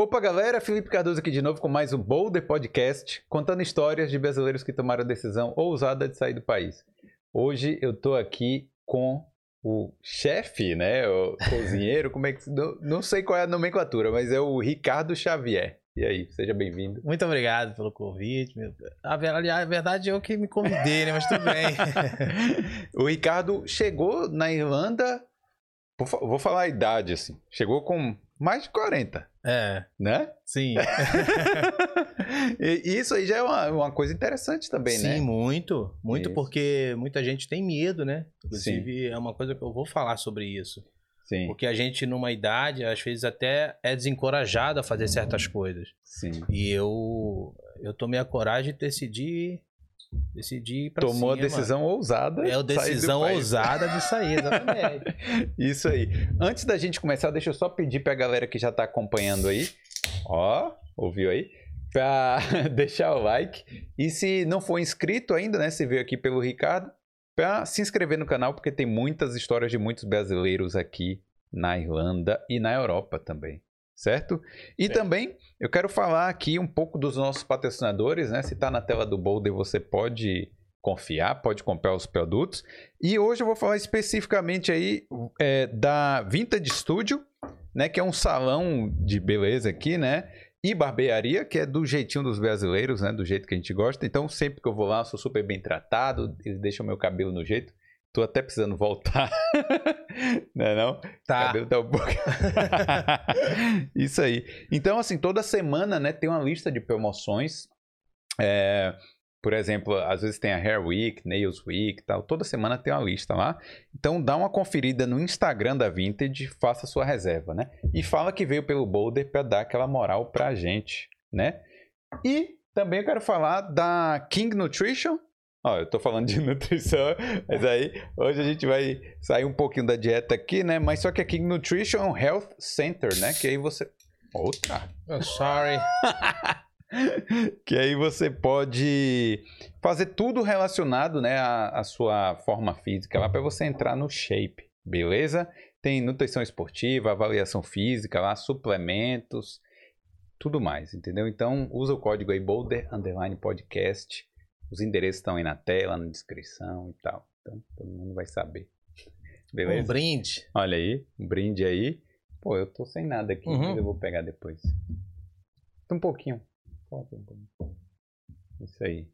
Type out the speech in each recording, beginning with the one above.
Opa, galera, Felipe Cardoso aqui de novo com mais um Boulder Podcast, contando histórias de brasileiros que tomaram a decisão ousada de sair do país. Hoje eu tô aqui com o chefe, né, o cozinheiro, como é que não, não sei qual é a nomenclatura, mas é o Ricardo Xavier. E aí, seja bem-vindo. Muito obrigado pelo convite. meu- A verdade eu que me convidei, né? Mas tudo bem. o Ricardo chegou na Irlanda, vou falar a idade assim, chegou com mais de 40, É, né? sim. e isso aí já é uma, uma coisa interessante também, sim, né? muito. Muito Isso. porque muita gente tem medo, né? Inclusive, é uma coisa que eu vou falar sobre isso. Sim, Porque a gente, numa idade, às vezes até é desencorajado a fazer certas coisas. sim. E eu, eu tomei a coragem de decidir, decidir ir pra Tomou a cima. decisão ousada. É a decisão ousada de sair, exatamente. Isso aí. Antes da gente começar, deixa eu só pedir pra galera que já tá acompanhando aí, ó, ouviu aí? Pra deixar o like. E se não for inscrito ainda, né, se veio aqui pelo Ricardo, pra se inscrever no canal, porque tem muitas histórias de muitos brasileiros aqui na Irlanda e na Europa também. Certo? E Certo. também eu quero falar aqui um pouco dos nossos patrocinadores, né? Se tá na tela do Boulder, você pode confiar, pode comprar os produtos. E hoje eu vou falar especificamente aí é, da Vintage Studio, né? Que é um salão de beleza aqui, né? E barbearia, que é do jeitinho dos brasileiros, né? Do jeito que a gente gosta. Então, sempre que eu vou lá, eu sou super bem tratado. Eles deixam meu cabelo no jeito. Tô até precisando voltar. não é não? Tá. Cabelo tá pouco... Isso aí. Então, assim, toda semana, né, tem uma lista de promoções. É, por exemplo, às vezes tem a Hair Week, Nails Week e tal. Toda semana tem uma lista lá. Então, dá uma conferida no Instagram da Vintage, faça sua reserva, né? E fala que veio pelo Boulder para dar aquela moral pra gente, né? E também eu quero falar da King Nutrition. Ó, eu tô falando de nutrição, mas aí hoje a gente vai sair um pouquinho da dieta aqui, né? Mas só que a King Nutrition health center, né? Que aí você. Outra! Oh, sorry. que aí você pode fazer tudo relacionado, né, à, à sua forma física lá para você entrar no shape, beleza? Tem nutrição esportiva, avaliação física lá, suplementos, tudo mais, entendeu? Então usa o código aí Boulder Underline Podcast. Os endereços estão aí na tela, na descrição e tal. Então todo mundo vai saber. Um Beleza? brinde. Olha aí, um brinde aí. Pô, eu tô sem nada aqui, Uhum. mas eu vou pegar depois. Um um pouquinho. Isso aí.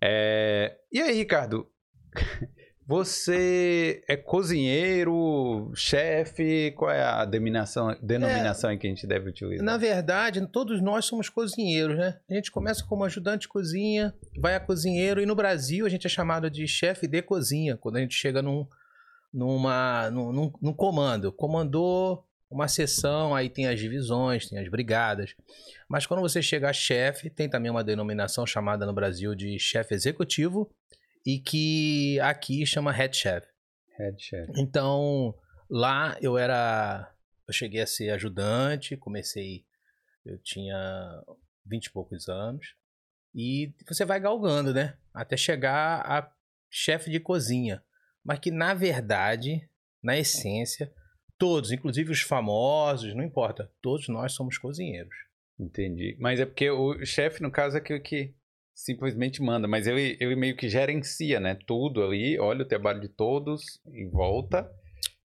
É, E aí, Ricardo? Você é cozinheiro, chefe? Qual é a denominação, denominação em que a gente deve utilizar? Na verdade, todos nós somos cozinheiros, né? A gente começa como ajudante de cozinha, vai a cozinheiro, e no Brasil a gente é chamado de chefe de cozinha, quando a gente chega num, numa, num, num- num comando. Comandou uma seção, aí tem as divisões, tem as brigadas. Mas quando você chega a chefe, tem também uma denominação chamada no Brasil de chefe executivo, e que aqui chama head chef. Head chef. Então, lá eu era. Eu cheguei a ser ajudante, comecei. Eu tinha vinte e poucos anos. E você vai galgando, né? Até chegar a chefe de cozinha. Mas que, na verdade, na essência, todos, inclusive os famosos, não importa, todos nós somos cozinheiros. Entendi. Mas é porque o chefe, no caso, é aquele que simplesmente manda, mas ele, ele meio que gerencia, né? Tudo ali, olha o trabalho de todos em volta,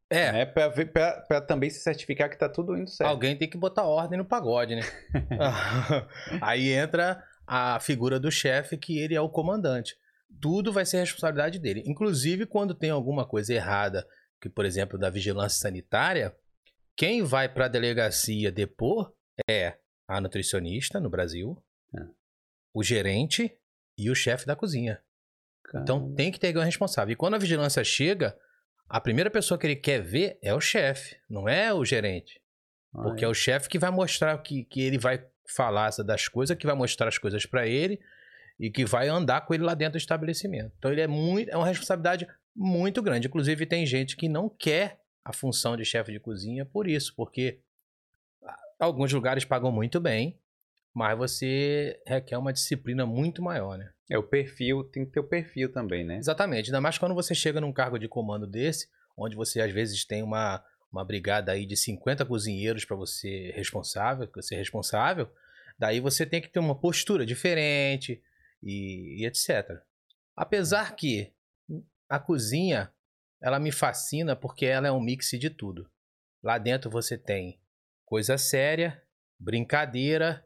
É, né? Pra, ver- pra, pra também se certificar que tá tudo indo certo. Alguém tem que botar ordem no pagode, né? Aí entra a figura do chefe, que ele é o comandante. Tudo vai ser responsabilidade dele. Inclusive, quando tem alguma coisa errada, que, por exemplo, da vigilância sanitária, quem vai para a delegacia depor é a nutricionista no Brasil. O gerente e o chefe da cozinha. Então Caramba. tem que ter alguém responsável. E quando a vigilância chega, a primeira pessoa que ele quer ver é o chefe, não é o gerente. Porque é o chefe que vai mostrar que, que ele vai falar das coisas, que vai mostrar as coisas pra ele e que vai andar com ele lá dentro do estabelecimento. Então ele é muito, é uma responsabilidade muito grande. Inclusive tem gente que não quer a função de chefe de cozinha por isso, porque alguns lugares pagam muito bem, mas você requer uma disciplina muito maior, né? É o perfil, tem que ter o perfil também, né? Exatamente. Ainda mais quando você chega num cargo de comando desse, onde você às vezes tem uma, uma brigada aí de 50 cozinheiros para você responsável, você responsável, daí você tem que ter uma postura diferente e, e etc. Apesar que a cozinha, ela me fascina porque ela é um mix de tudo. Lá dentro você tem coisa séria, brincadeira,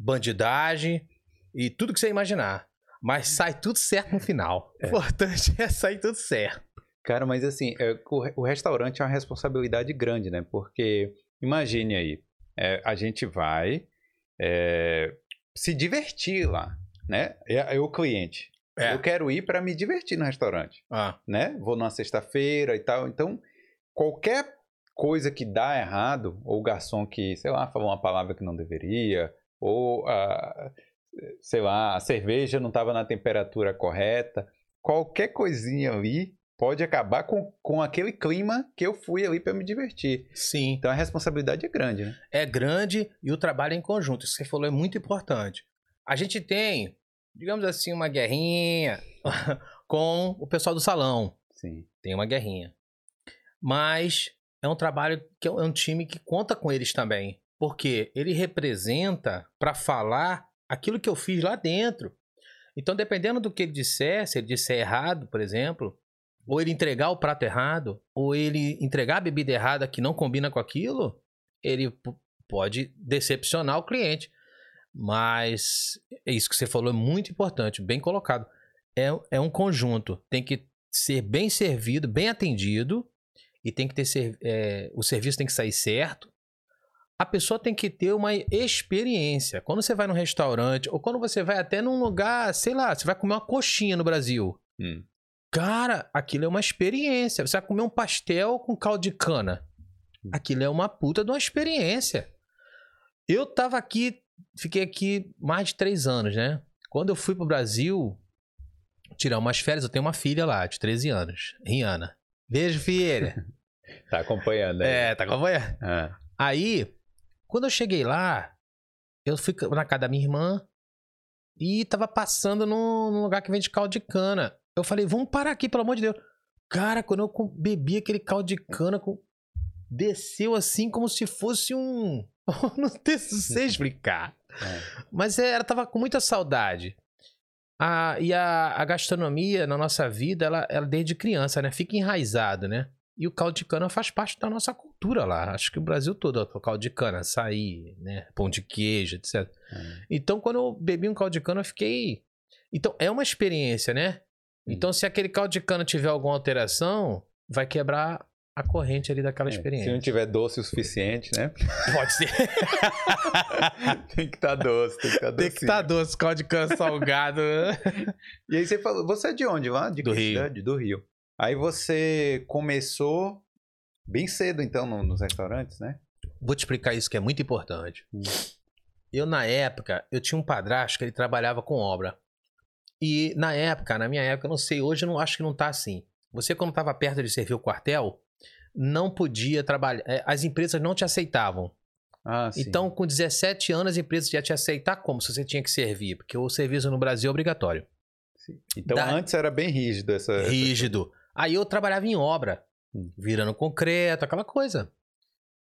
bandidagem e tudo que você imaginar. Mas sai tudo certo no final. O importante é sair tudo certo. Cara, mas assim, é, o, restaurante é uma responsabilidade grande, né? Porque, imagine aí, é, a gente vai é, se divertir lá, né? É, é o cliente. É. Eu quero ir para me divertir no restaurante, ah. né? Vou numa sexta-feira e tal. Então, qualquer coisa que dá errado, ou o garçom que, sei lá, falou uma palavra que não deveria, ou, a, sei lá, a cerveja não estava na temperatura correta, qualquer coisinha ali pode acabar com, com aquele clima que eu fui ali para me divertir. Sim. Então a responsabilidade é grande, né? É grande e o trabalho é em conjunto. Isso que você falou é muito importante. A gente tem, digamos assim, uma guerrinha com o pessoal do salão. Sim. Tem uma guerrinha. Mas é um trabalho que é um time que conta com eles também. Porque ele representa para falar aquilo que eu fiz lá dentro. Então, dependendo do que ele disser, se ele disser errado, por exemplo, ou ele entregar o prato errado, ou ele entregar a bebida errada que não combina com aquilo, ele pode decepcionar o cliente. Mas é isso que você falou é muito importante, bem colocado. É, é um conjunto, tem que ser bem servido, bem atendido, e tem que ter é, o serviço tem que sair certo. A pessoa tem que ter uma experiência. Quando você vai num restaurante, ou quando você vai até num lugar, sei lá, você vai comer uma coxinha no Brasil. Hum. Cara, aquilo é uma experiência. Você vai comer um pastel com caldo de cana. Hum. Aquilo é uma puta de uma experiência. Eu tava aqui, fiquei aqui mais de três anos, né? Quando eu fui pro Brasil tirar umas férias, eu tenho uma filha lá, de 13 anos, Rihanna. Beijo, filha. tá acompanhando, né? É, tá acompanhando. Ah. Aí, quando eu cheguei lá, eu fui na casa da minha irmã e tava passando num, num lugar que vende caldo de cana. Eu falei, vamos parar aqui, pelo amor de Deus. Cara, quando eu bebi aquele caldo de cana, desceu assim como se fosse um. não sei explicar. É. Mas é, ela tava com muita saudade. A, e a, a, gastronomia na nossa vida, ela, ela desde criança, né? Fica enraizado, né? E o caldo de cana faz parte da nossa cultura lá. Acho que o Brasil todo, o caldo de cana, açaí, né? Pão de queijo, etc. É. Então, quando eu bebi um caldo de cana, eu fiquei. Então, é uma experiência, né? Então, se aquele caldo de cana tiver alguma alteração, vai quebrar a corrente ali daquela é, experiência. Se não tiver doce o suficiente, né? Pode ser. tem que estar tá doce, tem que estar tá Tem que estar tá doce, caldo de cana salgado. e aí você falou, você é de onde lá? De do Rio. Cidade? Do Rio. Aí você começou bem cedo, então, no, nos restaurantes, né? Vou te explicar isso que é muito importante. Hum. Eu, na época, eu tinha um padrasto que ele trabalhava com obra. E na época, na minha época, eu não sei, hoje eu não acho que não tá assim. Você, quando estava perto de servir o quartel, não podia trabalhar. É, as empresas não te aceitavam. Ah, então, com 17 anos, as empresas já te aceitar como se você tinha que servir, porque o serviço no Brasil é obrigatório. Sim. Então, da... antes era bem rígido essa. Rígido. Aí eu trabalhava em obra, virando concreto, aquela coisa.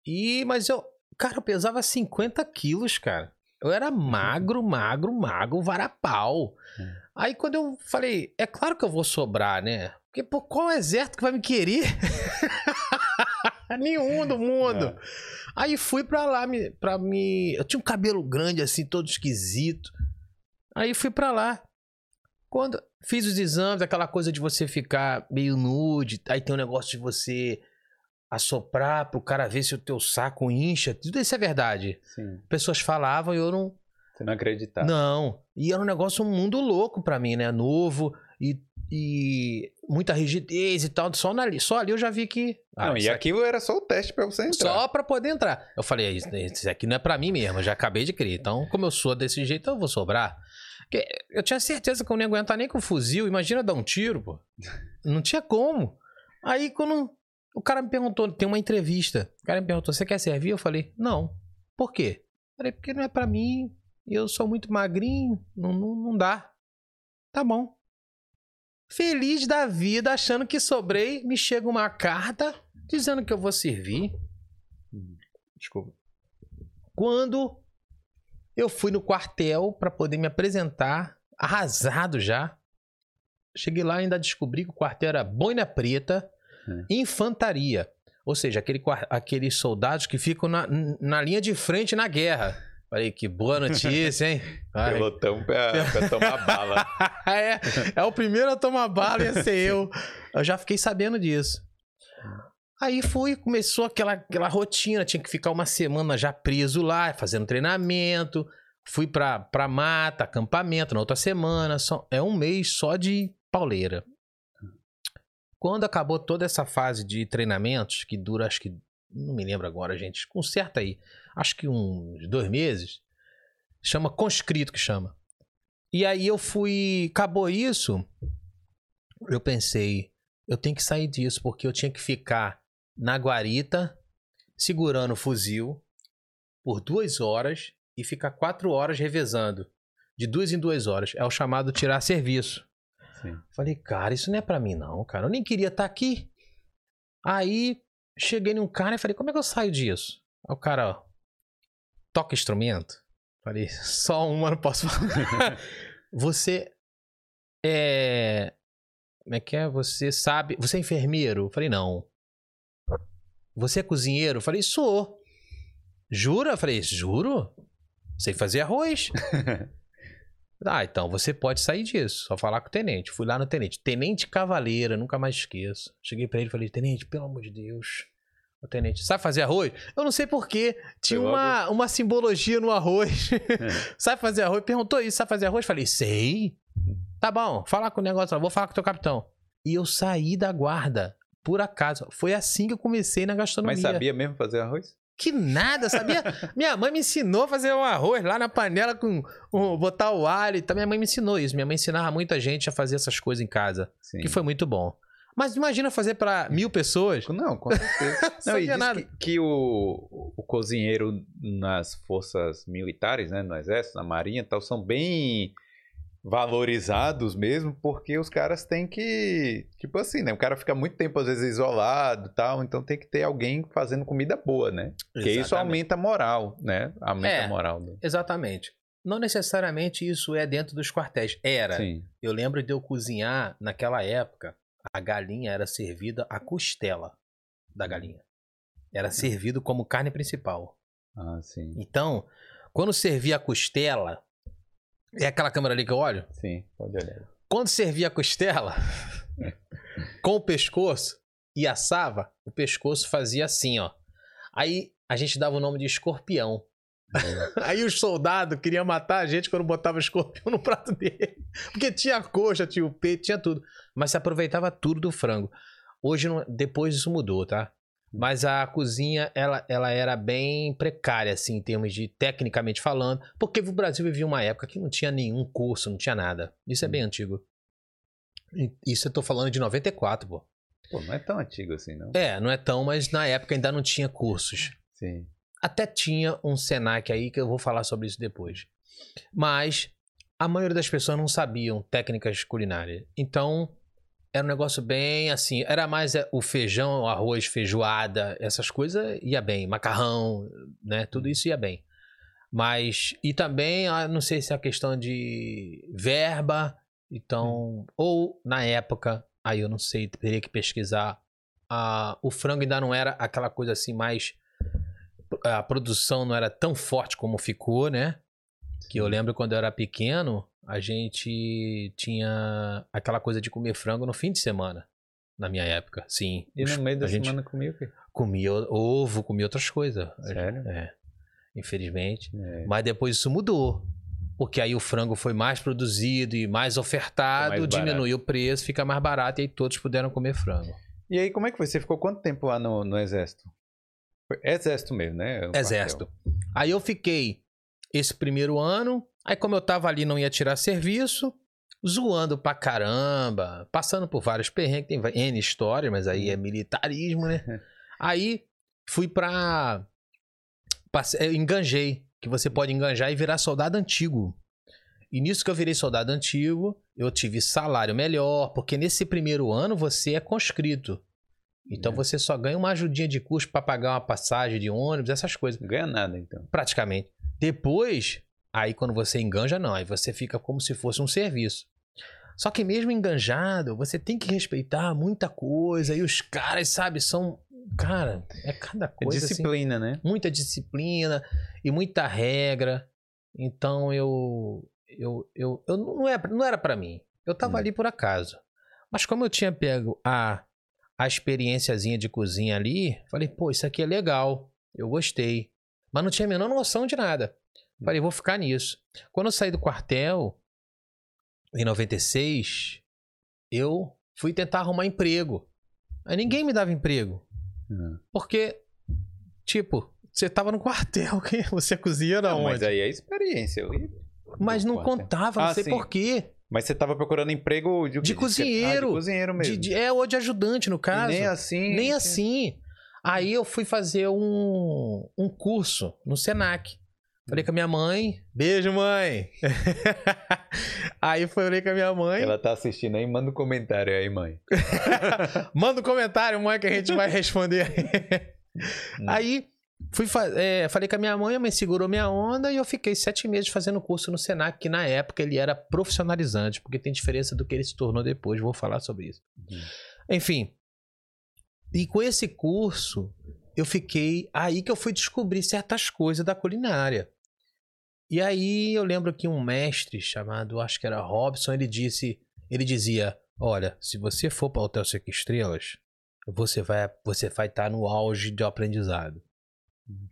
E, mas eu, cara, eu pesava 50 quilos, cara. Eu era magro, magro, magro, varapau. Hum. Aí quando eu falei, é claro que eu vou sobrar, né? Porque pô, qual exército que vai me querer? Nenhum do mundo. É. Aí fui pra lá, me, pra me. Eu tinha um cabelo grande, assim, todo esquisito. Aí fui pra lá. Quando fiz os exames, aquela coisa de você ficar meio nude, aí tem um negócio de você assoprar pro cara ver se o teu saco incha. Tudo isso é verdade. Sim. Pessoas falavam e eu não. Você não acreditava? Não. E era um negócio, um mundo louco pra mim, né? Novo. E e muita rigidez e tal. Só, na, só ali eu já vi que. Ah, não, e aquilo era só o teste para você entrar. Só para poder entrar. Eu falei, isso, isso aqui não é para mim mesmo, eu já acabei de criar. Então, como eu sou desse jeito, eu vou sobrar. Porque eu tinha certeza que eu não ia aguentar nem com fuzil. Imagina dar um tiro, pô. Não tinha como. Aí, quando o cara me perguntou, tem uma entrevista. O cara me perguntou, você quer servir? Eu falei, não. Por quê? Eu falei, porque não é para mim. Eu sou muito magrinho. Não, não, não dá. Tá bom feliz da vida, achando que sobrei, me chega uma carta dizendo que eu vou servir. Desculpa. Quando eu fui no quartel para poder me apresentar, arrasado já. Cheguei lá e ainda descobri que o quartel era boina preta, É. infantaria. Ou seja, aquele, aqueles soldados que ficam na, na linha de frente na guerra. Falei, que boa notícia, hein? Ai. Pelotão pra, pra tomar bala. é, é o primeiro a tomar bala, ia ser eu. Eu já fiquei sabendo disso. Aí fui, começou aquela, aquela rotina, tinha que ficar uma semana já preso lá, fazendo treinamento. Fui pra, pra mata, acampamento, na outra semana. Só, é um mês só de pauleira. Quando acabou toda essa fase de treinamentos, que dura, acho que. Não me lembro agora, gente. Conserta aí. Acho que uns dois meses. Chama conscrito que chama. E aí eu fui. Acabou isso. Eu pensei, eu tenho que sair disso, porque eu tinha que ficar na guarita, segurando o fuzil, por duas horas e ficar quatro horas revezando. De duas em duas horas. É o chamado tirar serviço. Sim. Falei, cara, isso não é pra mim, não, cara. Eu nem queria estar aqui. Aí cheguei num cara e falei, como é que eu saio disso? Aí o cara, ó, toca instrumento? Falei, só uma não posso falar. Você é. Como é que é? Você sabe. Você é enfermeiro? Falei, não. Você é cozinheiro? Falei, sou. Jura? Falei, juro? Sei fazer arroz. ah, então você pode sair disso. Só falar com o tenente. Fui lá no tenente. Tenente Cavaleira, nunca mais esqueço. Cheguei pra ele e falei, tenente, pelo amor de Deus. O tenente, sabe fazer arroz? Eu não sei porquê. Tinha Foi uma, uma simbologia no arroz. É. sabe fazer arroz? Perguntou isso, sabe fazer arroz? Falei, sei. Tá bom, fala com o negócio lá, vou falar com o teu capitão. E eu saí da guarda, por acaso. Foi assim que eu comecei na gastronomia. Mas sabia mesmo fazer arroz? Que nada, sabia? Minha mãe me ensinou a fazer um arroz lá na panela com um- botar o alho. Então minha mãe me ensinou isso. Minha mãe ensinava muita gente a fazer essas coisas em casa, Sim. que foi muito bom. Mas imagina fazer pra mil pessoas. Não, com certeza. Não, Sabia e nada. que, que o, o cozinheiro nas forças militares, né, no exército, na marinha e tal, são bem valorizados mesmo, porque os caras têm que, tipo assim, né, o cara fica muito tempo às vezes isolado tal, então tem que ter alguém fazendo comida boa, né? Porque isso aumenta a moral, né? Aumenta É. a moral. Do... Exatamente. Não necessariamente isso é dentro dos quartéis. Era. Sim. Eu lembro de eu cozinhar naquela época, a galinha era servida a costela da galinha. Era servido como carne principal. Ah, sim. Então, quando servia a costela, é aquela câmera ali que eu olho? Sim, pode olhar. Quando servia a costela com o pescoço e assava, o pescoço fazia assim, ó. Aí a gente dava o nome de escorpião. Aí o soldado queria matar a gente quando botava escorpião no prato dele. Porque tinha a coxa, tinha o peito, tinha tudo. Mas se aproveitava tudo do frango. Hoje, não- depois isso mudou, tá? Mas a cozinha, ela, ela era bem precária, assim, em termos de, tecnicamente falando. Porque o Brasil vivia uma época que não tinha nenhum curso, não tinha nada. Isso é bem antigo. Isso eu tô falando de 94, pô. Pô, não é tão antigo assim, não? É, não é tão, mas na época ainda não tinha cursos. Sim. Até tinha um Senac aí que eu vou falar sobre isso depois. Mas a maioria das pessoas não sabiam técnicas culinárias. Então era um negócio bem assim. Era mais é, o feijão, o arroz, feijoada, essas coisas ia bem. Macarrão, né? Tudo isso ia bem. Mas. E também, ah, não sei se é a questão de verba. Então. Ou na época, aí eu não sei, teria que pesquisar. ah, o frango ainda não era aquela coisa assim mais a produção não era tão forte como ficou, né? Que eu lembro quando eu era pequeno, a gente tinha aquela coisa de comer frango no fim de semana. Na minha época, sim. E no meio da a gente semana comia o quê? comia ovo, comia outras coisas. Sério? É. Infelizmente. É. Mas depois isso mudou. Porque aí o frango foi mais produzido e mais ofertado, mais diminuiu o preço, fica mais barato e aí todos puderam comer frango. E aí, como é que foi? Você ficou quanto tempo lá no, no exército? Foi exército mesmo, né? Exército. Aí eu fiquei esse primeiro ano. Aí, como eu tava ali, não ia tirar serviço, zoando pra caramba, passando por vários perrengues, tem N histórias, mas aí é militarismo, né? Aí fui pra. Enganjei, que você pode enganjar e virar soldado antigo. E nisso que eu virei soldado antigo, eu tive salário melhor, porque nesse primeiro ano você é conscrito. Então É. você só ganha uma ajudinha de custo para pagar uma passagem de ônibus, essas coisas. Não ganha nada, então. Praticamente. Depois, aí quando você enganja, não. Aí você fica como se fosse um serviço. Só que mesmo enganjado, você tem que respeitar muita coisa. E os caras, sabe, são. Cara, é cada É coisa. assim, disciplina, né? muita disciplina e muita regra. Então eu. Eu, eu, eu não, é, não era pra mim. Eu tava Hum. ali por acaso. Mas como eu tinha pego a, a experiênciazinha de cozinha ali, falei, pô, isso aqui é legal. Eu gostei. Mas não tinha a menor noção de nada. Falei, vou ficar nisso. Quando eu saí do quartel, em 96, eu fui tentar arrumar emprego. Aí ninguém me dava emprego. Hum. Porque, tipo, você tava no quartel, que você cozinha na Não, onde? mas aí é experiência. eu Mas não quartel. contava, não Ah, sei sim. por quê. Mas você tava procurando emprego de? De cozinheiro. Ah, de cozinheiro mesmo. De, de- é, ou de ajudante, no E caso. nem assim. Nem assim. Aí eu fui fazer um, um curso no Senac. Falei com a minha mãe. Beijo, mãe! aí falei com a minha mãe. Ela tá assistindo aí, manda um comentário aí, mãe. Manda um comentário, mãe, que a gente vai responder. aí fui fa- é, falei com a minha mãe, a mãe segurou minha onda e eu fiquei sete meses fazendo curso no Senac, que na época ele era profissionalizante, porque tem diferença do que ele se tornou depois, vou falar sobre isso. Uhum. Enfim. E com esse curso, eu fiquei. Aí que eu fui descobrir certas coisas da culinária. E aí eu lembro que um mestre chamado, acho que era Robson, ele disse, ele dizia: "Olha, se você for para o Hotel Cinco Estrelas, você vai você vai estar no auge do aprendizado.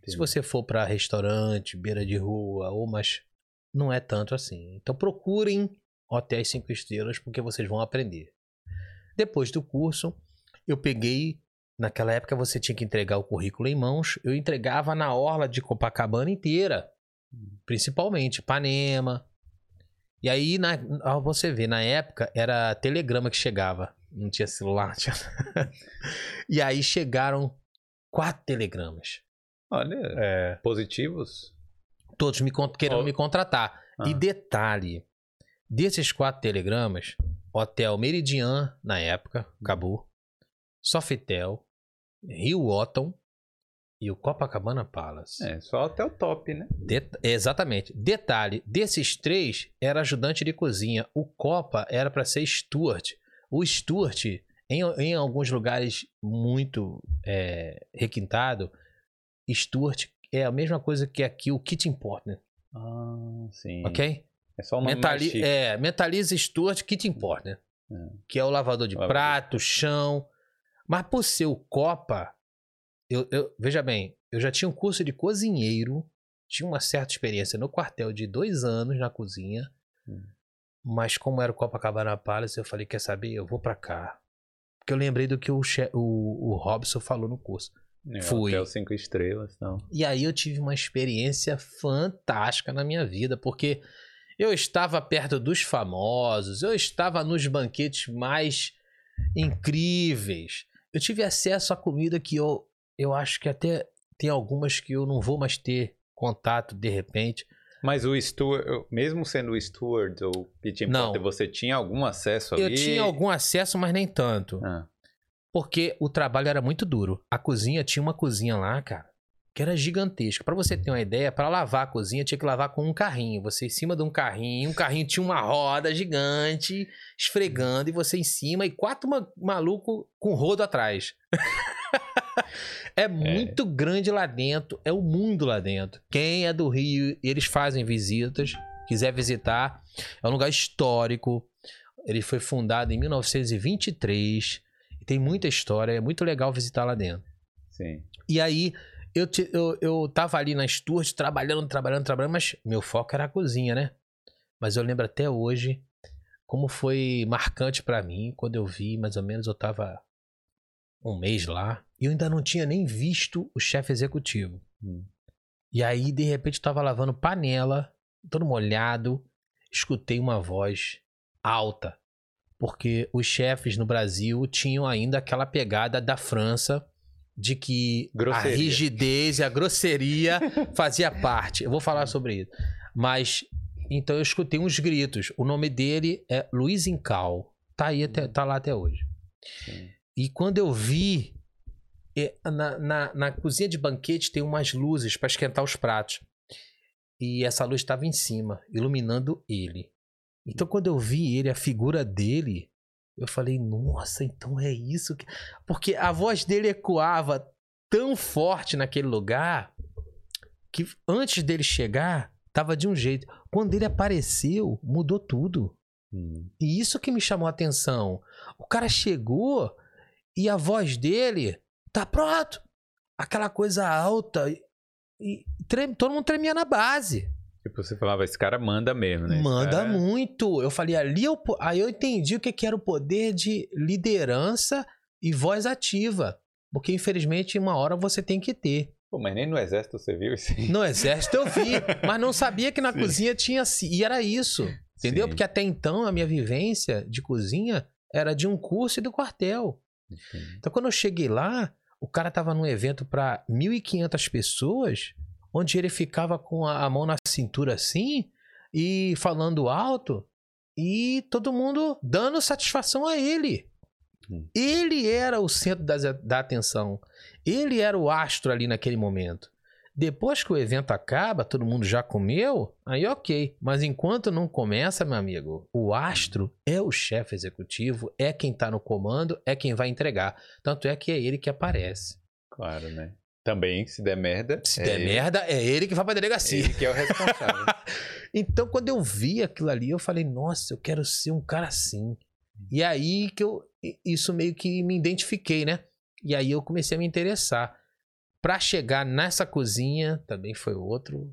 Se você for para restaurante, beira de rua, ou mas não é tanto assim. Então procurem hotéis cinco estrelas porque vocês vão aprender. Depois do curso, eu peguei. Naquela época você tinha que entregar o currículo em mãos. Eu entregava na orla de Copacabana inteira, principalmente Ipanema. E aí, na, você vê, na época era telegrama que chegava, não tinha celular. Tinha... e aí chegaram quatro telegramas. Olha, É. positivos. Todos me querendo Ó. me contratar. Ah. E detalhe: desses quatro telegramas, Hotel Meridian, na época, acabou. Sofitel, Rio Otton e o Copacabana Palace. É, só até o top, né? Det- Exatamente. Detalhe: desses três era ajudante de cozinha. O Copa era para ser Stuart. O Stuart, em, em alguns lugares muito é, requintado, Stuart é a mesma coisa que aqui o Kitchen Partner, Ah, sim. ok? É só o nome Mentali é, mentaliza Stuart Kitchen Partner, É. que é o lavador de prato, chão. Mas por ser o Copa, eu, eu- veja bem, eu já tinha um curso de cozinheiro, tinha uma certa experiência no quartel de dois anos na cozinha, Hum. mas como era o Copacabana Palace, eu falei, quer saber, eu vou pra cá. Porque eu lembrei do que o, o, o Robson falou no curso. É, fui. Hotel cinco estrelas, não. E aí eu tive uma experiência fantástica na minha vida, porque eu estava perto dos famosos, eu estava nos banquetes mais incríveis. Eu tive acesso a comida que eu, eu acho que até tem algumas que eu não vou mais ter contato de repente. Mas o steward, mesmo sendo o steward ou kitchen Não. porter, você tinha algum acesso ali? Eu tinha algum acesso, mas nem tanto. Ah, Porque o trabalho era muito duro. A cozinha tinha uma cozinha lá, cara, que era gigantesca. Pra você ter uma ideia, pra lavar a cozinha tinha que lavar com um carrinho. Você em cima de um carrinho, um carrinho tinha uma roda gigante esfregando e você em cima e quatro ma malucos com rodo atrás. é muito grande lá dentro, é o mundo lá dentro. Quem é do Rio, eles fazem visitas, quiser visitar, é um lugar histórico. Ele foi fundado em 1923 tem muita história, é muito legal visitar lá dentro. sim. E aí, eu, te- eu, eu tava ali na Stuart, trabalhando, trabalhando, trabalhando, mas meu foco era a cozinha, né? Mas eu lembro até hoje como foi marcante pra mim quando eu vi, mais ou menos, eu tava um mês lá e eu ainda não tinha nem visto o chefe executivo. Hum. E aí, de repente, eu tava lavando panela, todo molhado, escutei uma voz alta. Porque os chefes no Brasil tinham ainda aquela pegada da França de que Grosseria. a rigidez e a grosseria fazia parte. Eu vou falar sobre isso. Mas então eu escutei uns gritos. O nome dele é Luiz Incal. Tá aí até, tá lá até hoje. Sim. E quando eu vi é, na, na, na cozinha de banquete tem umas luzes para esquentar os pratos. E essa luz estava em cima, iluminando ele. Então, quando eu vi ele, a figura dele, eu falei, nossa, então é isso que. Porque a voz dele ecoava tão forte naquele lugar que antes dele chegar, tava de um jeito. Quando ele apareceu, mudou tudo. Hum. E isso que me chamou a atenção. O cara chegou e a voz dele tá pronto. Aquela coisa alta. E, e treme- todo mundo tremia na base. Tipo, você falava, esse cara manda mesmo, né? Esse Manda cara- muito. Eu falei, ali eu, aí eu entendi o que, que era o poder de liderança e voz ativa. Porque, infelizmente, uma hora você tem que ter. Pô, mas nem no exército você viu isso aí. No exército eu vi, mas não sabia que na Sim. cozinha tinha. E era isso. Entendeu? Sim. Porque até então a minha vivência de cozinha era de um curso e do quartel. Então, quando eu cheguei lá, o cara tava num evento para 1.500 pessoas, onde ele ficava com a, mão na cintura assim e falando alto e todo mundo dando satisfação a ele. Hum. Ele era o centro das- da atenção. Ele era o astro ali naquele momento. Depois que o evento acaba, todo mundo já comeu, aí ok. Mas enquanto não começa, meu amigo, o astro é o chefe executivo, é quem tá no comando, é quem vai entregar. Tanto é que é ele que aparece. Claro, né? Também, se der merda. Se é der ele- merda, é ele que vai pra delegacia. Ele que é o responsável. Então, quando eu vi aquilo ali, eu falei, nossa, eu quero ser um cara assim. E aí que eu. Isso meio que me identifiquei, né? E aí eu comecei a me interessar. Pra chegar nessa cozinha, também foi outro.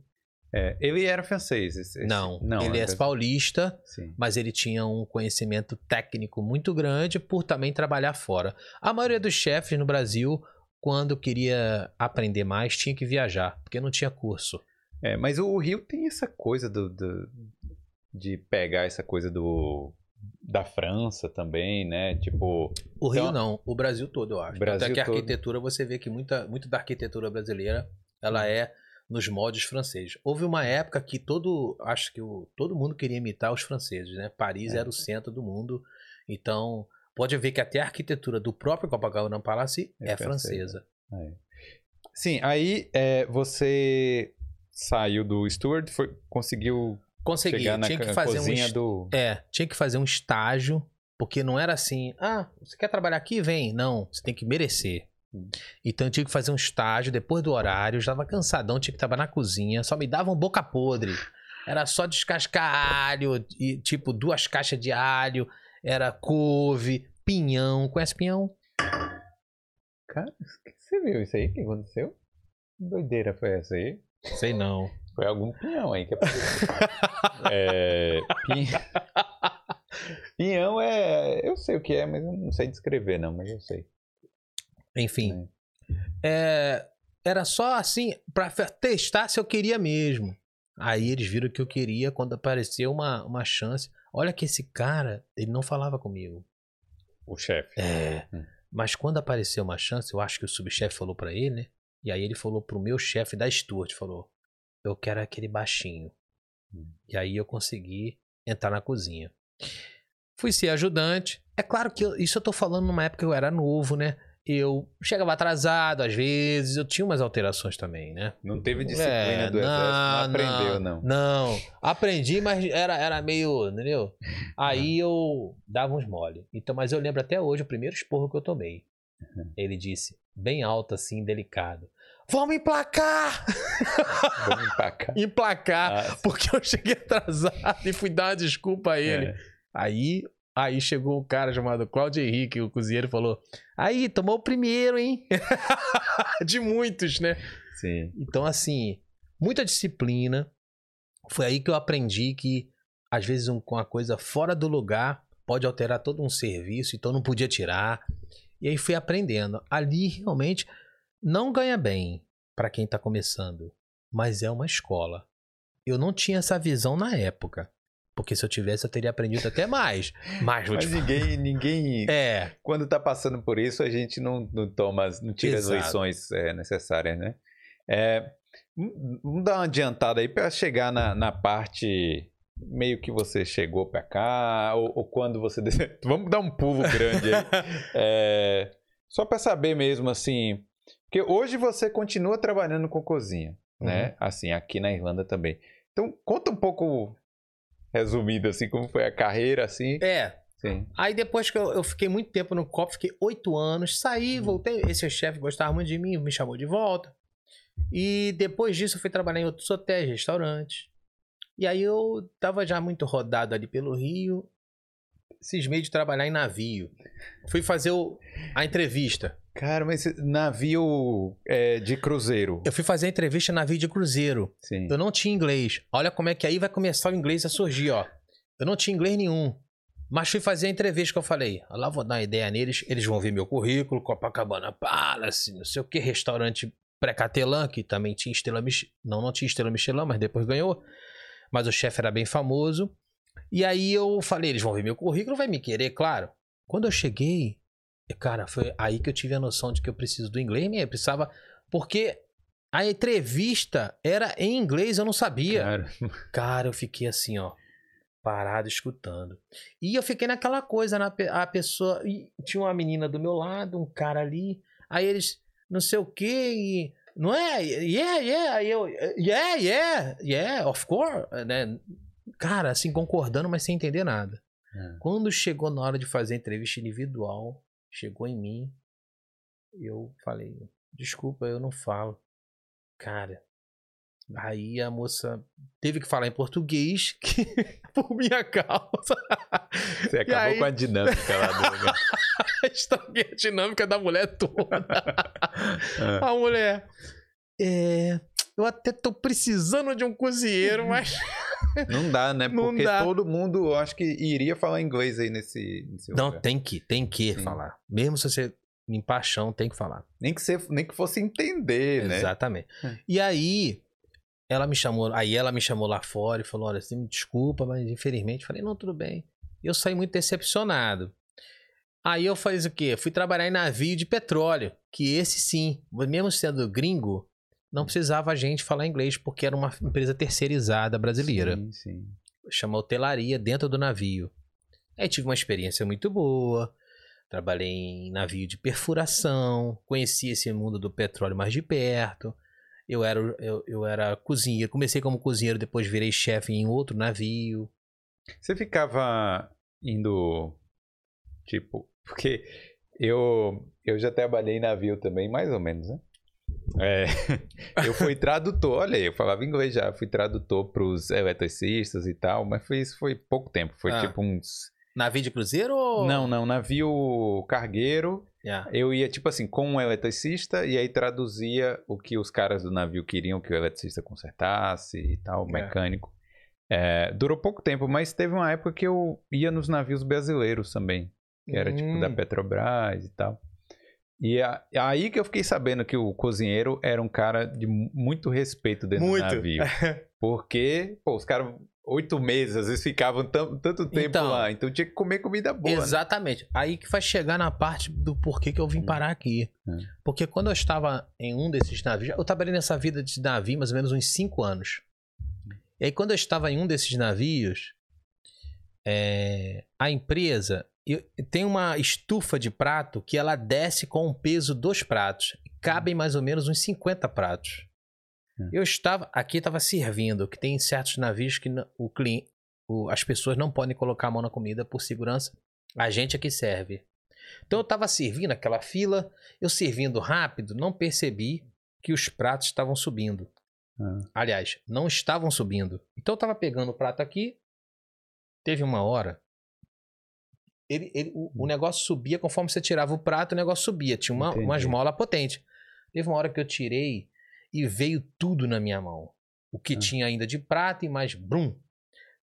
É, ele era francês. esse- esse- Não, ele é era- paulista, Sim. mas ele tinha um conhecimento técnico muito grande por também trabalhar fora. A maioria dos chefes no Brasil, quando queria aprender mais, tinha que viajar, porque não tinha curso. É, mas o Rio tem essa coisa do, do- de pegar essa coisa do da França também, né? Tipo, O Rio Então, não, o Brasil todo, eu acho. Brasil Tanto é que a todo. arquitetura, você vê que muita, muito da arquitetura brasileira, ela é nos moldes franceses. Houve uma época que todo, acho que o, todo mundo queria imitar os franceses, né? Paris É. era o centro do mundo, então pode ver que até a arquitetura do próprio Copacabana Palace É é, francesa. sim, aí é, você saiu do Steward, foi, conseguiu Consegui, chegar na tinha que fazer um cozinha est- do É, tinha que fazer um estágio, porque não era assim, ah, você quer trabalhar aqui? Vem. Não, você tem que merecer. Hum. Então eu tinha que fazer um estágio depois do horário, eu já tava cansadão, tinha que trabalhar na cozinha, só me davam boca podre. Era só descascar alho, e, tipo, duas caixas de alho, era couve, pinhão. Conhece pinhão? Cara, o que você viu isso aí? O que aconteceu? Que doideira foi essa aí? Sei não. Foi algum pinhão aí que apareceu. é, pin- Pinhão é. Eu sei o que é, mas eu não sei descrever, não, mas eu sei. Enfim, né? é, era só assim, pra testar se eu queria mesmo. Aí eles viram que eu queria quando apareceu uma, uma chance. Olha que esse cara, ele não falava comigo. O chefe. É. Hum. Mas quando apareceu uma chance, eu acho que o subchefe falou pra ele, né? E aí ele falou pro meu chefe da Stuart, falou: "Eu quero aquele baixinho". Hum. E aí eu consegui entrar na cozinha. Fui ser ajudante. É claro que eu- isso eu tô falando numa época que eu era novo, né? Eu chegava atrasado às vezes, eu tinha umas alterações também, né? Não teve disciplina É, do exército, não aprendeu, não. Não, aprendi, mas era, era meio, entendeu? Aí eu dava uns mole. Então, mas eu lembro até hoje o primeiro esporro que eu tomei. Ele disse, bem alto assim, delicado. Vamos emplacar! Vamos empacar. Emplacar! Ah, Porque eu cheguei atrasado e fui dar uma desculpa a ele. é. Aí, aí chegou um cara chamado Claudio Henrique, o cozinheiro, falou: Aí, tomou o primeiro, hein? De muitos, né? Sim. Então, assim, muita disciplina. Foi aí que eu aprendi que, às vezes, um- com uma coisa fora do lugar pode alterar todo um serviço, então não podia tirar. E aí fui aprendendo. Ali, realmente, não ganha bem para quem tá começando, mas é uma escola. Eu não tinha essa visão na época. Porque se eu tivesse, eu teria aprendido até mais. Mas Mas ninguém, ninguém É, quando tá passando por isso, a gente não, não toma, não tira Exato. as lições é, necessárias, né? É, vamos dar uma adiantada aí para chegar na, na parte meio que você chegou para cá, ou, ou quando você. Vamos dar um pulo grande aí. É, só para saber mesmo, assim, Porque hoje você continua trabalhando com cozinha, né? Uhum. Assim, aqui na Irlanda também. Então, conta um pouco resumido, assim, como foi a carreira, assim. É. Sim. Aí depois que eu, eu fiquei muito tempo no COP, fiquei oito anos, saí, Hum. voltei. Esse chefe gostava muito de mim, me chamou de volta. E depois disso eu fui trabalhar em outros hotéis, restaurantes. E aí eu tava já muito rodado ali pelo Rio. Cismei de trabalhar em navio. Fui fazer o- a entrevista. Cara, mas navio é, de cruzeiro. Eu fui fazer a entrevista em navio de cruzeiro. Sim. Eu não tinha inglês. Olha como é que aí vai começar o inglês a surgir, ó. Eu não tinha inglês nenhum. Mas fui fazer a entrevista que eu falei. "Ah, Lá vou dar uma ideia neles. Eles vão ver meu currículo, Copacabana Palace, não sei o que, restaurante pré-catelã, que também tinha estrela Michelin. Não, não tinha estrela Michelin, mas depois ganhou. Mas o chefe era bem famoso. E aí eu falei, eles vão ver meu currículo, vai me querer, claro. Quando eu cheguei, cara, foi aí que eu tive a noção de que eu preciso do inglês, né? Eu precisava. Porque a entrevista era em inglês, eu não sabia. Cara, Cara, eu fiquei assim, ó, parado escutando. E eu fiquei naquela coisa, na a pessoa. tinha uma menina do meu lado, um cara ali. Aí eles, não sei o quê, e. Não é? Yeah, yeah. Aí eu, yeah, yeah, yeah, of course. Né? Cara, assim, concordando, mas sem entender nada. É. Quando chegou na hora de fazer a entrevista individual, chegou em mim, eu falei, desculpa, eu não falo. Cara, aí a moça teve que falar em português que, por minha causa. você acabou aí- com a dinâmica lá do. Estraguei a dinâmica da mulher toda. É. A mulher, é, eu até tô precisando de um cozinheiro, mas Não dá, né? Não Porque dá. todo mundo, eu acho que iria falar inglês aí nesse, nesse não lugar. tem que, tem que Sim. falar. Mesmo se você em paixão, tem que falar. Nem que, você, nem que fosse entender, né? Exatamente. É. E aí, ela me chamou, aí ela me chamou lá fora e falou: olha, você me desculpa, mas infelizmente, eu falei, não, tudo bem. Eu saí muito decepcionado. Aí eu fiz o quê? Fui trabalhar em navio de petróleo, que esse sim, mesmo sendo gringo, não precisava a gente falar inglês, porque era uma empresa terceirizada brasileira. Sim, sim. Chama hotelaria dentro do navio. Aí tive uma experiência muito boa. Trabalhei em navio de perfuração, conheci esse mundo do petróleo mais de perto. Eu era, eu, eu era cozinheiro, comecei como cozinheiro, depois virei chefe em outro navio. Você ficava indo, tipo, porque eu, eu já trabalhei em navio também, mais ou menos, né? É, eu fui tradutor, olha aí, eu falava inglês já, fui tradutor para os eletricistas e tal, mas foi, isso foi pouco tempo, foi Ah. tipo uns... Navio de cruzeiro ou. Não, não, navio cargueiro, Yeah. eu ia tipo assim, com um eletricista e aí traduzia o que os caras do navio queriam que o eletricista consertasse e tal, É. mecânico. É, durou pouco tempo, mas teve uma época que eu ia nos navios brasileiros também, que era tipo da Hum. Petrobras e tal. E a- aí que eu fiquei sabendo que o cozinheiro era um cara de mu- muito respeito dentro Muito. do navio. Porque, pô, os caras oito meses, às vezes ficavam tanto tempo Então. lá, então tinha que comer comida boa, né? Exatamente. Aí que vai chegar na parte do porquê que eu vim Hum. parar aqui. Hum. Porque quando eu estava em um desses navios, eu trabalhei nessa vida de navio mais ou menos uns 5 anos. E aí quando eu estava em um desses navios, é, a empresa tem uma estufa de prato que ela desce com o peso dos pratos. Cabem mais ou menos uns 50 pratos. Hum. Eu estava aqui estava servindo, que tem certos navios que o cliente, as pessoas não podem colocar a mão na comida por segurança. A gente é que serve. Então eu estava servindo aquela fila, eu servindo rápido, não percebi que os pratos estavam subindo. Ah. Aliás, não estavam subindo. Então eu estava pegando o prato aqui. Teve uma hora. Ele, ele- o, o negócio subia conforme você tirava o prato, o negócio subia. Tinha uma, Entendi. uma esmola potente. Teve uma hora que eu tirei e veio tudo na minha mão. O que Ah. tinha ainda de prata e mais brum.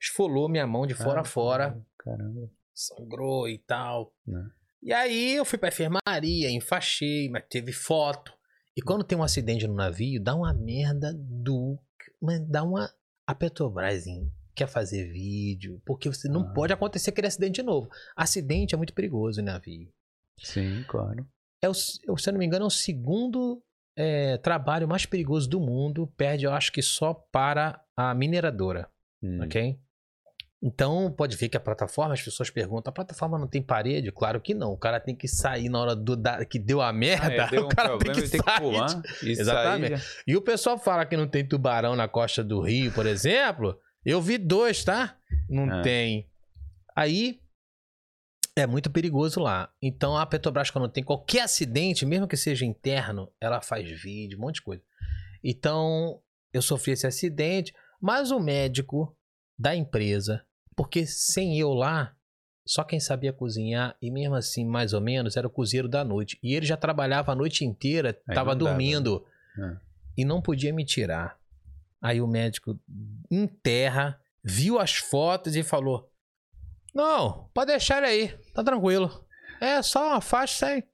Esfolou minha mão de fora a fora Caramba. sangrou e tal. Né. E aí eu fui pra enfermaria, enfaixei, mas teve foto. E quando tem um acidente no navio, dá uma merda do. Mas dá uma. A Petrobras hein, quer fazer vídeo, porque você não Ah. pode acontecer aquele acidente de novo. Acidente é muito perigoso em navio. Sim, claro. É o, se eu não me engano, é o segundo é, trabalho mais perigoso do mundo. Perde, eu acho que só para a mineradora Hum. ok? Então, pode ver que a plataforma, as pessoas perguntam, a plataforma não tem parede? Claro que não. O cara tem que sair na hora do, da, que deu a merda. Ah, é, deu o cara um tem problema, que ele tem que sair. pular. Exatamente. sair. E o pessoal fala que não tem tubarão na costa do Rio, por exemplo. Eu vi dois, tá? Não Ah. tem. Aí é muito perigoso lá. Então a Petrobras, quando tem qualquer acidente, mesmo que seja interno, ela faz vídeo, um monte de coisa. Então eu sofri esse acidente, mas o médico da empresa, porque sem eu lá, só quem sabia cozinhar, e mesmo assim, mais ou menos, era o cozinheiro da noite. E ele já trabalhava a noite inteira, Aí tava não dava, dormindo Ah. e não podia me tirar. Aí o médico em terra viu as fotos e falou: Não, pode deixar ele aí, tá tranquilo. É só uma faixa, sai.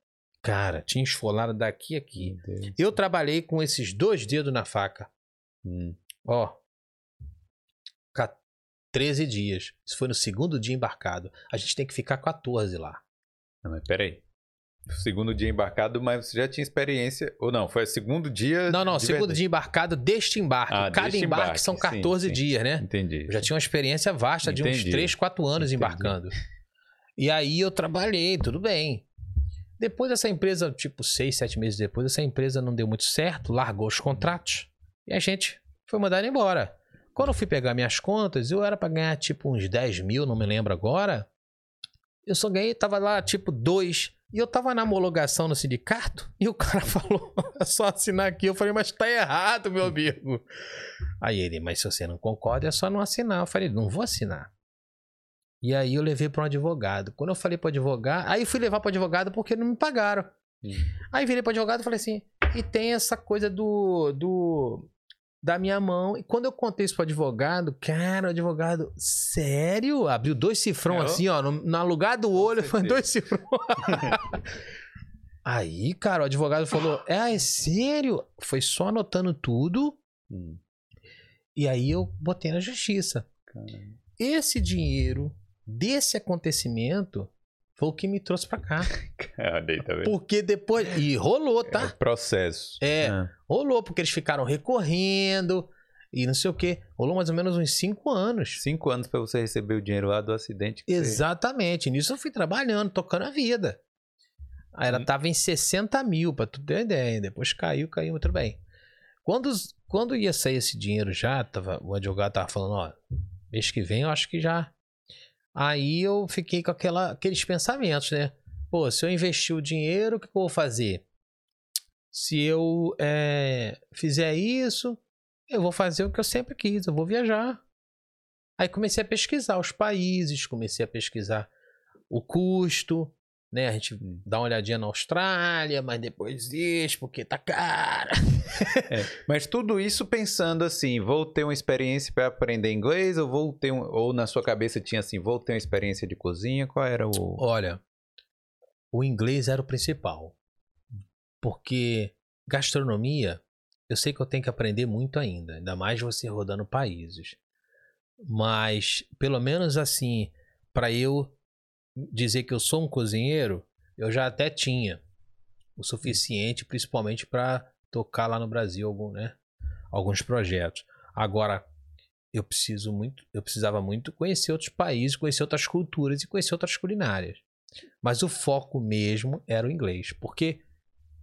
Cara, tinha esfolado daqui a aqui. Eu trabalhei com esses dois dedos na faca. Hum. Ó. ca- 13 dias. Isso foi no segundo dia embarcado. A gente tem que ficar 14 lá. Não, mas peraí. Segundo dia embarcado, mas você já tinha experiência. Ou não, foi o segundo dia. Não, não, segundo verdade. dia embarcado deste embarque. Ah, Cada deste embarque, embarque, são sim, 14 sim. dias, né? Entendi. Eu já tinha uma experiência vasta de uns Entendi. 3, 4 anos Entendi. embarcando. E aí eu trabalhei, tudo bem. Depois essa empresa, tipo, 6, 7 meses depois, essa empresa não deu muito certo, largou os contratos e a gente foi mandado embora. Quando eu fui pegar minhas contas, eu era pra ganhar tipo uns 10 mil, não me lembro agora. Eu só ganhei, tava lá tipo 2. E eu tava na homologação no sindicato e o cara falou, é só assinar aqui. Eu falei, mas tá errado, meu amigo. Aí ele, mas se você não concorda, é só não assinar. Eu falei, não vou assinar. E aí eu levei para um advogado. Quando eu falei para advogado, aí fui levar para advogado porque não me pagaram. Hum. Aí virei para advogado e falei assim: "E tem essa coisa do do da minha mão". E quando eu contei isso pro advogado, cara, o advogado, sério? Abriu dois cifrão É, assim, ó, no, no lugar do olho, foi dois cifrão. aí, cara, o advogado falou: "É, é sério?". Foi só anotando tudo Hum. e aí eu botei na justiça. Caramba. Esse dinheiro desse acontecimento foi o que me trouxe pra cá. Tá vendo? Porque depois. E rolou, É tá? o processo. É. Ah. Rolou, porque eles ficaram recorrendo e não sei o quê. Rolou mais ou menos uns cinco anos. Cinco anos pra você receber o dinheiro lá do acidente. que você- Exatamente. Nisso eu fui trabalhando, tocando a vida. Aí ela Hum. tava em 60 mil, pra tu ter uma ideia. Depois caiu, caiu muito bem. Quando, quando ia sair esse dinheiro já, tava, o advogado tava falando, ó, mês que vem eu acho que já. Aí eu fiquei com aquela, aqueles pensamentos, né? Pô, se eu investir o dinheiro, o que, eu vou fazer? Se eu é, fizer isso, eu vou fazer o que eu sempre quis, eu vou viajar. Aí comecei a pesquisar os países, comecei a pesquisar o custo, né? A gente dá uma olhadinha na Austrália, mas depois isso, porque tá caro. Mas tudo isso pensando assim, vou ter uma experiência para aprender inglês, ou vou ter um, ou na sua cabeça tinha assim, vou ter uma experiência de cozinha, qual era o Olha, o inglês era o principal. Porque gastronomia, eu sei que eu tenho que aprender muito ainda, ainda mais você rodando países. Mas, pelo menos assim, para eu dizer que eu sou um cozinheiro, eu já até tinha o suficiente, principalmente para tocar lá no Brasil algum, né, alguns projetos. Agora, eu preciso muito, eu precisava muito conhecer outros países, conhecer outras culturas e conhecer outras culinárias. Mas o foco mesmo era o inglês, porque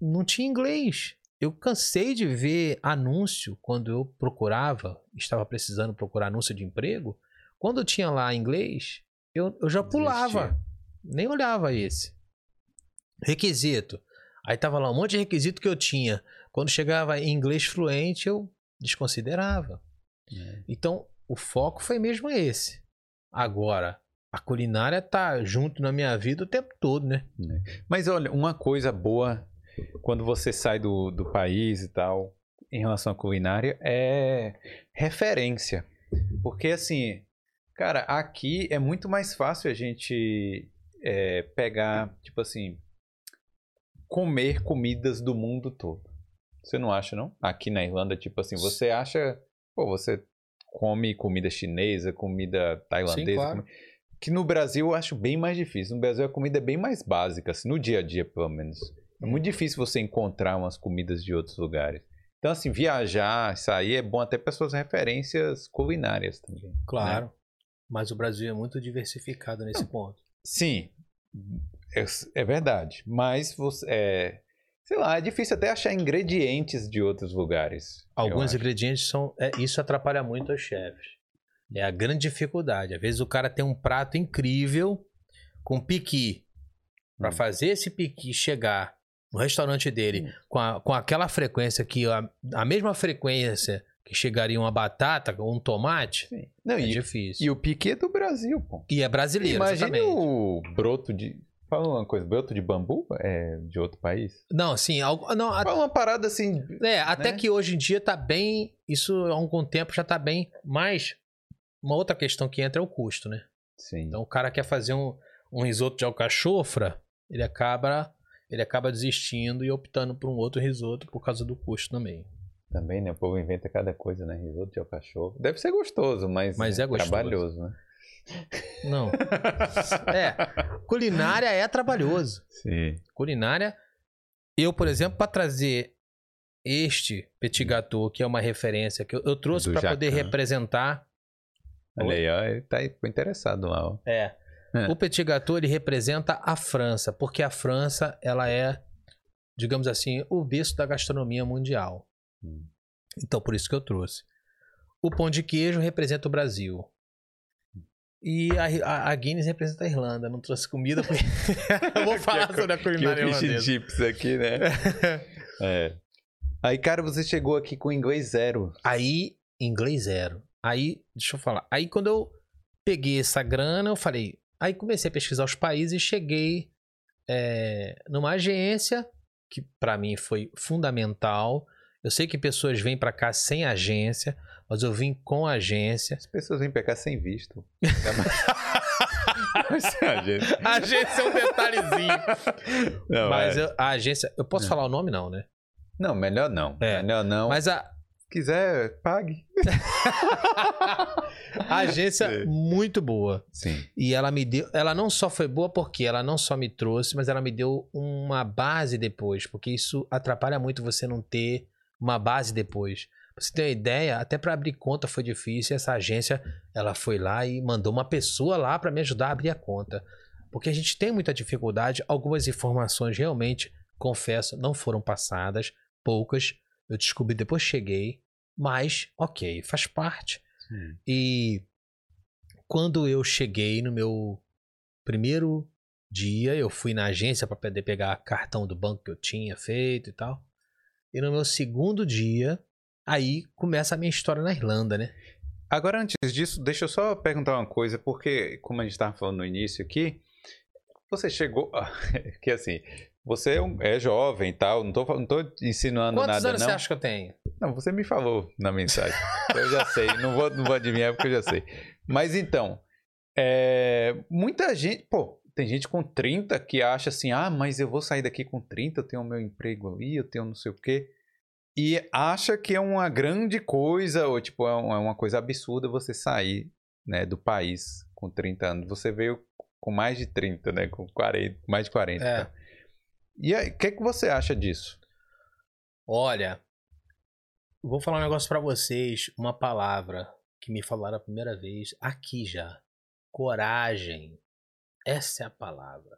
não tinha inglês. Eu cansei de ver anúncio quando eu procurava, estava precisando procurar anúncio de emprego. Quando eu tinha lá inglês, eu, eu já pulava, nem olhava esse. Requisito. Aí tava lá um monte de requisito que eu tinha. Quando chegava em inglês fluente, eu desconsiderava. É. Então, o foco foi mesmo esse. Agora, a culinária tá junto na minha vida o tempo todo, né? Mas olha, uma coisa boa quando você sai do, do país e tal, em relação à culinária, é referência. Porque assim, cara, aqui é muito mais fácil a gente é, pegar, tipo assim, comer comidas do mundo todo. Você não acha, não? Aqui na Irlanda, tipo assim, você acha. Pô, você come comida chinesa, comida tailandesa. claro. come- Que no Brasil eu acho bem mais difícil. No Brasil a comida é bem mais básica, assim, no dia a dia, pelo menos. É muito difícil você encontrar umas comidas de outros lugares. Então, assim, viajar, sair é bom até para suas referências culinárias também. né? Mas o Brasil é muito diversificado nesse ponto. Sim, é, é verdade. Mas você, é, sei lá, é difícil até achar ingredientes de outros lugares. Alguns ingredientes são. é, isso atrapalha muito os chefes. É a grande dificuldade. Às vezes o cara tem um prato incrível com piqui. Para Hum. fazer esse piqui chegar no restaurante dele Hum. com, a- com aquela frequência que a, a mesma frequência que chegaria uma batata ou um tomate, Sim. Não, é e, difícil. e o piqui é do Brasil, pô. E é brasileiro, Imagina exatamente. o broto de. Fala uma coisa, broto de bambu é de outro país? Não, sim, algo, não, Fala uma parada assim. É, até né? que hoje em dia tá bem. Isso há algum tempo já tá bem. Mas uma outra questão que entra é o custo, né? Sim. Então o cara quer fazer um, um risoto de alcachofra, ele acaba, ele acaba desistindo e optando por um outro risoto por causa do custo também. Também, né? O povo inventa cada coisa, né? Risoto de alcachofra. Deve ser gostoso, mas, Mas é gostoso. trabalhoso, né? Não. É, culinária é trabalhoso. Sim. Culinária, eu, por exemplo, para trazer este petit gâteau, que é uma referência que eu, eu trouxe para poder representar Olha aí, ó. Ele tá interessado lá, ó. É. É. O petit gâteau ele representa a França, porque a França ela é, digamos assim, o berço da gastronomia mundial. Hum. Então por isso que eu trouxe. O pão de queijo representa o Brasil. E a, a, Guinness representa a Irlanda. Não trouxe comida porque eu vou falar Que- sobre a o culinária irlandesa. chips aqui, né? é. Aí, cara, você chegou aqui com inglês zero. Aí, inglês zero. Aí, deixa eu falar. Aí, quando eu peguei essa grana, eu falei. Aí comecei a pesquisar os países e cheguei é, numa agência que pra mim foi fundamental. Eu sei que pessoas vêm pra cá sem agência, mas eu vim com agência. As pessoas vêm pegar sem visto. Mas a agência é um detalhezinho. Não, mas é. eu- a agência. Eu posso É. falar o nome, não, né? Não, melhor não. É. Melhor não. Mas a, Se quiser, pague. a agência Sim. muito boa. Sim. E ela me deu. Ela não só foi boa porque ela não só me trouxe, mas ela me deu uma base depois. Porque isso atrapalha muito você não ter uma base depois. Pra você ter uma ideia, até para abrir conta foi difícil. Essa agência, ela foi lá e mandou uma pessoa lá para me ajudar a abrir a conta. Porque a gente tem muita dificuldade. Algumas informações realmente, confesso, não foram passadas. Poucas. Eu descobri depois cheguei. Mas, ok, faz parte. Sim. E quando eu cheguei no meu primeiro dia, eu fui na agência para poder pegar cartão do banco que eu tinha feito e tal. E no meu segundo dia, aí começa a minha história na Irlanda, né? Agora, antes disso, deixa eu só perguntar uma coisa, porque, como a gente estava falando no início aqui, você chegou. que assim, você é, um- é jovem e tal, não tô, fal- não tô ensinando Quantos nada, anos não. você acha que eu tenho? Não, você me falou na mensagem. Eu já sei, não vou, não vou adivinhar porque eu já sei. Mas então, é, muita gente, pô, tem gente com 30 que acha assim, ah, mas eu vou sair daqui com 30, eu tenho o meu emprego ali, eu tenho não sei o quê. E acha que é uma grande coisa, ou tipo, é é uma coisa absurda você sair né, do país com 30 anos. Você veio com mais de 30, né? Com 40, mais de 40. É. tá? E aí, o que, que você acha disso? Olha, vou falar um negócio pra vocês, uma palavra que me falaram a primeira vez aqui já. Coragem. Essa é a palavra.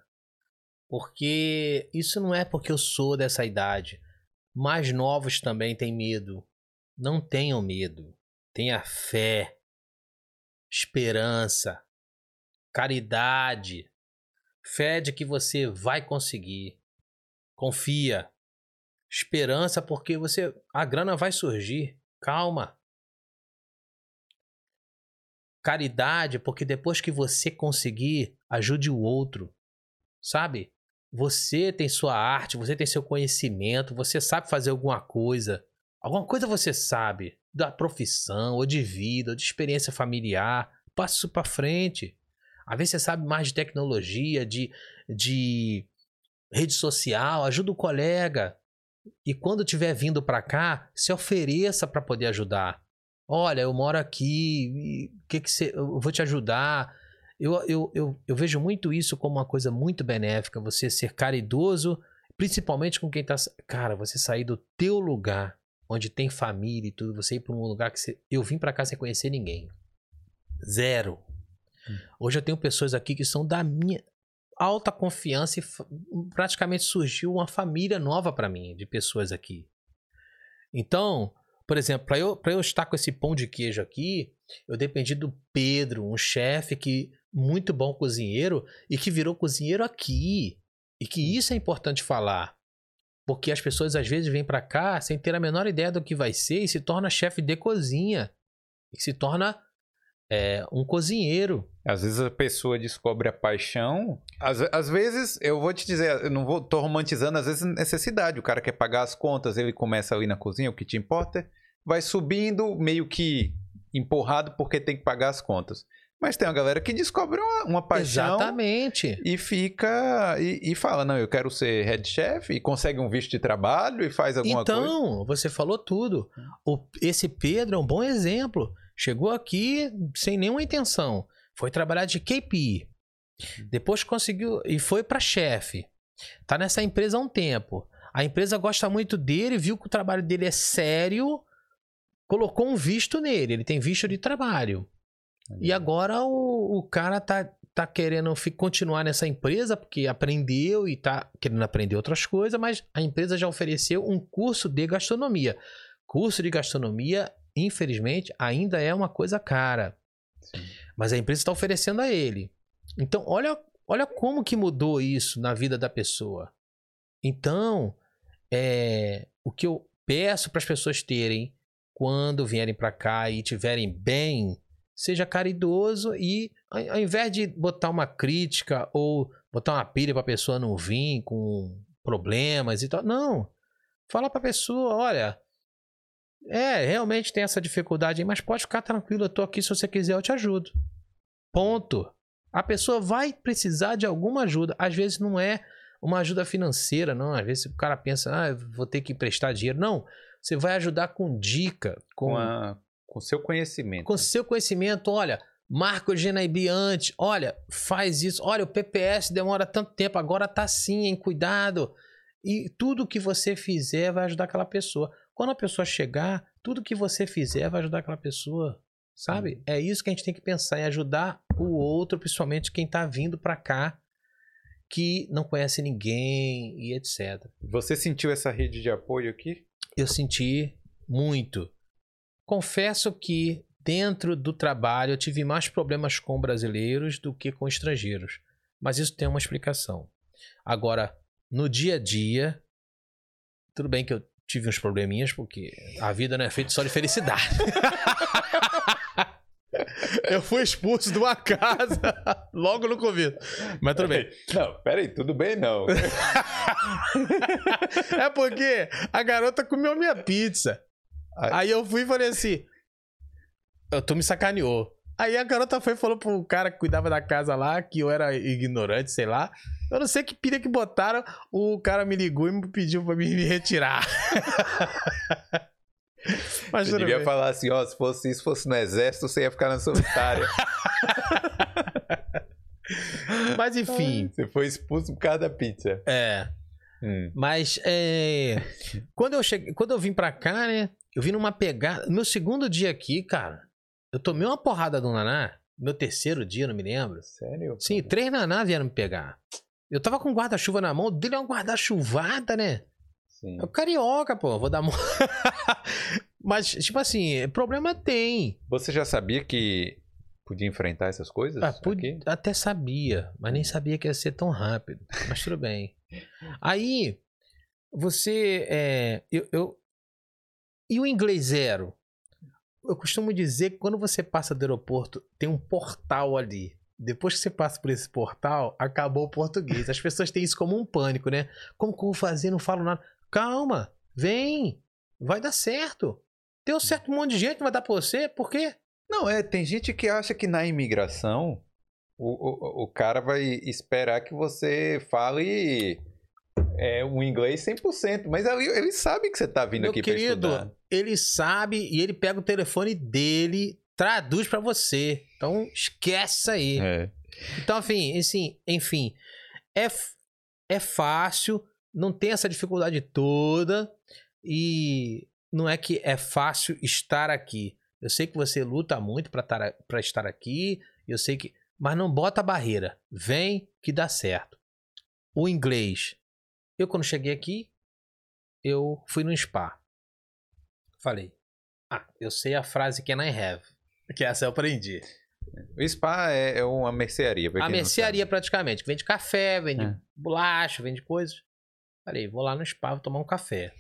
Porque isso não é porque eu sou dessa idade. Mais novos também têm medo. Não tenham medo. Tenha fé, esperança, caridade. Fé de que você vai conseguir. Confia. Esperança porque você a grana vai surgir. Calma. Caridade porque depois que você conseguir, ajude o outro. Sabe? Você tem sua arte, você tem seu conhecimento, você sabe fazer alguma coisa. Alguma coisa você sabe da profissão, ou de vida, ou de experiência familiar. Passa isso pra frente. Às vezes você sabe mais de tecnologia, de, de rede social, ajuda o colega. E quando tiver vindo para cá, se ofereça para poder ajudar. Olha, eu moro aqui, que que você, eu vou te ajudar. Eu, eu, eu, eu vejo muito isso como uma coisa muito benéfica, você ser caridoso, principalmente com quem tá. Cara, você sair do teu lugar, onde tem família e tudo, você ir para um lugar que você. Eu vim para cá sem conhecer ninguém. Zero. Hoje eu tenho pessoas aqui que são da minha alta confiança e praticamente surgiu uma família nova para mim, de pessoas aqui. Então, por exemplo, para eu, eu estar com esse pão de queijo aqui, eu dependi do Pedro, um chefe que muito bom cozinheiro e que virou cozinheiro aqui. E que isso é importante falar. Porque as pessoas às vezes vêm para cá sem ter a menor ideia do que vai ser e se torna chefe de cozinha. E se torna é, um cozinheiro. Às vezes a pessoa descobre a paixão. Às, às vezes, eu vou te dizer, eu não vou, tô romantizando, às vezes necessidade. O cara quer pagar as contas, ele começa ali na cozinha, o que te importa, vai subindo meio que empurrado porque tem que pagar as contas. Mas tem uma galera que descobre uma, uma paixão. Exatamente. E fica. E, e, fala: não, eu quero ser head chef, e consegue um visto de trabalho e faz alguma então, coisa. Então, você falou tudo. O, esse Pedro é um bom exemplo. Chegou aqui sem nenhuma intenção. Foi trabalhar de KP. Depois conseguiu. E foi para chefe. Tá nessa empresa há um tempo. A empresa gosta muito dele, viu que o trabalho dele é sério, colocou um visto nele. Ele tem visto de trabalho. E agora o, o cara tá, tá querendo continuar nessa empresa porque aprendeu e tá querendo aprender outras coisas, mas a empresa já ofereceu um curso de gastronomia. Curso de gastronomia, infelizmente, ainda é uma coisa cara. Sim. Mas a empresa está oferecendo a ele. Então, olha, olha como que mudou isso na vida da pessoa. Então, é, o que eu peço para as pessoas terem quando vierem para cá e estiverem bem seja caridoso e ao invés de botar uma crítica ou botar uma pilha para a pessoa não vir com problemas e tal, não. Fala para a pessoa, olha, é, realmente tem essa dificuldade mas pode ficar tranquilo, eu tô aqui se você quiser eu te ajudo. Ponto. A pessoa vai precisar de alguma ajuda, às vezes não é uma ajuda financeira, não, às vezes o cara pensa, ah, vou ter que prestar dinheiro, não. Você vai ajudar com dica, com, com a com seu conhecimento. Com seu conhecimento, olha, marca o GNIB antes, olha, faz isso, olha, o PPS demora tanto tempo, agora tá assim, em cuidado. E tudo que você fizer vai ajudar aquela pessoa. Quando a pessoa chegar, tudo que você fizer vai ajudar aquela pessoa. Sabe? Hum. É isso que a gente tem que pensar, em ajudar o outro, principalmente quem tá vindo para cá, que não conhece ninguém e etc. Você sentiu essa rede de apoio aqui? Eu senti muito. Confesso que dentro do trabalho eu tive mais problemas com brasileiros do que com estrangeiros, mas isso tem uma explicação. Agora, no dia a dia, tudo bem que eu tive uns probleminhas, porque a vida não é feita só de felicidade. eu fui expulso de uma casa logo no Covid. Mas tudo bem. Não, peraí, tudo bem não. é porque a garota comeu minha pizza. Aí eu fui e falei assim: Tu me sacaneou. Aí a garota foi e falou pro cara que cuidava da casa lá que eu era ignorante, sei lá. Eu não sei que pilha que botaram. O cara me ligou e me pediu pra me retirar. Mas você devia bem. falar assim, ó, se fosse isso, fosse no exército, você ia ficar na solitária. Mas enfim. Você foi expulso por causa da pizza. É. Hum. Mas é, quando eu cheguei, quando eu vim pra cá, né? Eu vim numa pegada. Meu segundo dia aqui, cara, eu tomei uma porrada do Naná. Meu terceiro dia, não me lembro. Sério? Sim, três Naná vieram me pegar. Eu tava com guarda-chuva na mão, dele é uma guarda-chuvada, né? Sim. É o carioca, pô, vou dar mão. Mas, tipo assim, problema tem. Você já sabia que podia enfrentar essas coisas? Ah, podia, até sabia, mas nem sabia que ia ser tão rápido. Mas tudo bem. Aí, você. É, eu, eu, e o inglês zero? Eu costumo dizer que quando você passa do aeroporto, tem um portal ali. Depois que você passa por esse portal, acabou o português. As pessoas têm isso como um pânico, né? Como que eu vou fazer? Não falo nada. Calma, vem, vai dar certo. Certo um monte de gente, vai dar pra você, por quê? Não, é, tem gente que acha que na imigração o, o, o cara vai esperar que você fale é, um inglês 100%, mas ele, ele sabe que você tá vindo Meu aqui pra estudar. ele sabe e ele pega o telefone dele, traduz para você. Então, esquece aí. É. Então, enfim, assim, enfim, é, é fácil, não tem essa dificuldade toda e não é que é fácil estar aqui. Eu sei que você luta muito para estar aqui, eu sei que Mas não bota barreira. Vem que dá certo. O inglês. Eu, quando cheguei aqui, eu fui no spa. Falei, ah, eu sei a frase can I have. Que essa eu aprendi. O spa é, é uma mercearia. A mercearia, praticamente. que Vende café, vende É. bolacha, vende coisas. Falei, vou lá no spa, vou tomar um café.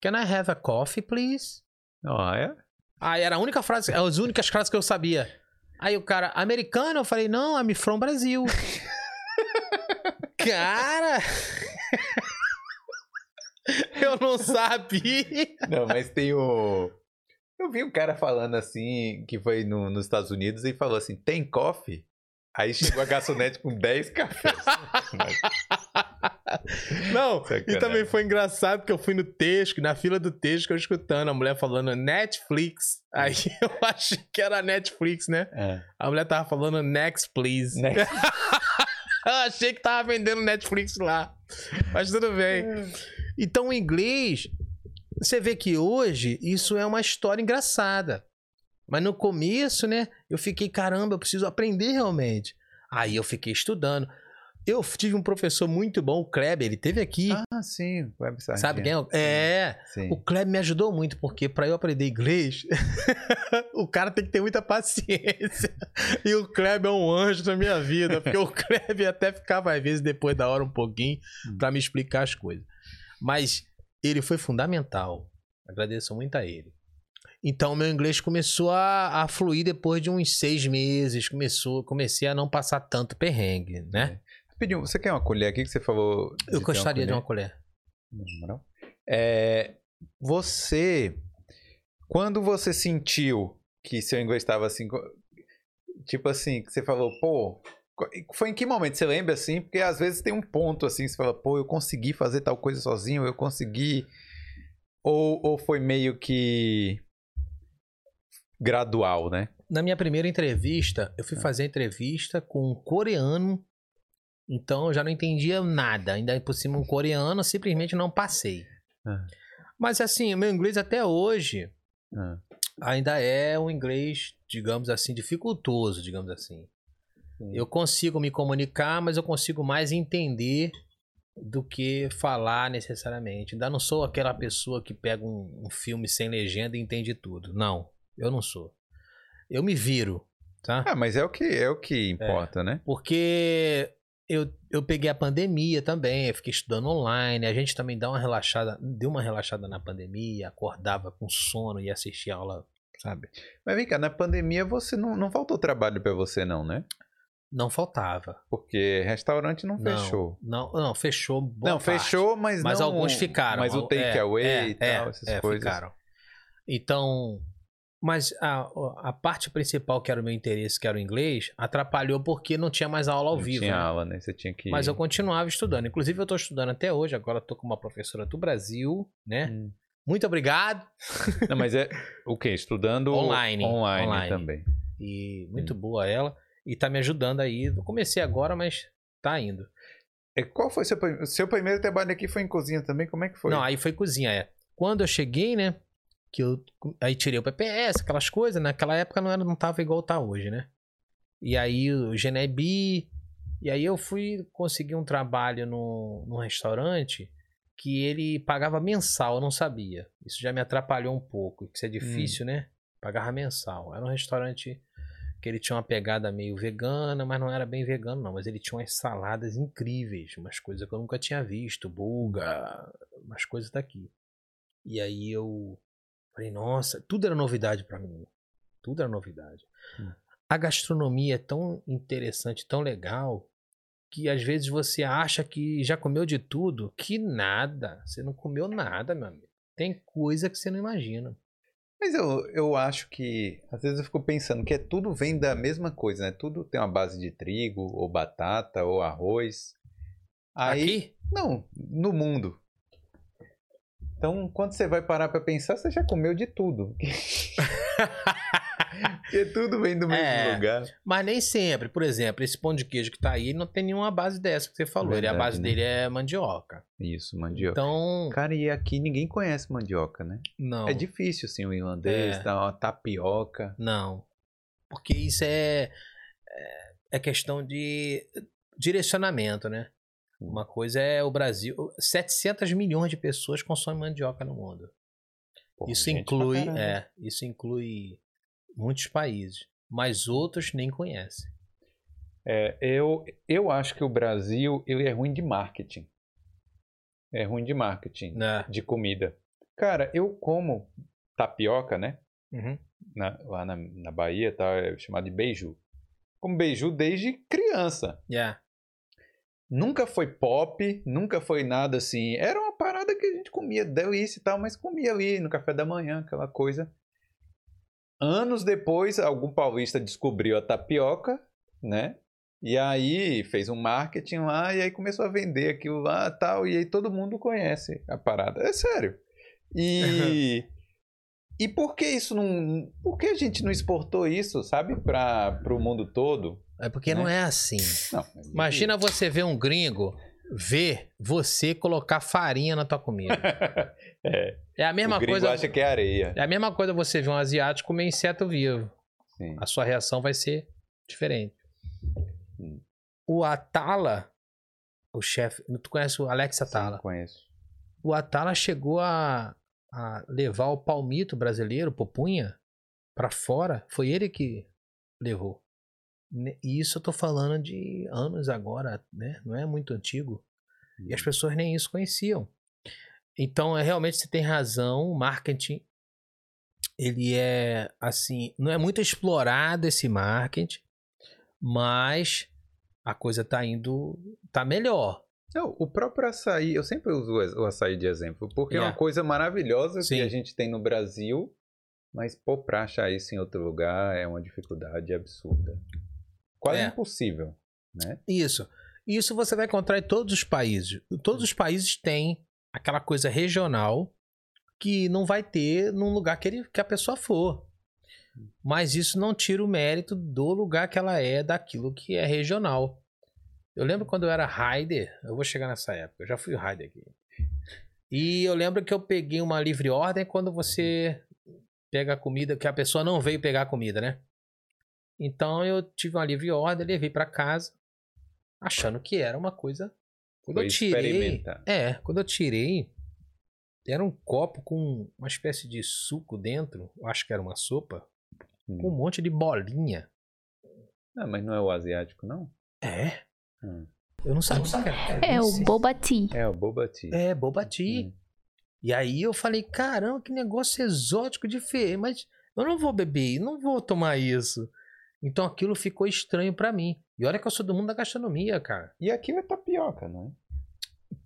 Can I have a coffee, please? Ah, é? Ah, era a única frase, as únicas frases que eu sabia. Aí o cara, americano, eu falei, não, I'm from Brasil. cara! eu não sabia. Não, mas tem o. Eu vi um cara falando assim, que foi no- nos Estados Unidos e falou assim: tem coffee? Aí chegou a garçonete com 10 cafés. Não, e Sacanagem. também foi engraçado porque eu fui no Tesco, na fila do Tesco, eu escutando a mulher falando Netflix. Aí eu achei que era Netflix, né? É. A mulher tava falando Next, please. Né? Eu achei que tava vendendo Netflix lá. Mas tudo bem. Então, o inglês, você vê que hoje isso é uma história engraçada. Mas no começo, né, eu fiquei, caramba, eu preciso aprender realmente. Aí eu fiquei estudando. Eu tive um professor muito bom, o Kleber, ele teve aqui. Ah, sim. Web Sardinha. sabe quem é? o- É. Sim. O Kleber me ajudou muito, porque para eu aprender inglês, o cara tem que ter muita paciência. E o Kleber é um anjo na minha vida, porque o Kleber até ficava, às vezes, depois da hora um pouquinho, Hum. para me explicar as coisas. Mas ele foi fundamental. Agradeço muito a ele. Então, meu inglês começou a, a fluir depois de uns seis meses. Começou, comecei a não passar tanto perrengue, né? Você quer uma colher aqui que você falou? Eu gostaria de uma colher? Na moral. É, você, quando você sentiu que seu inglês estava assim, tipo assim, que você falou, pô, foi em que momento? Você lembra assim? Porque às vezes tem um ponto assim, você fala, pô, eu consegui fazer tal coisa sozinho, eu consegui. Ou, ou foi meio que gradual, né? Na minha primeira entrevista, eu fui Ah. fazer a entrevista com um coreano. Então eu já não entendia nada. Ainda por cima, um coreano, simplesmente não passei. Ah. Mas assim, o meu inglês até hoje Ah, ainda é um inglês, digamos assim, dificultoso, digamos assim. sim. Eu consigo me comunicar, mas eu consigo mais entender do que falar necessariamente. Ainda não sou aquela pessoa que pega um, um filme sem legenda e entende tudo. Não, eu não sou. Eu me viro, tá? Ah, mas é o que é o que importa, né? Porque eu, eu peguei a pandemia também, eu fiquei estudando online, a gente também dá uma relaxada, deu uma relaxada na pandemia, acordava com sono e assistia aula, sabe? Mas vem cá, na pandemia você não, não faltou trabalho pra você não, né? Não faltava. Porque restaurante não Não, fechou. Não, não, fechou. não, parte. fechou, mas, Mas não... alguns ficaram. Mas o Al- takeaway é, e tal, é, essas é, coisas. ficaram. Então, mas a, a parte principal que era o meu interesse, que era o inglês, atrapalhou porque não tinha mais aula ao Não vivo. tinha né? aula, né? Você tinha que... Mas eu continuava estudando. Inclusive, eu estou estudando até hoje. Agora estou com uma professora do Brasil, né? Hum. Muito obrigado. Não, mas é o quê? Estudando Online, online, online. também. E muito boa ela. E tá me ajudando aí. Eu comecei agora, mas tá indo. E qual foi seu, seu primeiro trabalho aqui? Foi em cozinha também? Como é que foi? Não, aí foi cozinha, é. Quando eu cheguei, né? Que eu aí tirei o PPS, aquelas coisas. Naquela época não, era, não tava igual tá hoje, né? E aí o Genebi. E aí eu fui conseguir um trabalho no, num restaurante que ele pagava mensal, eu não sabia. Isso já me atrapalhou um pouco, isso é difícil, né? Pagava mensal. Era um restaurante que ele tinha uma pegada meio vegana, mas não era bem vegano, não. Mas ele tinha umas saladas incríveis, umas coisas que eu nunca tinha visto, bulga, umas coisas daqui. E aí eu falei, nossa, tudo era novidade pra mim. Tudo era novidade. Hum. A gastronomia é tão interessante, tão legal, que às vezes você acha que já comeu de tudo, que nada. Você não comeu nada, meu amigo. Tem coisa que você não imagina. Mas eu, eu acho que, às vezes eu fico pensando que é, tudo vem da mesma coisa, né? Tudo tem uma base de trigo, ou batata, ou arroz. Aí, Aqui? não, no mundo. Então, quando você vai parar pra pensar, você já comeu de tudo. Porque tudo vem do mesmo É. lugar. Mas nem sempre. Por exemplo, esse pão de queijo que tá aí não tem nenhuma base dessa que você falou. Ele, a Verdade, base né? dele é mandioca. Isso, mandioca. Então, Cara, e aqui ninguém conhece mandioca, né? não. É difícil, assim, o irlandês, É. uma tapioca. Não. Porque isso é. é questão de direcionamento, né? Uma coisa é o Brasil. 700 milhões de pessoas consomem mandioca no mundo. Porra, isso inclui, é, isso inclui muitos países, mas outros nem conhecem. É, eu, eu acho que o Brasil ele é ruim de marketing. É ruim de marketing, Né? de comida. Cara, eu como tapioca, né? Uhum. Na- lá na, na Bahia, tá? É chamado de beiju. Como beiju desde criança. Yeah. Nunca foi pop, nunca foi nada assim. Era uma parada que a gente comia, delícia e tal, mas comia ali no café da manhã, aquela coisa. Anos depois, algum paulista descobriu a tapioca, né? E aí fez um marketing lá e aí começou a vender aquilo lá e tal. E aí todo mundo conhece a parada. É sério. E. e por que isso não. Por que a gente não exportou isso, sabe? Para o mundo todo? É porque não é assim. Não, Imagina você ver um gringo ver você colocar farinha na tua comida. é, É a mesma o coisa. acha que é areia. É a mesma coisa você ver um asiático comer inseto vivo. Sim. A sua reação vai ser diferente. Hum. O Atala, o chefe. Tu conhece o Alex Atala? Sim, conheço. O Atala chegou a, a levar o palmito brasileiro, Pupunha, pra fora. Foi ele que levou. Ne- E isso eu tô falando de anos agora, né? Não é muito antigo. E as pessoas nem isso conheciam. Então, é realmente você tem razão, o marketing ele é assim, não é muito explorado esse marketing, mas a coisa tá indo, tá melhor. Não, o próprio açaí, eu sempre uso o açaí de exemplo, porque é Yeah. uma coisa maravilhosa Sim. que a gente tem no Brasil, mas pô, pra achar isso em outro lugar é uma dificuldade absurda. Quase É. impossível, né? Isso. Isso você vai encontrar em todos os países. Todos os países têm aquela coisa regional que não vai ter num lugar que, ele, que a pessoa for. Mas isso não tira o mérito do lugar que ela é, daquilo que é regional. Eu lembro quando eu era rider, eu vou chegar nessa época, eu já fui rider aqui. E eu lembro que eu peguei uma livre ordem quando você pega a comida, que a pessoa não veio pegar a comida, né? Então eu tive uma livre ordem, levei pra casa, achando que era uma coisa. Quando Foi eu tirei. É, quando eu tirei, era um copo com uma espécie de suco dentro, eu acho que era uma sopa, Hum. com um monte de bolinha. Ah, mas não é o asiático, não? É? Hum. Eu não sabia. É o boba tea. É o boba tea. É, boba tea. Hum. E aí eu falei, caramba, que negócio exótico diferente, mas eu não vou beber, não vou tomar isso. Então aquilo ficou estranho pra mim. E olha que eu sou do mundo da gastronomia, cara. E aquilo é tapioca, não é?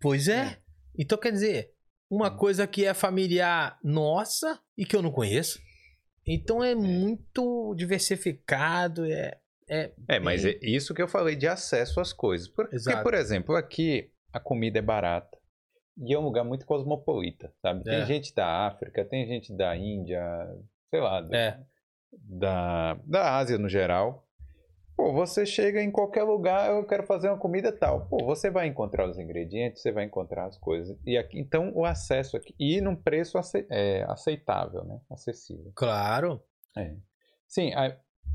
Pois é. Então quer dizer, uma Hum. coisa que é familiar nossa e que eu não conheço. Então é muito diversificado, é, é É, mas é isso que eu falei de acesso às coisas. Por- Porque, Exato. por exemplo, aqui a comida é barata. E é um lugar muito cosmopolita, sabe? Tem É. gente da África, tem gente da Índia, sei lá, É. da, da Ásia no geral. Pô, você chega em qualquer lugar, eu quero fazer uma comida tal. Pô, você vai encontrar os ingredientes, você vai encontrar as coisas. E aqui, então, o acesso aqui. E num preço ace- é, aceitável, né? Acessível. claro. É. Sim, aí-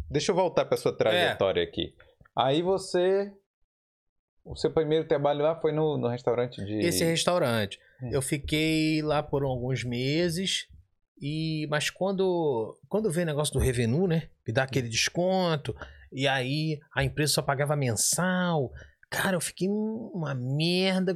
deixa eu voltar para sua trajetória aqui. Aí você. O seu primeiro trabalho lá foi no, no restaurante de. Esse restaurante. É. Eu fiquei lá por alguns meses. E mas quando quando veio o negócio do revenue, né? Que dá aquele desconto. E aí a empresa só pagava mensal. Cara, eu fiquei uma merda.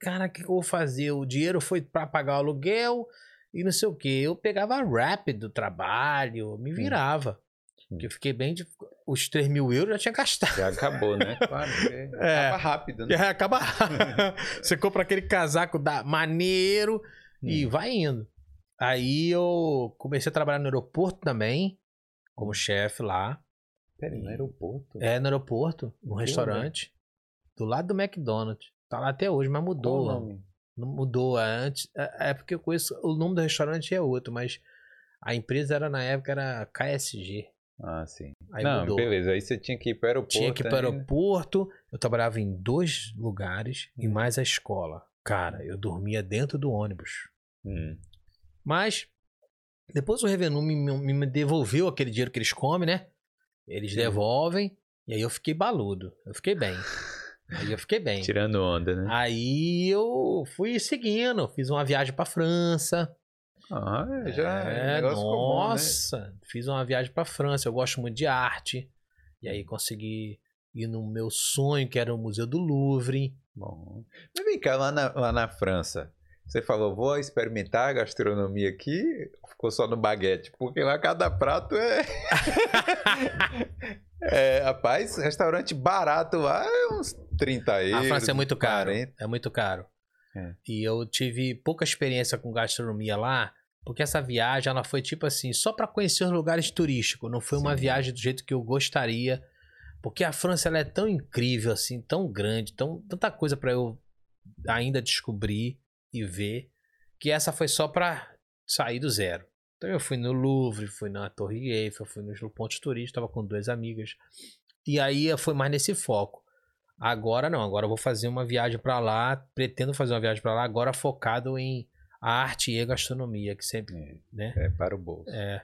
Cara, o que eu vou fazer? O dinheiro foi pra pagar o aluguel e não sei o que. Eu pegava rápido do trabalho, me virava. Hum. Porque eu fiquei bem. De... Os 3 mil euros eu já tinha gastado. Já acabou, né? Claro, É. acaba rápido, né? É, acaba. Você compra aquele casaco da maneiro e Hum. vai indo. Aí eu comecei a trabalhar no aeroporto também, como chefe lá. Peraí, no aeroporto? É, no aeroporto, no restaurante. Do lado do McDonald's. Tá lá até hoje, mas Qual mudou. o nome? Não mudou antes. É, é porque eu conheço. O nome do restaurante é outro, mas a empresa era na época era KSG. Ah, sim. Aí Não, mudou. beleza. Aí você tinha que ir para o aeroporto. Tinha que ir para o aeroporto. Eu trabalhava em dois lugares e Hum. mais a escola. Cara, eu dormia dentro do ônibus. Hum. Mas depois o Revenue me, me- devolveu aquele dinheiro que eles comem, né? Eles Sim. devolvem. E aí eu fiquei baludo. Eu fiquei bem. Aí eu fiquei bem. Tirando onda, né? Aí eu fui seguindo, fiz uma viagem pra França. Ah, já é, É, né? nossa, fiz uma viagem pra França. Eu gosto muito de arte. E aí consegui ir no meu sonho, que era o Museu do Louvre. Bom. Mas vem cá, lá na, lá na França, você falou, vou experimentar a gastronomia aqui, ficou só no baguete, porque lá cada prato é. é rapaz, restaurante barato lá é uns 30 euros. A França é muito caro. 40. É muito caro. É. E eu tive pouca experiência com gastronomia lá, porque essa viagem ela foi tipo assim, só para conhecer os lugares turísticos. Não foi uma Sim. viagem do jeito que eu gostaria, porque a França ela é tão incrível assim, tão grande, tão tanta coisa para eu ainda descobrir e ver, que essa foi só para sair do zero. Então eu fui no Louvre, fui na Torre Eiffel, fui nos pontos turísticos, tava com duas amigas. E aí foi mais nesse foco. Agora não, agora eu vou fazer uma viagem pra lá, pretendo fazer uma viagem pra lá, agora focado em arte e gastronomia, que sempre, É, né? é para o bolso. É,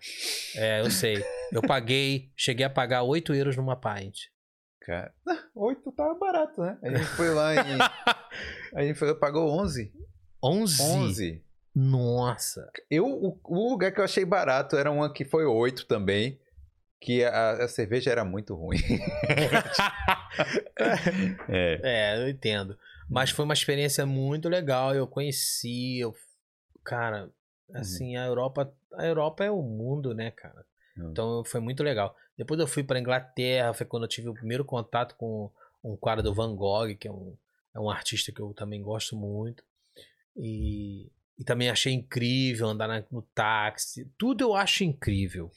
é, eu sei. Eu paguei, cheguei a pagar 8 euros numa pint. Cara, oito tava barato, né? A gente foi lá em. A gente foi, pagou 11. 11? 11. Nossa. Eu, o, o lugar que eu achei barato era uma que foi 8 também. Que a, a cerveja era muito ruim. é. É, eu entendo. Mas foi uma experiência muito legal. Eu conheci, eu... cara, assim, a Europa, a Europa é o mundo, né, cara? Hum. Então foi muito legal. Depois eu fui para Inglaterra, foi quando eu tive o primeiro contato com um quadro do Van Gogh, que é um, é um artista que eu também gosto muito. E, e também achei incrível andar na- no táxi. Tudo eu acho incrível.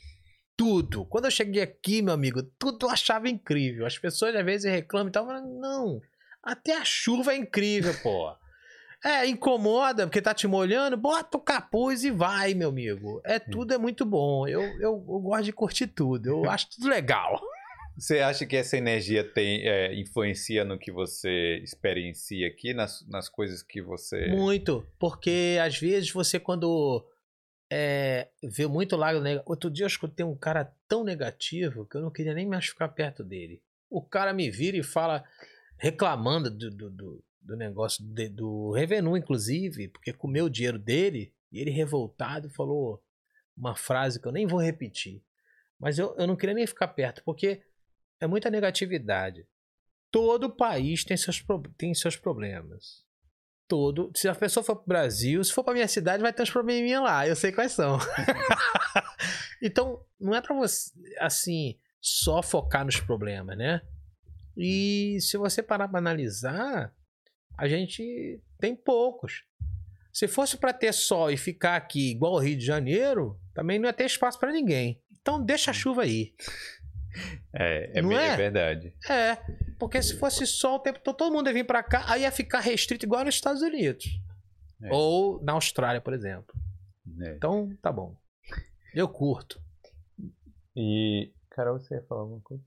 Tudo. Quando eu cheguei aqui, meu amigo, tudo eu achava incrível. As pessoas às vezes reclamam e tal, mas não. Até a chuva é incrível, pô. É, incomoda porque tá te molhando, bota o capuz e vai, meu amigo. É tudo é muito bom. Eu, eu, eu gosto de curtir tudo. Eu acho tudo legal. Você acha que essa energia tem é, influencia no que você experiencia aqui, nas, nas coisas que você. Muito. Porque às vezes você, quando é, vê muito lado negativo. Outro dia eu escutei um cara tão negativo que eu não queria nem mais ficar perto dele. O cara me vira e fala, reclamando do, do, do, do negócio de- do Revenu, inclusive, porque comeu o dinheiro dele, e ele revoltado falou uma frase que eu nem vou repetir. Mas eu, eu não queria nem ficar perto, porque é muita negatividade. Todo país tem seus, tem seus problemas todo. Se a pessoa for pro Brasil, se for pra minha cidade, vai ter uns probleminha lá. Eu sei quais são. então, não é pra você, assim, só focar nos problemas, né? E se você parar pra analisar, a gente tem poucos. Se fosse pra ter sol e ficar aqui igual o Rio de Janeiro, também não ia ter espaço pra ninguém. Então deixa a chuva aí. É, é, é? é verdade. É, porque se fosse sol o tempo todo, todo mundo ia vir pra cá, aí ia ficar restrito igual nos Estados Unidos. É. Ou na Austrália, por exemplo. É. Então, tá bom. Eu curto. E. Carol, você ia falar alguma coisa?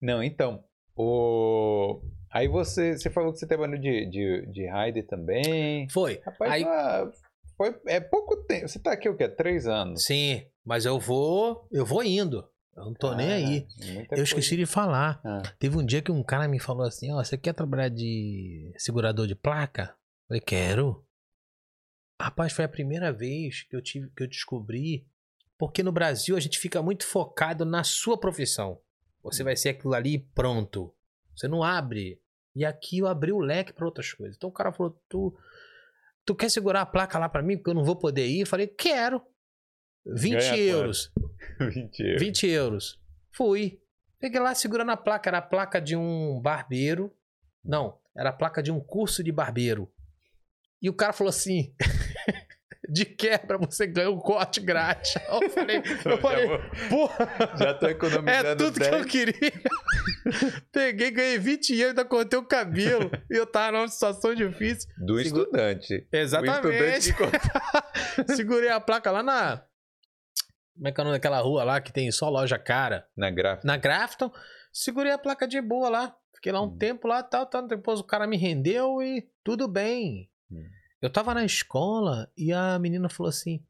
Não, então. O... Aí você, você falou que você trabalhou de, de, de Raider também. Foi. Rapaz, Aí- ah, foi, é pouco tempo. Você tá aqui o quê? Três anos? Sim, mas eu vou, eu vou indo. Eu não tô nem aí. Cara, muita Eu esqueci de falar. coisa. Ah, Teve um dia que um cara me falou assim: Ó, você quer trabalhar de segurador de placa? Eu falei, quero. Rapaz, foi a primeira vez que eu tive que eu descobri. Porque no Brasil a gente fica muito focado na sua profissão. Você vai ser aquilo ali e pronto. Você não abre. E aqui eu abri o leque para outras coisas. Então o cara falou: tu, tu quer segurar a placa lá para mim? Porque eu não vou poder ir? Eu falei: quero. 20 Ganha quanto? euros. 20 euros. 20 euros. Fui. Peguei lá segurando a placa. Era a placa de um barbeiro. Não, era a placa de um curso de barbeiro. E o cara falou assim: de quebra você ganha um corte grátis. Eu falei, eu falei porra, já tô é economizando tudo que 10. eu queria. Peguei, ganhei 20 euros, ainda cortei o cabelo. E eu tava numa situação difícil. Do Segura- estudante. O estudante Exatamente. de Segurei a placa lá na. Como é que é o nome daquela rua lá que tem só loja cara? na gráfica. na Grafton, segurei a placa de boa lá. Fiquei lá um Hum. tempo lá, tal, tal. Depois o cara me rendeu e tudo bem. Hum. Eu tava na escola e a menina falou assim: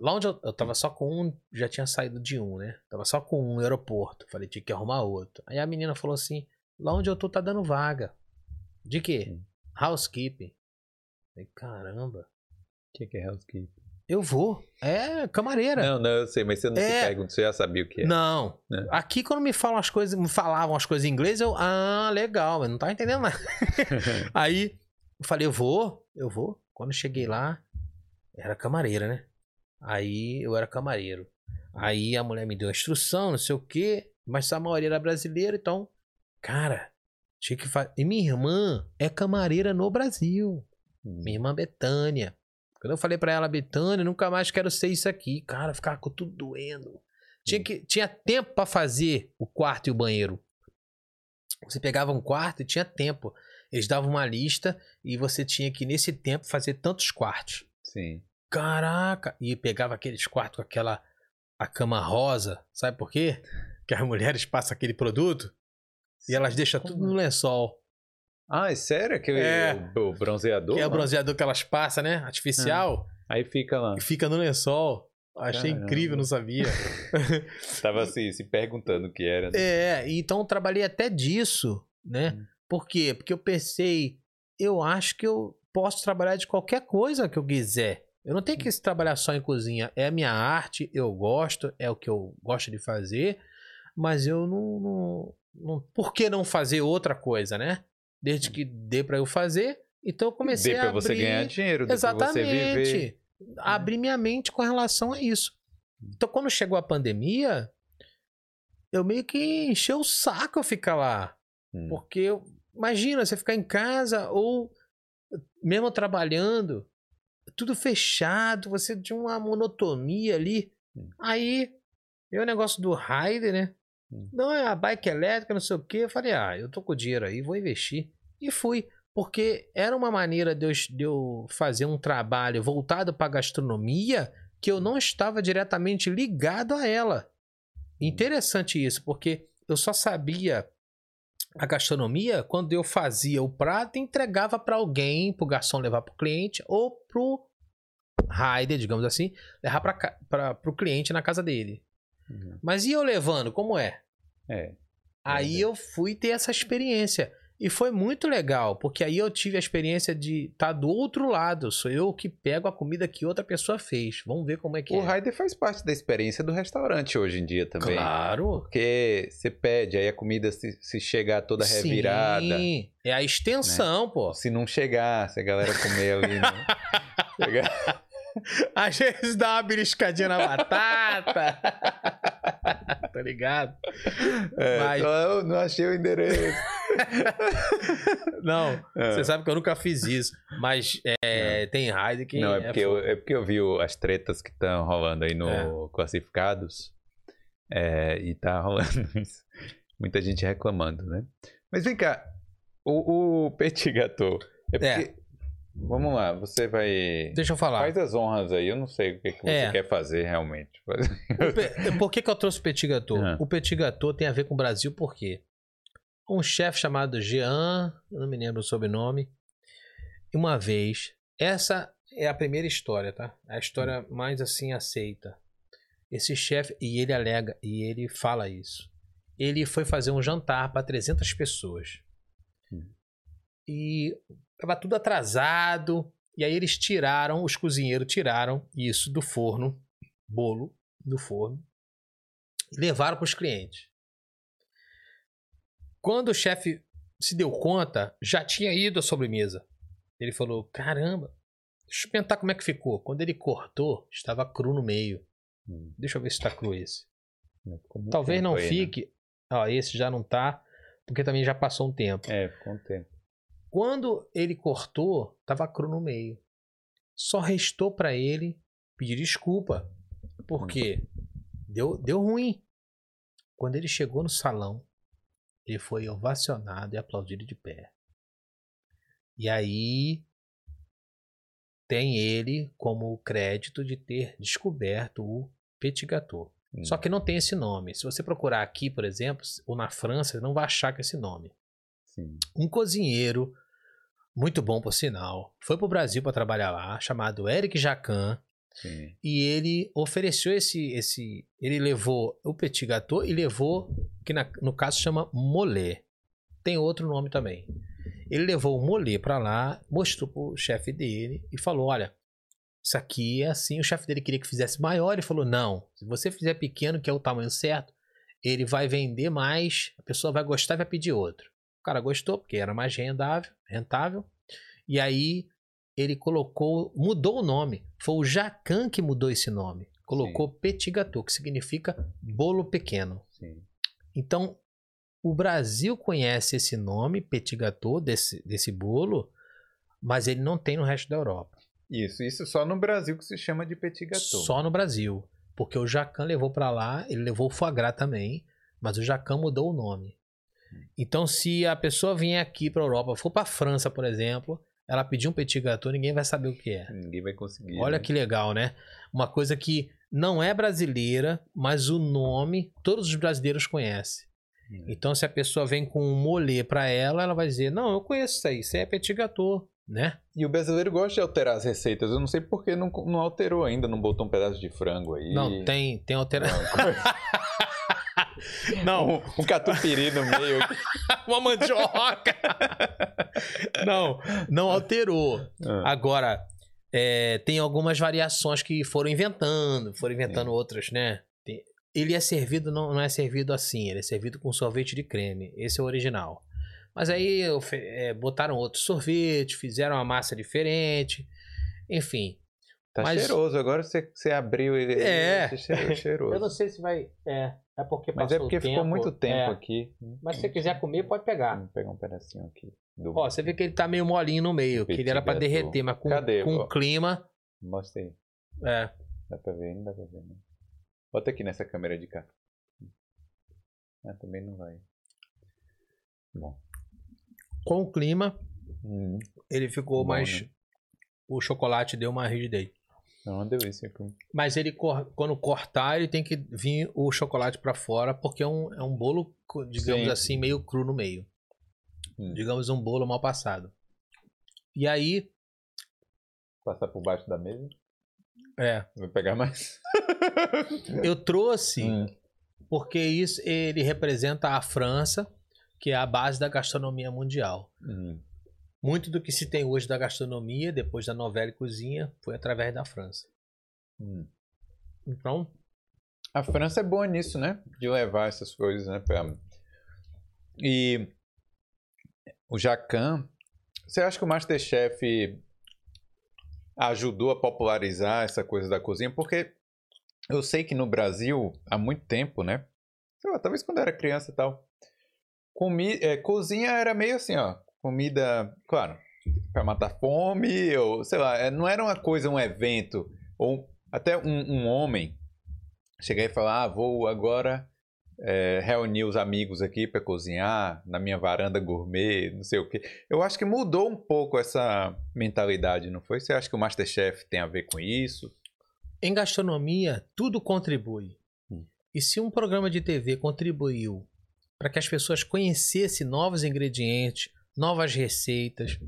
Lá onde eu, eu tava só com um, já tinha saído de um, né? Tava só com um no aeroporto. Falei, tinha que arrumar outro. Aí a menina falou assim: lá onde eu tô tá dando vaga. De quê? Housekeeping. Falei, caramba. O que, que é housekeeping? Eu vou. É camareira. Não, não, eu sei, mas você não se É. pergunta, você já sabia o que é. Não. É. Aqui, quando me falam as coisas, me falavam as coisas em inglês, eu. Ah, legal, mas não tava entendendo nada. Aí eu falei, eu vou, eu vou. Quando eu cheguei lá, era camareira, né? Aí eu era camareiro. Aí a mulher me deu a instrução, não sei o quê, mas a maioria era brasileira, então, cara, tinha que fazer. E minha irmã é camareira no Brasil. Minha irmã Betânia. Quando eu falei pra ela, Betânia, nunca mais quero ser isso aqui. Cara, ficava com tudo doendo. Tinha, que, tinha tempo pra fazer o quarto e o banheiro. Você pegava um quarto e tinha tempo. Eles davam uma lista e você tinha que, nesse tempo, fazer tantos quartos. Sim. Caraca! E pegava aqueles quartos com aquela a cama rosa. Sabe por quê? Que as mulheres passam aquele produto e elas deixam tudo no lençol. Ah, é sério? Aquele É. o, o bronzeador? Que é o bronzeador que elas passam, né? Artificial. Aí fica lá. E fica no lençol. Achei Caramba. incrível, não sabia. Tava assim, se perguntando o que era. né? É, então eu trabalhei até disso, né? Hum. Por quê? Porque eu pensei, eu acho que eu posso trabalhar de qualquer coisa que eu quiser. Eu não tenho que trabalhar só em cozinha. É a minha arte, eu gosto, é o que eu gosto de fazer, mas eu não. não, não por que não fazer outra coisa, né? Desde que dê pra eu fazer, então eu comecei Dê a pra abrir... você ganhar dinheiro, dê pra você viver. Exatamente. Abrir minha mente com relação a isso. Então, quando chegou a pandemia, eu meio que encheu o saco eu ficar lá. Hum. Porque, eu- imagina, você ficar em casa ou mesmo trabalhando, tudo fechado, você tinha uma monotonia ali. Hum. Aí, veio o negócio do Raider, né? Hum. Não, é a bike elétrica, não sei o quê. Eu falei, ah, eu tô com dinheiro aí, vou investir. E fui. Porque era uma maneira de eu, de eu fazer um trabalho voltado para gastronomia que eu não estava diretamente ligado a ela. Interessante isso, porque eu só sabia a gastronomia quando eu fazia o prato e entregava para alguém, pro garçom levar pro cliente ou pro rider, digamos assim, levar para pro cliente na casa dele. Uhum. Mas e eu levando, como é? É. Aí Verdade. eu fui ter essa experiência. E foi muito legal, porque aí eu tive a experiência de estar do outro lado. Sou eu que pego a comida que outra pessoa fez. Vamos ver como é que O é. rider faz parte da experiência do restaurante hoje em dia também. Claro. Porque você pede, aí a comida se, se chegar toda revirada. Sim. É a extensão, pô. Se não chegar, se a galera comer ali. Né? Chegar- Às vezes dá uma beliscadinha na batata. tá ligado? É, Mas- eu não achei o endereço. Não, É. você sabe que eu nunca fiz isso. Mas é, tem raid que. Não, é porque, eu, é porque eu vi as tretas que estão rolando aí no É. Classificados. É, e tá rolando isso. Muita gente reclamando, né? Mas vem cá, o, o Petit Gâteau. É porque. Vamos lá, você vai. Deixa eu falar. Faz as honras aí, eu não sei o que, que você É. quer fazer realmente. Pe- Por que, que eu trouxe o Petit Gâteau? Ah. O Petit Gâteau tem a ver com o Brasil por quê? Um chefe chamado Jean, eu não me lembro o sobrenome, uma vez, essa é a primeira história, tá? A história mais assim aceita. Esse chefe, e ele alega, e ele fala isso. Ele foi fazer um jantar para 300 pessoas. Hum. E tava tudo atrasado, e aí eles tiraram, os cozinheiros tiraram isso do forno, bolo do forno, e levaram para os clientes. Quando o chefe se deu conta, já tinha ido a sobremesa. Ele falou: Caramba, deixa eu experimentar como é que ficou. Quando ele cortou, estava cru no meio. Hum, Deixa eu ver se está cru esse. Talvez não né? fique. Ó, esse já não tá, porque também já passou um tempo. É, ficou um tempo. Quando ele cortou, estava cru no meio. Só restou para ele pedir desculpa. Porque deu, deu ruim. Quando ele chegou no salão, ele foi ovacionado e aplaudido de pé. E aí tem ele como crédito de ter descoberto o Petit Gâteau. Hum. Só que não tem esse nome. Se você procurar aqui, por exemplo, ou na França, você não vai achar que é esse nome Sim. um cozinheiro muito bom por sinal, foi pro Brasil para trabalhar lá, chamado Eric Jacan. Sim. E ele ofereceu esse. esse ele levou o petit gâteau e levou, que na- no caso chama molê. Tem outro nome também. Ele levou o molê pra lá, mostrou pro chefe dele e falou: Olha, isso aqui é assim. O chefe dele queria que fizesse maior. Ele falou: Não, se você fizer pequeno, que é o tamanho certo, ele vai vender mais, a pessoa vai gostar e vai pedir outro. O cara gostou, porque era mais rendável, rentável. E aí ele colocou, mudou o nome. Foi o Jacan que mudou esse nome. Colocou petit gâteau, que significa bolo pequeno. Sim. Então, o Brasil conhece esse nome, petit gâteau, desse, desse bolo, mas ele não tem no resto da Europa. Isso, isso só no Brasil que se chama de petit gâteau. Só no Brasil. Porque o Jacan levou pra lá, ele levou o foie gras também, mas o Jacan mudou o nome. Então, se a pessoa vier aqui pra Europa, for pra França, por exemplo, ela pedir um petit gâteau, ninguém vai saber o que é. Ninguém vai conseguir. Olha né? que legal, né? Uma coisa que não é brasileira, mas o nome todos os brasileiros conhecem. Hum. Então, se a pessoa vem com um molê pra ela, ela vai dizer: Não, eu conheço isso aí, isso aí é petit gâteau, né? E o brasileiro gosta de alterar as receitas. Eu não sei por que não, não alterou ainda, não botou um pedaço de frango aí. Não, tem, tem alteração. Não, um catupiry no meio. uma mandioca. não, não alterou. Ah, Agora, é, tem algumas variações que foram inventando, foram inventando outras, né? Tem- ele é servido, não, não é servido assim, ele é servido com sorvete de creme. Esse é o original. Mas aí é, botaram outro sorvete, fizeram uma massa diferente. Enfim. tá mas- cheiroso. Agora você, você abriu ele. É. cheirou- cheiroso. Eu não sei se vai. É, é porque Mas é porque o ficou muito tempo é. aqui. Mas se você quiser comer, pode pegar. Vamos pegar um pedacinho aqui. Do... Ó, você vê que ele tá meio molinho no meio, que ele era gâteau. derreter, mas com, Cadê, com ó? clima. Mostra aí. É. Dá pra ver? Não dá pra ver, né? Bota aqui nessa câmera de cá. Ah, também não vai. Bom. Com o clima, Hum, ele ficou Bom, mais. né? O chocolate deu uma rigidez. É uma delícia. Mas ele quando cortar, ele tem que vir o chocolate pra fora, porque é um, é um bolo, digamos Sim. assim, meio cru no meio. Hum. Digamos um bolo mal passado. E aí, Passar por baixo da mesa. é, Vai pegar mais? eu trouxe Hum, porque isso ele representa a França, que é a base da gastronomia mundial. hum. Muito do que se tem hoje da gastronomia, depois da novela e cozinha, foi através da França. Hum. Então, A França é boa nisso, né? De levar essas coisas, né? Pra... E o Jacan, você acha que o Masterchef ajudou a popularizar essa coisa da cozinha? Porque eu sei que no Brasil, há muito tempo, né? Lá, talvez quando eu era criança e tal, comi... é, cozinha era meio assim, ó. Comida, claro, pra matar fome, ou sei lá, é, não era uma coisa, um evento, ou até um, um homem chegar e falar, ah, vou agora é, reunir os amigos aqui para cozinhar na minha varanda gourmet, não sei o quê. Eu acho que mudou um pouco essa mentalidade, não foi? Você acha que o Masterchef tem a ver com isso? em gastronomia, tudo contribui. Hum. E se um programa de TV contribuiu para que as pessoas conhecessem novos ingredientes, novas receitas,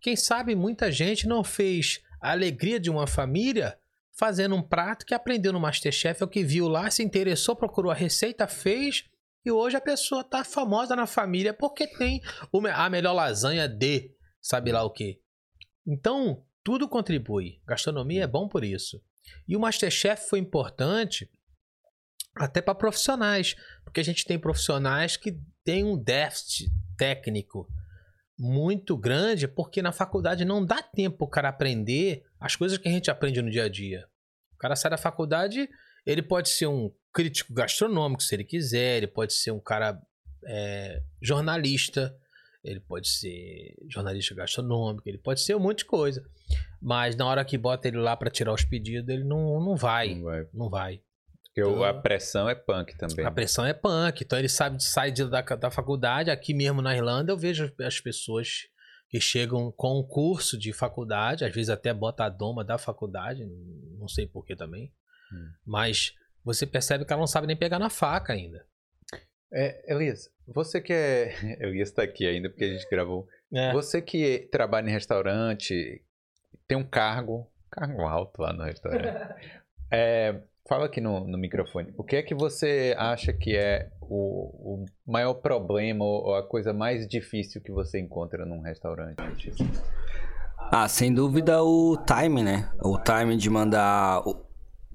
quem sabe muita gente não fez a alegria de uma família fazendo um prato que aprendeu no Masterchef, é o que viu lá, se interessou, procurou a receita, fez, e hoje a pessoa tá famosa na família porque tem a melhor lasanha de sabe lá o que. Então, tudo contribui. Gastronomia é bom por isso. E o Masterchef foi importante até para profissionais, porque a gente tem profissionais que têm um déficit técnico muito grande, porque na faculdade não dá tempo o cara aprender as coisas que a gente aprende no dia a dia. O cara sai da faculdade, ele pode ser um crítico gastronômico, se ele quiser, ele pode ser um cara é, jornalista, ele pode ser jornalista gastronômico, ele pode ser um monte de coisa. Mas na hora que bota ele lá para tirar os pedidos, ele não, não vai. Não vai. Não vai. Porque o- a Então- pressão é punk também. A pressão é punk, então ele sabe sai de, da, da faculdade. Aqui mesmo na Irlanda eu vejo as pessoas que chegam com um curso de faculdade, às vezes até bota a doma da faculdade, não sei porquê também. Hum. Mas você percebe que ela não sabe nem pegar na faca ainda. É, Elias, você que é. Elias está aqui ainda porque a gente gravou. É. Você que trabalha em restaurante, tem um cargo, Carro alto lá no restaurante. É, fala aqui no, no microfone. O que é que você acha que é o, o maior problema ou, a coisa mais difícil que você encontra num restaurante? Ah, sem dúvida o time, né? O time de mandar.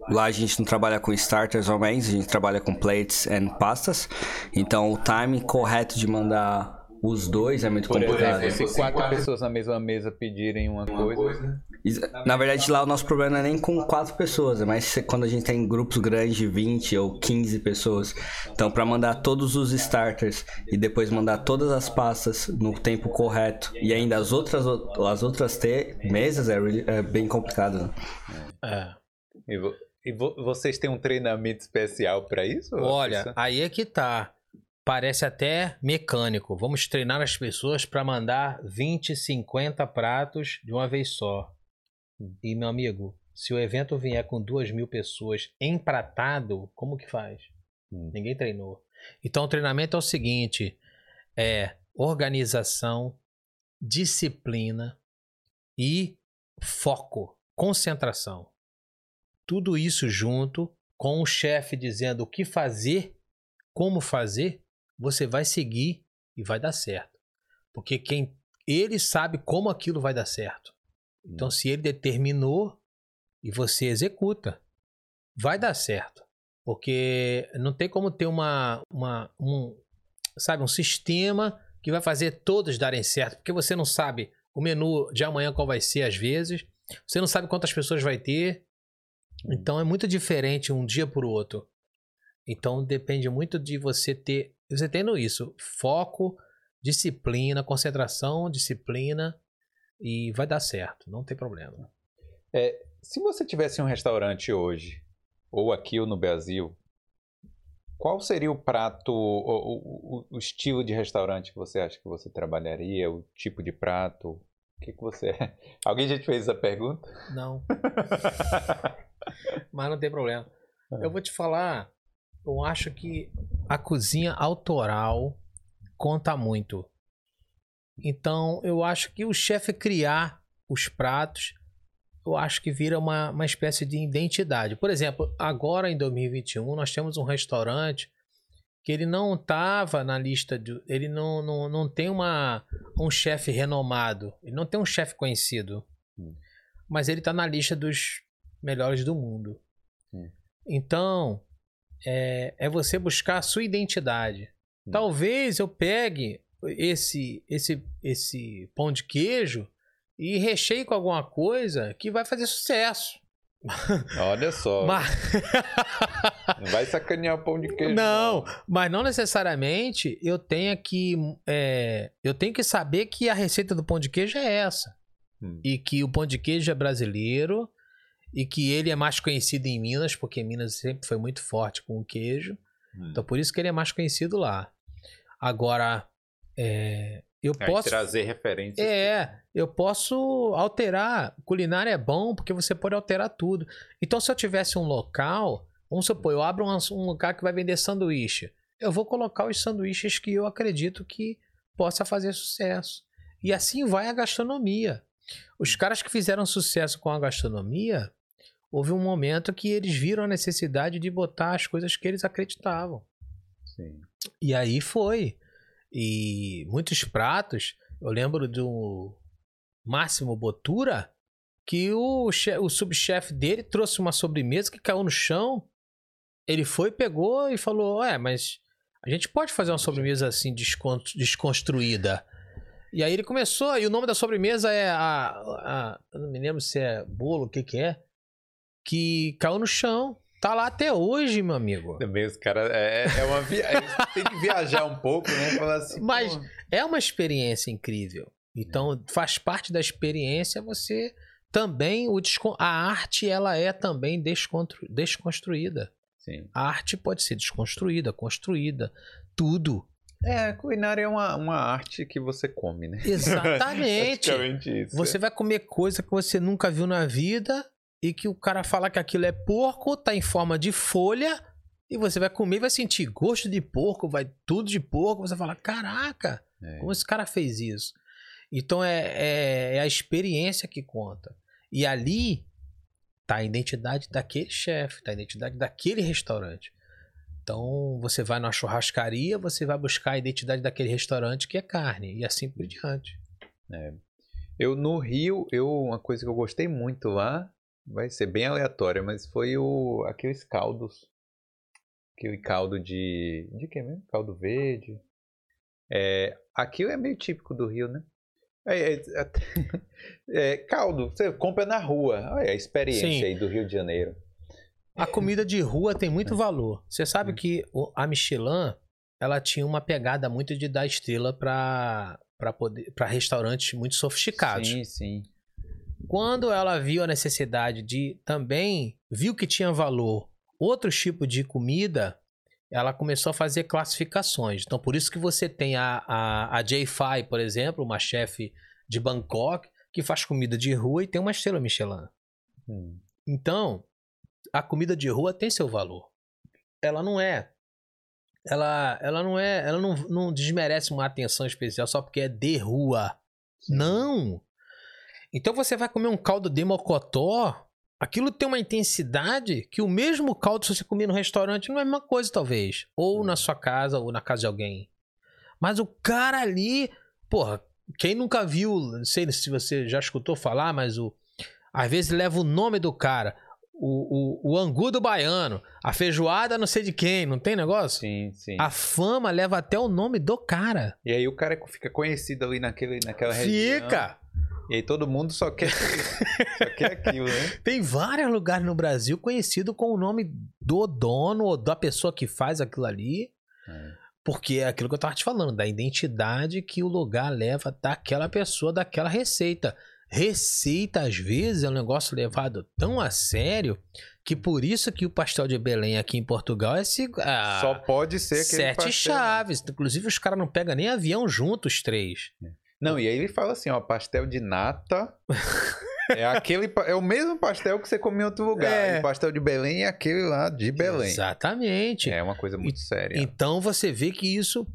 Lá a gente não trabalha com starters ou mains, a gente trabalha com plates and pastas. Então o time correto de mandar os dois é muito Por complicado. exemplo, se quatro pessoas na mesma mesa pedirem uma coisa. Is- Na verdade, lá o nosso problema não é nem com quatro pessoas, é mais se- quando a gente tem grupos grandes de 20 ou 15 pessoas. Então, para mandar todos os starters e depois mandar todas as pastas no tempo correto e ainda as outras, as outras te- mesas é, really- é bem complicado. né? É. E, vo- e vo- vocês têm um treinamento especial pra isso? Olha, Isso? aí é que tá. Parece até mecânico. Vamos treinar as pessoas para mandar 20, 50 pratos de uma vez só. E, meu amigo, se o evento vier com duas mil pessoas empratado, como que faz? Hum. Ninguém treinou. Então, o treinamento é o seguinte: é organização, disciplina e foco, concentração. Tudo isso junto com o chefe dizendo o que fazer, como fazer, você vai seguir e vai dar certo. Porque quem ele sabe como aquilo vai dar certo. Então, se ele determinou e você executa, vai dar certo. Porque não tem como ter uma, uma um, sabe, um sistema que vai fazer todos darem certo, porque você não sabe o menu de amanhã qual vai ser às vezes, você não sabe quantas pessoas vai ter. Então é muito diferente um dia por outro. Então depende muito de você ter, você tendo isso, foco, disciplina, concentração, disciplina e vai dar certo, não tem problema. Se você tivesse um restaurante hoje, ou aqui ou no Brasil, qual seria o prato, o, o- o estilo de restaurante que você acha que você trabalharia, o tipo de prato? O que, que você. Alguém já te fez essa pergunta? Não. Mas não tem problema. Eu vou te falar, eu acho que a cozinha autoral conta muito. Então, eu acho que o chefe criar os pratos, eu acho que vira uma, uma espécie de identidade. Por exemplo, agora em 2021, nós temos um restaurante que ele não estava na lista de. Ele não, não, não tem uma, um chefe renomado. Ele não tem um chefe conhecido. Mas ele está na lista dos melhores do mundo. Hum. Então, é, é você buscar a sua identidade. Hum. Talvez eu pegue esse, esse, esse pão de queijo e recheie com alguma coisa que vai fazer sucesso. Olha só. Mas- Não vai sacanear o pão de queijo. Não, mas não necessariamente eu tenha que. é, eu tenho que saber que a receita do pão de queijo é essa. Hum. E que o pão de queijo é brasileiro. E que ele é mais conhecido em Minas, porque Minas sempre foi muito forte com o queijo. Hum. Então por isso que ele é mais conhecido lá. Agora, é, eu Aí posso. trazer referências. É, eu posso alterar. Culinária é bom porque você pode alterar tudo. Então, se eu tivesse um local, vamos supor, eu abro um, um lugar que vai vender sanduíche. Eu vou colocar os sanduíches que eu acredito que possa fazer sucesso. E assim vai a gastronomia. Os caras que fizeram sucesso com a gastronomia, houve um momento que eles viram a necessidade de botar as coisas que eles acreditavam. Sim. E aí foi. E muitos pratos, eu lembro do Máximo Botura, que o, che- o subchefe dele trouxe uma sobremesa que caiu no chão. Ele foi, pegou e falou: É, mas a gente pode fazer uma sobremesa assim descon- desconstruída. E aí ele começou, e o nome da sobremesa é a. a- eu não me lembro se é bolo, o que, que é. Que caiu no chão. Tá lá até hoje, meu amigo. Também os caras. É, é uma viagem. tem que viajar um pouco, né? Falar assim. Mas- pô, é uma experiência incrível. Então, faz parte da experiência você também o descon- a arte ela é também descontru- desconstruída. Sim. A arte pode ser desconstruída, construída, tudo. É, culinária é uma, uma arte que você come, né? Exatamente. Praticamente isso. Você vai comer coisa que você nunca viu na vida e que o cara fala que aquilo é porco, tá em forma de folha e você vai comer vai sentir gosto de porco, vai tudo de porco, você fala, caraca, É. como esse cara fez isso? Então é, é, é a experiência que conta. E ali tá a identidade daquele chefe, tá a identidade daquele restaurante. Então, você vai numa churrascaria, você vai buscar a identidade daquele restaurante que é carne, e assim por diante. É. Eu no Rio, eu uma coisa que eu gostei muito lá, vai ser bem aleatória, mas foi o aqueles caldos. Aquele caldo de. De que mesmo? Caldo verde. É, aquilo é meio típico do Rio, né? É, é, é, caldo, você compra na rua. Olha a experiência Sim. aí do Rio de Janeiro. A comida de rua tem muito valor. Você sabe que o- a Michelin, ela tinha uma pegada muito de dar estrela para para poder para restaurantes muito sofisticados. Sim, sim. Quando ela viu a necessidade de também viu que tinha valor outros tipos de comida, ela começou a fazer classificações. Então, por isso que você tem a, a, a J-Fi, por exemplo, uma chefe de Bangkok, que faz comida de rua e tem uma estrela Michelin. Hum. Então, a comida de rua tem seu valor. Ela não é. Ela, ela não é. Ela não, não desmerece uma atenção especial só porque é de rua. Não! Então você vai comer um caldo de mocotó, aquilo tem uma intensidade que o mesmo caldo, se você comer no restaurante, não é a mesma coisa, talvez. Ou na sua casa, ou na casa de alguém. Mas o cara ali, porra, quem nunca viu, não sei se você já escutou falar, mas o. Às vezes leva o nome do cara. O, o, o angu do baiano, a feijoada não sei de quem, não tem negócio? Sim, sim. A fama leva até o nome do cara. E aí o cara fica conhecido ali naquele, naquela região. Fica! E aí todo mundo só quer, só quer aquilo, né? Tem vários lugares no Brasil conhecido com o nome do dono ou da pessoa que faz aquilo ali. Porque é aquilo que eu tava te falando, da identidade que o lugar leva daquela pessoa, daquela receita. Receita, às vezes, é um negócio levado tão a sério que por isso que o pastel de Belém aqui em Portugal é se- ah, Só pode ser sete pastel, né? chaves. Inclusive, os caras não pegam nem avião junto, os três. Não, e aí ele fala assim, ó, pastel de nata é aquele é o mesmo pastel que você comia em outro lugar. É. E o pastel de Belém é aquele lá de Belém. Exatamente. É uma coisa muito séria. Então você vê que isso.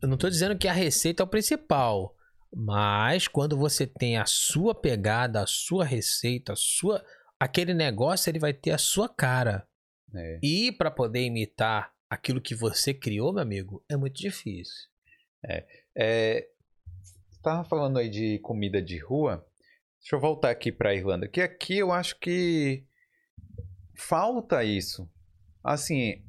Eu não tô dizendo que a receita é o principal. Mas quando você tem a sua pegada, a sua receita, a sua. Aquele negócio, ele vai ter a sua cara. É. E para poder imitar aquilo que você criou, meu amigo, é muito difícil. É, você tava falando aí de comida de rua. Deixa eu voltar aqui pra Irlanda. Que aqui eu acho que falta isso. Assim,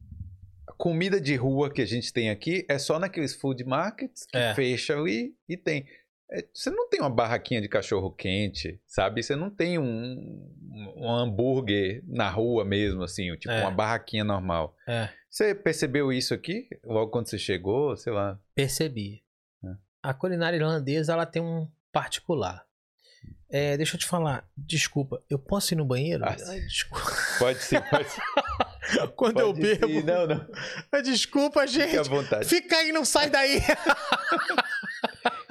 a comida de rua que a gente tem aqui é só naqueles food markets que É. fecha ali e tem. É, você não tem uma barraquinha de cachorro quente, sabe? Você não tem um, um hambúrguer na rua mesmo, assim, tipo É. uma barraquinha normal. É, Você percebeu isso aqui logo quando você chegou, sei lá? percebi. A culinária irlandesa, ela tem um particular. É, deixa eu te falar, desculpa, eu posso ir no banheiro? Ah, Ai, desculpa. Pode sim, pode sim. Quando eu Pode bebo. sim. Não, não. Desculpa, gente. Fica à vontade. Fica aí, não sai daí.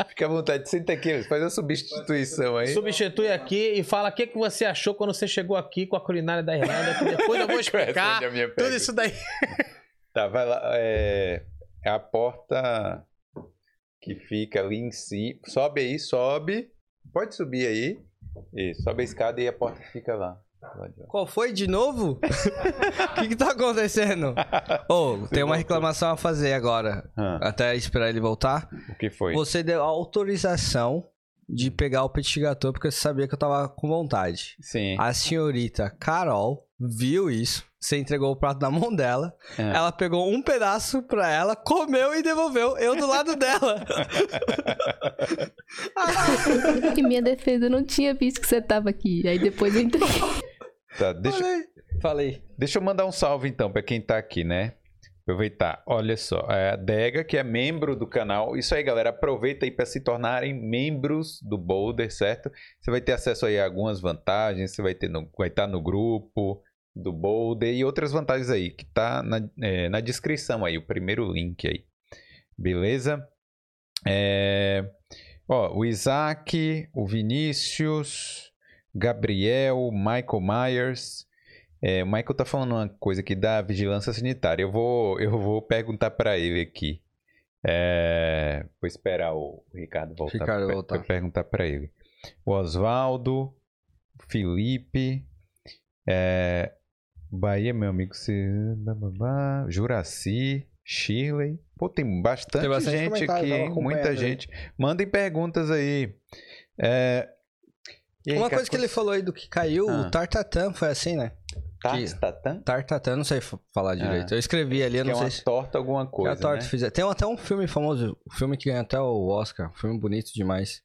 Fica à vontade. Senta aqui, faz a substituição aí. Substitui aqui e fala o que, que você achou quando você chegou aqui com a culinária da Irlanda, depois eu vou explicar tudo isso daí. Tá, vai lá. É, é a porta que fica ali em cima. Sobe aí, sobe. Pode subir aí. Isso, sobe a escada e a porta fica lá. Qual foi de novo? O que, que tá acontecendo? Ô, tem uma reclamação a fazer agora. Ah, Até esperar ele voltar. o que foi? Você deu autorização de pegar o petit gâteau porque você sabia que eu tava com vontade. Sim. A senhorita Carol viu isso. Você entregou o prato na mão dela. É. Ela pegou um pedaço pra ela, comeu e devolveu. Eu do lado dela. Em minha defesa, eu não tinha visto que você tava aqui. Aí depois eu entrei. Tá, deixa, Falei. Deixa eu mandar um salve então pra quem tá aqui, né? Aproveitar. Olha só, é a Dega, que é membro do canal. Isso aí, galera. Aproveita aí pra se tornarem membros do Boulder, certo? Você vai ter acesso aí a algumas vantagens. Você vai ter no, vai estar no grupo do Boulder e outras vantagens aí que tá na, é, na descrição aí, o primeiro link aí. Beleza? É, ó, o Isaac, o Vinícius, Gabriel, Michael Myers. É, o Michael tá falando uma coisa aqui da vigilância sanitária. Eu vou, eu vou perguntar para ele aqui. É, vou esperar o Ricardo voltar Ricardo voltar. pra perguntar para ele. O Oswaldo, Felipe, É, Bahia, meu amigo. Se... Juraci, Shirley. Pô, tem bastante, Tem bastante gente aqui, hein? Muita gente. Mandem perguntas aí. É, e aí, Uma coisa que ele falou aí do que caiu, Ah. o Tartatã foi assim, né? Tartatã? Tartatã, não sei falar direito. Eu escrevi ali, eu Que não é sei uma se. torta alguma Que coisa, a torta né? fizer. Tem até um filme famoso, um filme que ganha até o Oscar, um filme bonito demais.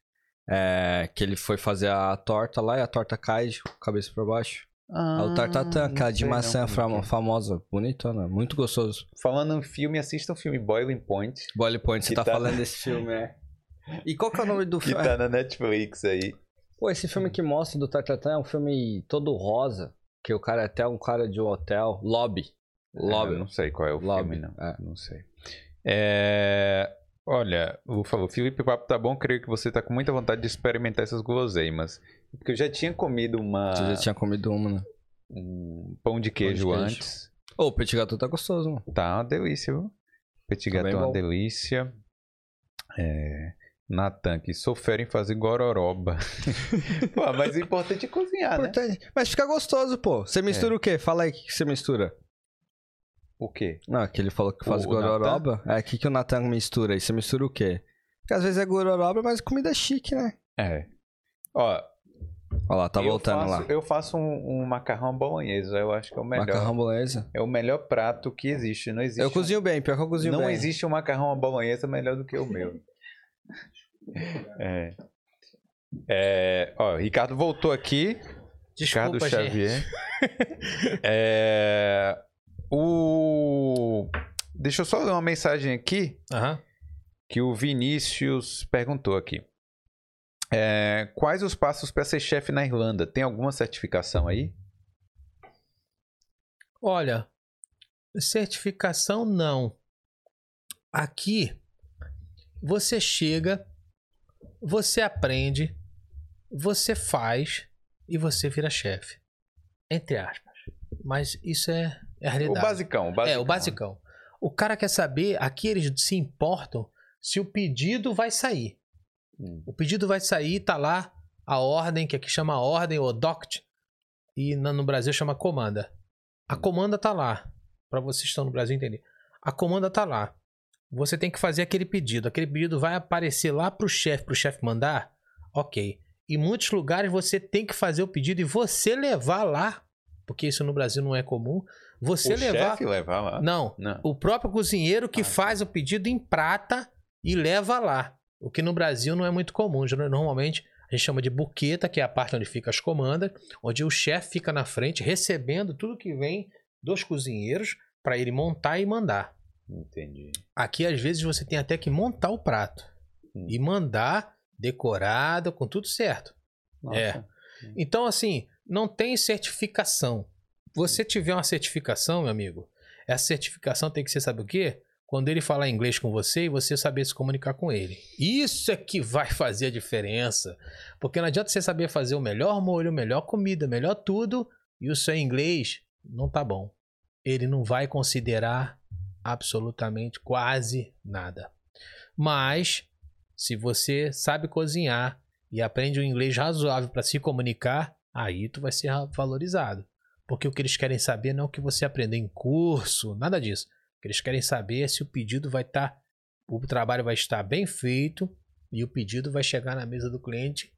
É, que ele foi fazer a torta lá e a torta cai de cabeça pra baixo. Ah, é o Tartatã, não aquela de sei não maçã que é. famosa, bonitona, muito gostoso. Falando em filme, assista o filme Boiling Point, Boiling Point, você Que tá, tá- falando desse filme, é. E qual que é o nome do que filme? tá na Netflix aí. Pô, esse filme que mostra do Tartatã é um filme todo rosa, que o cara é até um cara de um hotel, Lobby. Lobby. É, não sei qual é o Lobby, filme, não. é. Não sei. É, Olha, o Lu falou, Felipe, o papo tá bom, creio que você tá com muita vontade de experimentar essas guloseimas. Porque eu já tinha comido uma, Você já tinha comido uma, né? um pão de queijo queijo. antes. Ô, o petit gâteau tá gostoso, mano. Tá uma delícia, viu? Petit Tá gâteau é uma delícia. É... Natan, que sofrem fazer gororoba. Pô, mas o importante é cozinhar, né? Importante. Mas fica gostoso, pô. Você mistura o quê? Fala aí o que você mistura. O quê? Não, que ele falou que faz O- gororoba. É, o que, que o Natan mistura aí? Você mistura o quê? Porque às vezes é gororoba, mas comida é chique, né? É. Ó, Olha lá, tá eu voltando faço, lá. Eu faço um, um macarrão bolonhesa, eu acho que é o melhor. Macarrão bolonhesa. É o melhor prato que existe. Não existe. Eu um- cozinho bem, pior que eu cozinho Não bem. existe um macarrão bolonhesa melhor do que o meu. É. É, ó, o Ricardo voltou aqui. Ricardo Desculpa, gente. Xavier. É, o... Deixa eu só ler uma mensagem aqui que o Vinícius perguntou aqui. É, quais os passos para ser chefe na Irlanda? Tem alguma certificação aí? Olha, certificação não. Aqui, você chega, você aprende, você faz e você vira chefe. Entre aspas. Mas isso é, é a O realidade. basicão, o basicão. É, o basicão. O cara quer saber, aqui eles se importam se o pedido vai sair. Hum. O pedido vai sair, tá lá a ordem, que aqui chama ordem ou doct, e no Brasil chama comanda. A comanda tá lá, para vocês que estão no Brasil entender. A comanda tá lá. Você tem que fazer aquele pedido. Aquele pedido vai aparecer lá pro chefe, pro chefe mandar. OK. Em muitos lugares você tem que fazer o pedido e você levar lá, porque isso no Brasil não é comum. Você o levar chefe levar lá? Não, Não. o próprio cozinheiro que Ah, tá. faz o pedido em prata e leva lá. O que no Brasil não é muito comum. Normalmente a gente chama de buqueta, que é a parte onde fica as comandas, onde o chefe fica na frente recebendo tudo que vem dos cozinheiros para ele montar e mandar. Entendi. Aqui às vezes você tem até que montar o prato Hum. e mandar decorado com tudo certo. Nossa. É. Então, assim, não tem certificação. Você tiver uma certificação, meu amigo, essa certificação tem que ser, sabe o quê? Quando ele falar inglês com você e você saber se comunicar com ele. Isso é que vai fazer a diferença. Porque não adianta você saber fazer o melhor molho, melhor comida, melhor tudo, e o seu inglês não tá bom. Ele não vai considerar absolutamente quase nada. Mas, se você sabe cozinhar e aprende um inglês razoável para se comunicar, aí tu vai ser valorizado. Porque o que eles querem saber não é o que você aprendeu em curso, nada disso. Que eles querem saber se o pedido vai estar, o trabalho vai estar bem feito e o pedido vai chegar na mesa do cliente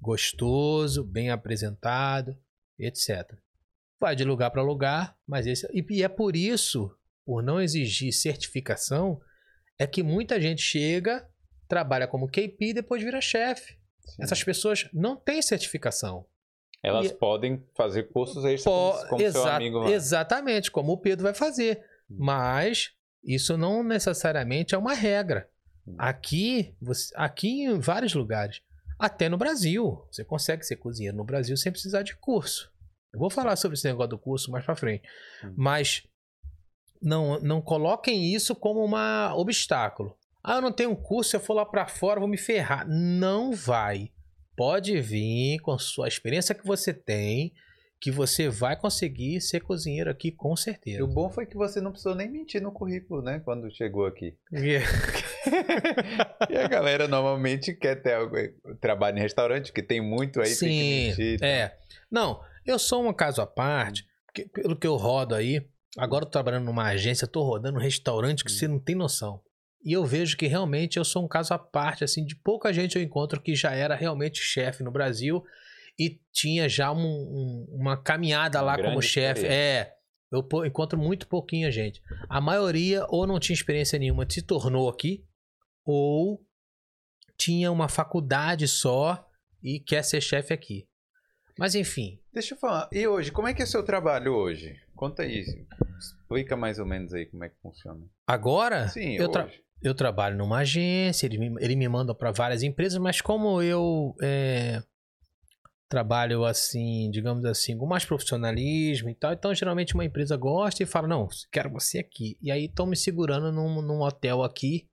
gostoso, bem apresentado, etc. Vai de lugar para lugar, mas esse e é por isso, por não exigir certificação, é que muita gente chega, trabalha como KP e depois vira chefe. Essas pessoas não têm certificação. Elas E- podem fazer cursos extras Po- como, como seu exa- amigo lá. Exatamente, como o Pedro vai fazer. Hum. Mas isso não necessariamente é uma regra. Hum. Aqui, você- aqui em vários lugares, até no Brasil, você consegue ser cozinheiro no Brasil sem precisar de curso. Eu vou falar sobre esse negócio do curso mais pra frente. Hum. Mas não, não coloquem isso como um obstáculo. Ah, eu não tenho curso, se eu for lá pra fora, vou me ferrar. Não vai. Pode vir com a sua experiência que você tem, que você vai conseguir ser cozinheiro aqui com E certeza. o bom foi que você não precisou nem mentir no currículo, né? Quando chegou aqui. e a galera normalmente quer ter algo, trabalho em restaurante, que tem muito aí, tem que Sim, mentir. e é. Não, Eu sou um caso à parte, porque pelo que eu rodo aí, agora eu tô trabalhando numa agência, tô rodando um restaurante que você não tem noção. E eu vejo que realmente eu sou um caso à parte, assim, de pouca gente eu encontro que já era realmente chefe no Brasil e tinha já um- um- uma caminhada lá como chefe. É, eu encontro muito pouquinha gente. A maioria ou não tinha experiência nenhuma, se tornou aqui, ou tinha uma faculdade só e quer ser chefe aqui. Mas enfim, Deixa eu falar. E hoje, como é que é seu trabalho hoje? Conta aí. Explica mais ou menos aí como é que funciona. agora Sim, eu, tra- eu trabalho numa agência, ele me, ele me manda para várias empresas, mas como eu é, trabalho assim, digamos assim, com mais profissionalismo e tal, então geralmente uma empresa gosta e fala, não, quero você aqui. E aí estão me segurando num, num hotel aqui.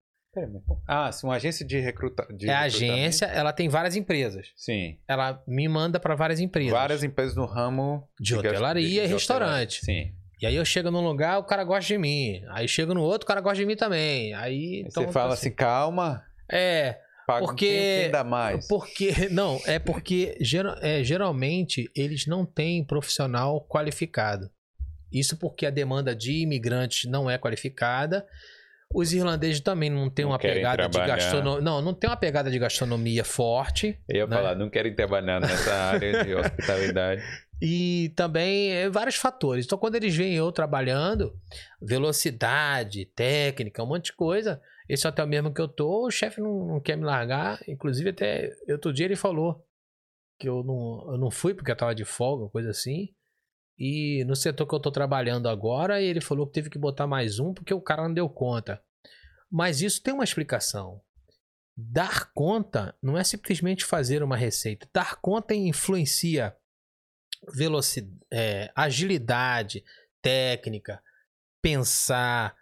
Ah, sim, uma agência de, recruta... de é a recrutamento? agência, ela tem várias empresas. Sim. Ela me manda para várias empresas. Várias empresas no ramo De hotelaria e restaurante. Sim. E aí eu chego num lugar, o cara gosta de mim. Aí chego no outro, o cara gosta de mim também. Aí, Aí então, você fala assim, calma, É, paga Porque- ainda mais. porque. Não, é porque gera- é, geralmente eles não têm profissional qualificado. Isso porque a demanda de imigrantes não é qualificada. Os irlandeses também não têm Não uma pegada de trabalhar. gastronomia. Não, não tem uma pegada de gastronomia forte. Eu ia né? falar, não querem trabalhar nessa área de hospitalidade. E também é, vários fatores. Então, quando eles veem eu trabalhando, velocidade, técnica, um monte de coisa. Esse hotel mesmo que eu tô, o chefe não, não quer me largar. Inclusive, até outro dia ele falou que eu não, eu não fui porque eu tava de folga, coisa assim. E no setor que eu tô trabalhando agora, ele falou que teve que botar mais um porque o cara não deu conta. Mas isso tem uma explicação. Dar conta não é simplesmente fazer uma receita. Dar conta influencia velocidade, agilidade, técnica, pensar,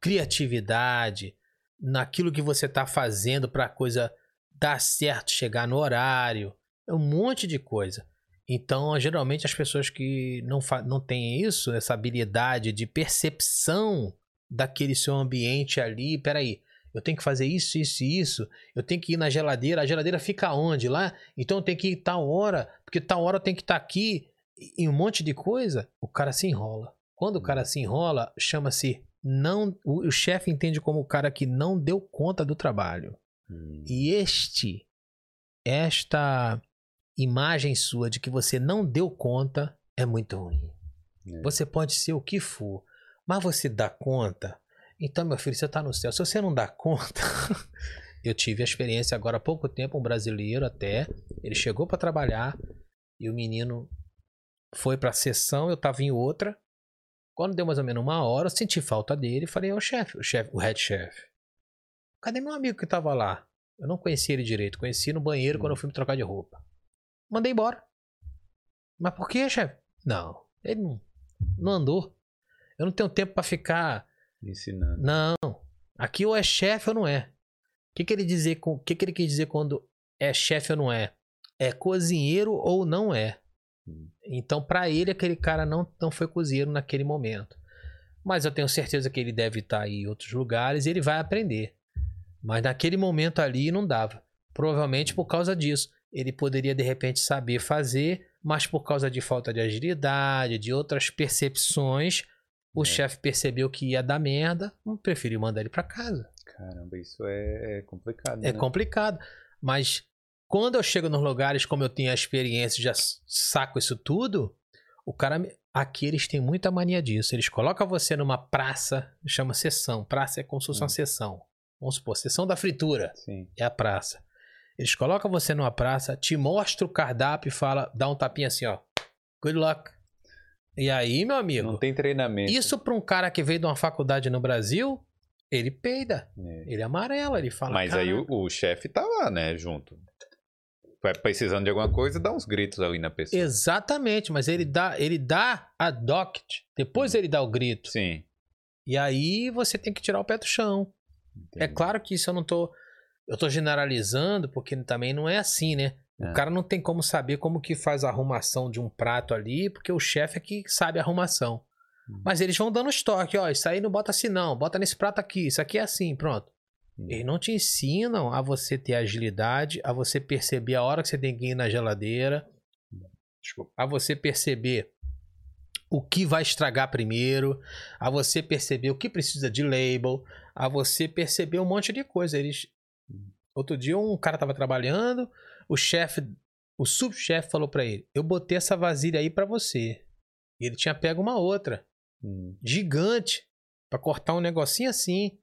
criatividade naquilo que você está fazendo para a coisa dar certo, chegar no horário, é um monte de coisa. Então, geralmente as pessoas que não, não têm isso, essa habilidade de percepção daquele seu ambiente ali, peraí, eu tenho que fazer isso, isso e isso, eu tenho que ir na geladeira, a geladeira fica onde? Lá? Então eu tenho que ir tal hora, porque tal hora eu tenho que estar aqui, e e um monte de coisa, o cara se enrola. Quando o cara se enrola, chama-se não. O, o chefe entende como o cara que não deu conta do trabalho. E este, esta imagem sua de que você não deu conta é muito ruim. É. Você pode ser o que for, mas você dá conta. Então, meu filho, você tá no céu. Se você não dá conta. eu tive a experiência agora há pouco tempo, um brasileiro até. Ele chegou para trabalhar e o menino foi pra sessão, eu tava em outra. Quando deu mais ou menos uma hora, eu senti falta dele e falei ao chefe, o chefe, o head chef. Cadê meu amigo que tava lá? Eu não conhecia ele direito, conheci no banheiro quando eu fui me trocar de roupa. Mandei embora. Mas por que, chefe? Não, ele não, não andou. Eu não tenho tempo pra ficar. Ensinando. Não. Aqui ou é chefe ou não é. O que, que ele dizer com, que, que ele quer dizer quando é chefe ou não é? É cozinheiro ou não é? Hum. Então, pra ele, aquele cara não, não foi cozinheiro naquele momento. Mas eu tenho certeza que ele deve estar aí em outros lugares e ele vai aprender. Mas naquele momento ali não dava. Provavelmente por causa disso. Ele poderia de repente saber fazer, mas por causa de falta de agilidade, de outras percepções, o É. chefe percebeu que ia dar merda, preferiu mandar ele pra casa. Caramba, isso é, é complicado. É né? complicado. Mas quando eu chego nos lugares, como eu tenho a experiência, já saco isso tudo, o cara. me- Aqui eles têm muita mania disso. Eles colocam você numa praça, chama sessão. Praça é como se fosse uma Hum. sessão. Vamos supor, sessão da fritura Sim. é a praça. Eles colocam você numa praça, te mostra o cardápio e fala, dá um tapinha assim, ó. Good luck. E aí, meu amigo, Não tem treinamento. isso pra um cara que veio de uma faculdade no Brasil, ele peida. É. Ele amarela, ele fala. Mas aí o, o chefe tá lá, né, junto. Vai precisando de alguma coisa, dá uns gritos ali na pessoa. Exatamente, mas ele dá, ele dá a docket, depois ele dá o grito. Sim. E aí você tem que tirar o pé do chão. É entendi. claro que isso eu não tô eu tô generalizando, porque também não é assim, né? O É. cara não tem como saber como que faz a arrumação de um prato ali, porque o chefe é que sabe a arrumação. Hum. Mas eles vão dando estoque, ó, isso aí não bota assim não, bota nesse prato aqui, isso aqui é assim, pronto. Hum. Eles não te ensinam a você ter agilidade, a você perceber a hora que você tem que ir na geladeira. desculpa, a você perceber o que vai estragar primeiro, a você perceber o que precisa de label, a você perceber um monte de coisa. Eles outro dia um cara tava trabalhando, o chefe, o subchefe falou pra ele: "Eu botei essa vasilha aí pra você". E ele tinha pego uma outra Hum. gigante pra cortar um negocinho assim.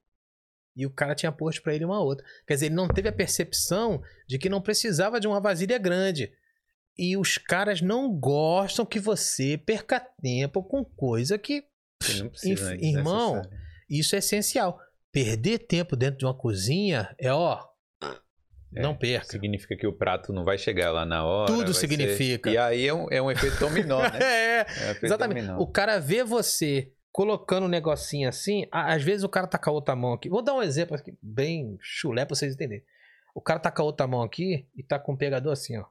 E o cara tinha posto pra ele uma outra. Quer dizer, ele não teve a percepção de que não precisava de uma vasilha grande. E os caras não gostam que você perca tempo com coisa que. Que não precisa, Inf- é irmão. Isso é essencial. Perder tempo dentro de uma cozinha é, ó. É, não perca. Significa que o prato não vai chegar lá na hora. Tudo vai ser- significa. E aí é um, é um efeito dominó, né? É, É um efeito Exatamente. dominó. O cara vê você colocando um negocinho assim, às vezes o cara tá com a outra mão aqui. Vou dar um exemplo aqui, bem chulé pra vocês entenderem. O cara tá com a outra mão aqui e tá com o pegador assim, ó.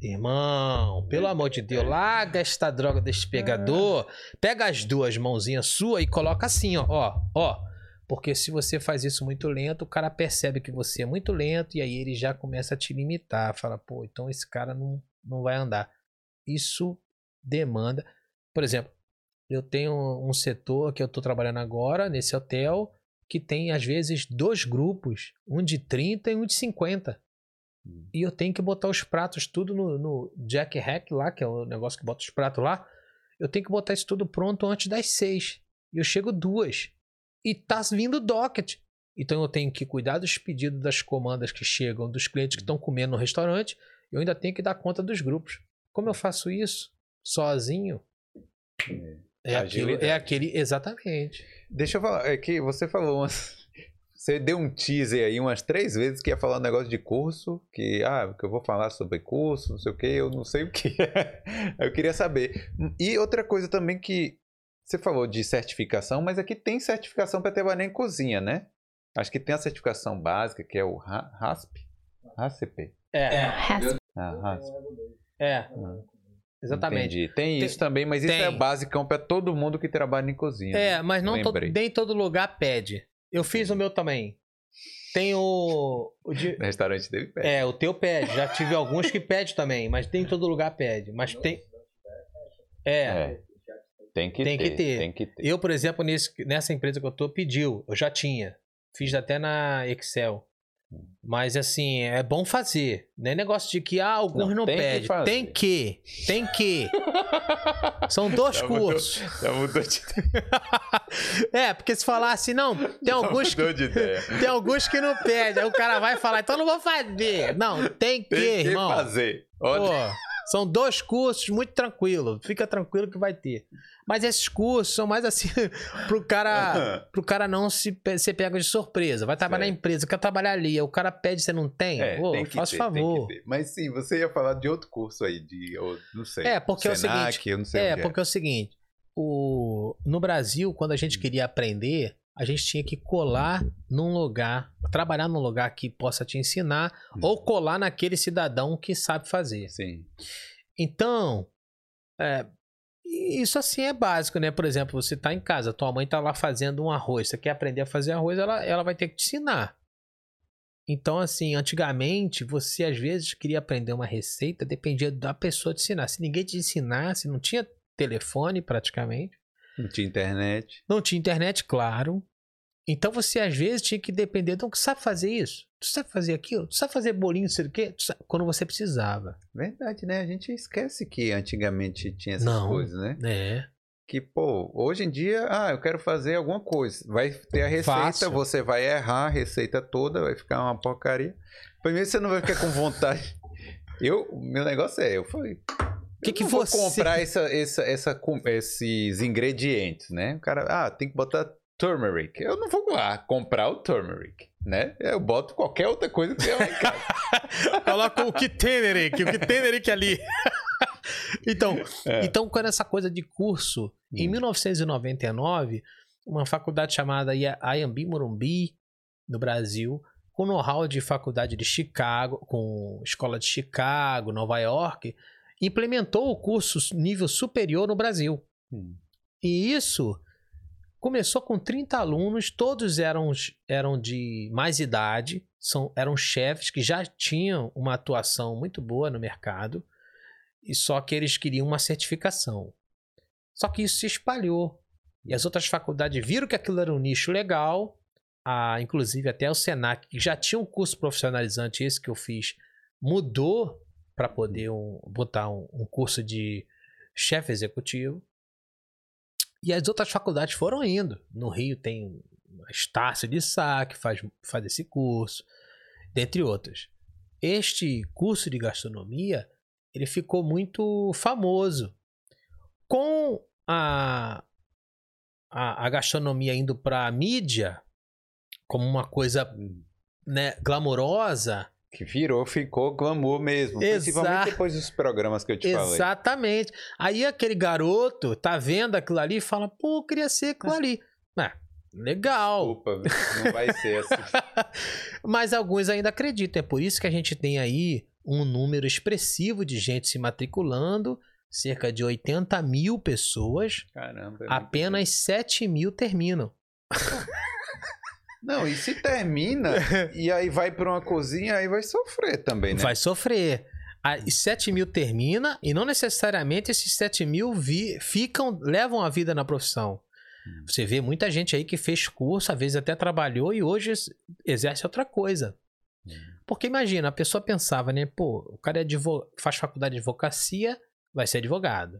Irmão, pelo amor de Deus, larga esta droga desse pegador, pega as duas mãozinhas suas e coloca assim, ó, ó, ó. Porque se você faz isso muito lento, o cara percebe que você é muito lento e aí ele já começa a te limitar. Fala, pô, então esse cara não, não vai andar. Isso demanda. Por exemplo, eu tenho um setor que eu estou trabalhando agora, nesse hotel, que tem às vezes dois grupos, um de 30 e um de 50. E eu tenho que botar os pratos tudo no, no Jack Hack lá, que é o negócio que bota os pratos lá. Eu tenho que botar isso tudo pronto antes das seis. E eu chego duas. E tá vindo docket. Então eu tenho que cuidar dos pedidos das comandas que chegam, dos clientes que estão comendo no restaurante. Eu ainda tenho que dar conta dos grupos. Como eu faço isso? Sozinho? É, aquilo, Agilidade. é aquele. Exatamente. Deixa eu falar, é que você falou umas. Você deu um teaser aí umas três vezes que ia falar um negócio de curso, que, ah, que eu vou falar sobre curso, não sei o que, eu não sei o que. eu queria saber. E outra coisa também que você falou de certificação, mas aqui tem certificação para trabalhar em cozinha, né? Acho que tem a certificação básica, que é o Ra- RASP. RASP. É, Raspa. Ah, RASP. é. Exatamente. Entendi. Tem, Tem- isso também, mas isso é tem. basicão para todo mundo que trabalha em cozinha. É, né? mas não to- nem todo lugar pede. Eu fiz o meu também. Tem o. o de- No restaurante dele pede. é, o teu pede. Já tive alguns que pede também, mas nem todo lugar pede. Mas tem. É. É. Tem que Tem ter. que ter. Tem que ter. Eu, por exemplo, nesse, nessa empresa que eu tô, pediu. Eu já tinha. Fiz até na Excel. Mas assim, é bom fazer. Não é negócio de que ah, alguns Não, não, tem que pedem. fazer. Tem que. Tem que. São dois Já mudou- cursos. Já mudou de, É, porque se falar assim, não, tem já alguns que mudou de ideia. Tem alguns que não pedem. Aí o cara vai falar, então não vou fazer. Não, tem que, Tem que irmão. fazer. Olha, Pô, são dois cursos muito tranquilo. Fica tranquilo que vai ter. Mas esses cursos são mais assim pro cara, pro cara não se ser pego de surpresa. Vai trabalhar na empresa, quer trabalhar ali. O cara pede, você não tem? É, Pô, tem faz ter, favor. tem. Mas sim, você ia falar de outro curso aí, de, eu não sei. É, porque é o Senac, seguinte, eu não sei É, onde porque é o seguinte, o... no Brasil, quando a Hum. gente queria aprender, a gente tinha que colar num lugar, trabalhar num lugar que possa te ensinar, Hum. ou colar naquele cidadão que sabe fazer. Sim. Então, é, isso assim é básico, né? Por exemplo, você tá em casa, tua mãe tá lá fazendo um arroz, você quer aprender a fazer arroz, ela, ela vai ter que te ensinar. Então, assim, antigamente, você às vezes queria aprender uma receita, dependia da pessoa te ensinar. Se ninguém te ensinasse, não tinha telefone praticamente, Não tinha internet. não tinha internet, claro. Então você às vezes tinha que depender, então, tu sabe fazer isso? Tu sabe fazer aquilo? Tu sabe fazer bolinho, sei o quê? Quando você precisava. Verdade, né? A gente esquece que antigamente tinha essas Não. coisas, né? É. Que, pô, hoje em dia, ah, eu quero fazer alguma coisa. Vai ter a receita, Fácil. você vai errar a receita toda, vai ficar uma porcaria. Primeiro você não vai ficar com vontade. Eu, meu negócio é, eu falei. Que que vou você- comprar essa, essa, essa, esses ingredientes, né? O cara, ah, tem que botar turmeric. Eu não vou lá comprar o turmeric, né? Eu boto qualquer outra coisa que lá em casa. Coloca o que tem, Eric, o que tem, Eric ali. então, É. então, quando essa coisa de curso, em Hum. 1999, uma faculdade chamada I- IMB Morumbi, no Brasil, com know-how de faculdade de Chicago, com escola de Chicago, Nova York, implementou o curso nível superior no Brasil. Hum. E isso começou com 30 alunos, todos eram, eram de mais idade, são, eram chefes que já tinham uma atuação muito boa no mercado. E só que eles queriam uma certificação. Só que isso se espalhou. E as outras faculdades viram que aquilo era um nicho legal. A, inclusive até o Senac, que já tinha um curso profissionalizante, esse que eu fiz, mudou para poder um- botar um, um curso de chefe executivo. E as outras faculdades foram indo. No Rio tem a Estácio de Sá, que faz, faz esse curso, dentre outros. Este curso de gastronomia, ele ficou muito famoso. Com a, a, a gastronomia indo para a mídia, como uma coisa né, glamourosa, Que virou, ficou glamour mesmo. Principalmente depois dos programas que eu te falei. Exatamente. Aí aquele garoto tá vendo aquilo ali e fala, pô, eu queria ser aquilo ali. Ah, legal. Desculpa, não vai ser assim. Mas alguns ainda acreditam. É por isso que a gente tem aí um número expressivo de gente se matriculando, cerca de 80 mil pessoas, Caramba. é apenas 7 mil terminam. Não, e se termina e aí vai pra uma cozinha, aí vai sofrer também, né? Vai sofrer. Aí 7 mil termina e não necessariamente esses 7 mil vi- ficam, levam a vida na profissão. Hum. Você vê muita gente aí que fez curso, às vezes até trabalhou e hoje ex- exerce outra coisa. Hum. Porque imagina, a pessoa pensava, né? Pô, o cara é faz faculdade de advocacia, vai ser advogado.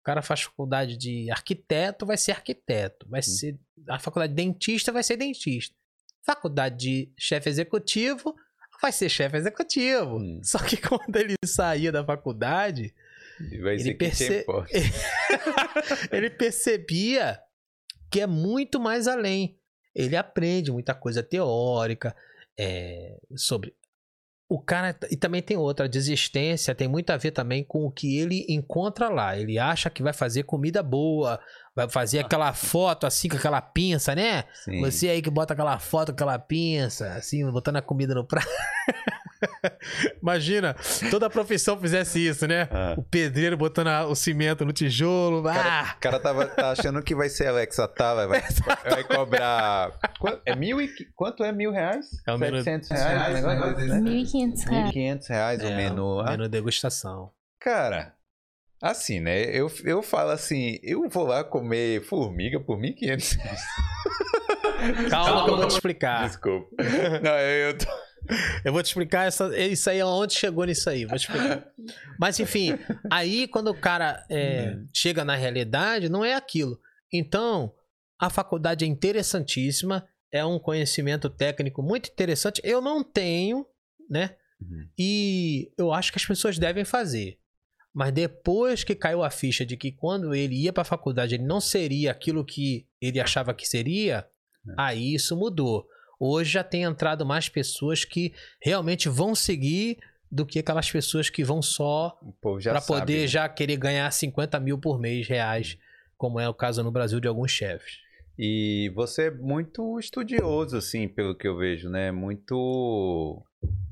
O cara faz faculdade de arquiteto, vai ser arquiteto. Hum. Vai ser a faculdade de dentista, vai ser dentista. Faculdade de chefe executivo, vai ser chefe executivo. Hum. Só que quando ele saía da faculdade, vai Ele perce- ele percebia que é muito mais além. Ele aprende muita coisa teórica é, sobre. O cara. E também tem outra, a desistência tem muito a ver também com o que ele encontra lá. Ele acha que vai fazer comida boa, vai fazer aquela foto assim com aquela pinça, né? Sim. Você aí que bota aquela foto com aquela pinça, assim, botando a comida no prato. Imagina, toda a profissão fizesse isso, né? Ah. O pedreiro botando a- o cimento no tijolo. Ah! O cara tava tá achando que vai ser Alexa Tava, vai, vai cobrar. Quanto é mil e, quanto é mil reais? É o menu- 700 reais? um negócio desse, né? 1.500 reais. 1.500 reais o É, menu. Ah, Menu degustação. Cara, assim, né? Eu, eu falo assim, eu vou lá comer formiga por 1.500 reais. Calma que eu vou te explicar. Desculpa. Não, eu, eu tô... Eu vou te explicar essa, isso aí, aonde chegou nisso aí. Vou te explicar. Mas enfim, aí quando o cara é, chega na realidade, não é aquilo. Então, a faculdade é interessantíssima, é um conhecimento técnico muito interessante. Eu não tenho, né? Uhum. E eu acho que as pessoas devem fazer. Mas depois que caiu a ficha de que quando ele ia para a faculdade ele não seria aquilo que ele achava que seria, aí isso mudou. Hoje já tem entrado mais pessoas que realmente vão seguir do que aquelas pessoas que vão só para poder né? já querer ganhar 50 mil por mês reais, como é o caso no Brasil de alguns chefes. E você é muito estudioso, assim, pelo que eu vejo, né? Muito.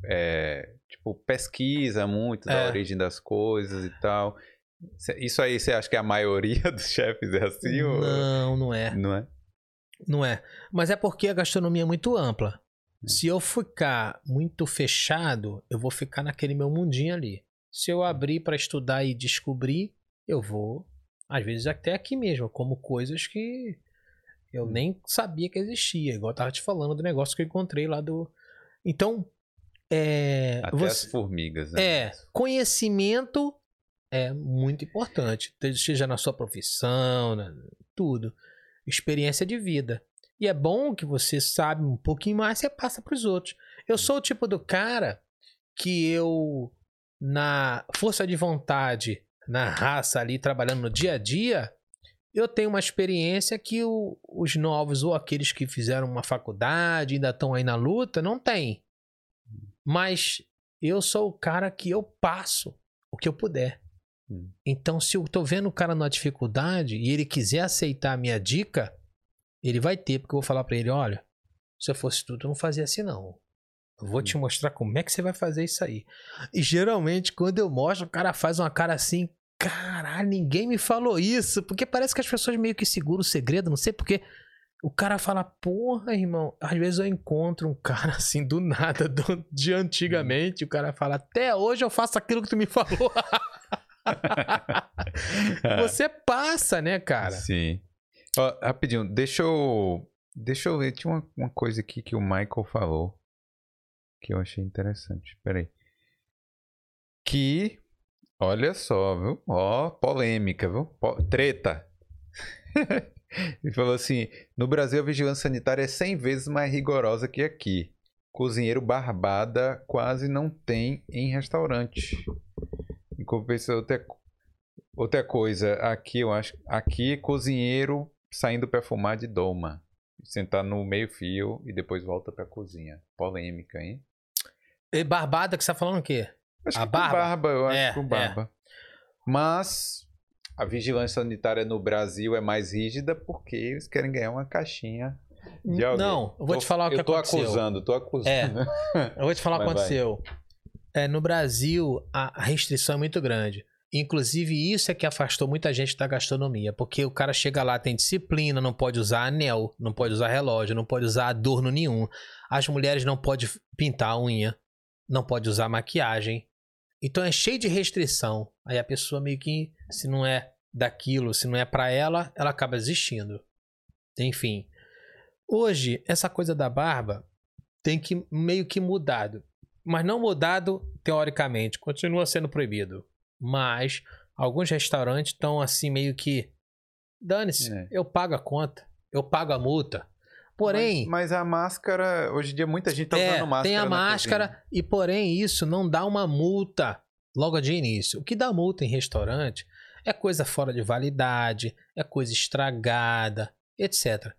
é, tipo, pesquisa muito da É. origem das coisas e tal. Isso aí você acha que a maioria dos chefes é assim? Ou... Não, não é. Não é? Não é. Mas é porque a gastronomia é muito ampla. É. Se eu ficar muito fechado, eu vou ficar naquele meu mundinho ali. Se eu abrir para estudar e descobrir, eu vou, às vezes até aqui mesmo, como coisas que eu Hum. nem sabia que existia. Igual eu tava te falando do negócio que eu encontrei lá do. Então, é. Até você- as formigas, né? é, conhecimento é muito importante, seja na sua profissão, na- tudo. Experiência de vida. E é bom que você sabe um pouquinho mais, você passa para os outros. Eu sou o tipo do cara que eu, na força de vontade, na raça ali, trabalhando no dia a dia, eu tenho uma experiência que o- os novos ou aqueles que fizeram uma faculdade, ainda estão aí na luta, não têm. Mas eu sou o cara que eu passo o que eu puder. Hum. Então, se eu tô vendo o cara numa dificuldade e ele quiser aceitar a minha dica, ele vai ter, porque eu vou falar pra ele: olha, se eu fosse tu, tu não fazia assim, não. Eu vou te mostrar como é que você vai fazer isso aí. E geralmente, quando eu mostro, o cara faz uma cara assim: caralho, ninguém me falou isso. Porque parece que as pessoas meio que seguram o segredo, não sei porque. O cara fala, porra, irmão. Às vezes eu encontro um cara assim do nada, do- de antigamente. O cara fala, até hoje eu faço aquilo que tu me falou. Você passa, né, cara? Sim. Ó, rapidinho, deixa eu. Deixa eu ver. Tinha uma, uma coisa aqui que o Michael falou. Que eu achei interessante. Peraí. Que. Olha só, viu? Ó, polêmica, viu? Po- treta. Ele falou assim: no Brasil a vigilância sanitária é 100 vezes mais rigorosa que aqui. Cozinheiro barbada quase não tem em restaurante. Em compensação, outra, outra coisa, aqui eu acho. Aqui, cozinheiro saindo perfumar de doma. Sentar no meio-fio e depois volta pra cozinha. Polêmica, hein? E barbada que você tá falando o quê? Acho A que barba? com barba, eu acho É, que com barba. Mas a vigilância sanitária no Brasil é mais rígida porque eles querem ganhar uma caixinha de alguém. Não, eu vou Tô- te falar o que eu tô aconteceu. acusando, tô acusando. Eu vou te falar o que aconteceu. É, no Brasil, a a restrição é muito grande. Inclusive, isso é que afastou muita gente da gastronomia. Porque o cara chega lá, tem disciplina, não pode usar anel, não pode usar relógio, não pode usar adorno nenhum. As mulheres não podem pintar a unha, não pode usar maquiagem. Então é cheio de restrição. Aí a pessoa meio que, se não é daquilo, se não é pra ela, ela acaba desistindo. Enfim. Hoje, essa coisa da barba tem que meio que mudado. Mas não mudado teoricamente, continua sendo proibido. Mas alguns restaurantes estão assim meio que dane-se, É. eu pago a conta, eu pago a multa. Porém, Mas, mas a máscara, hoje em dia muita gente tá é, usando máscara. tem a na máscara e porém isso não dá uma multa logo de início. O que dá multa em restaurante é coisa fora de validade, é coisa estragada, etc.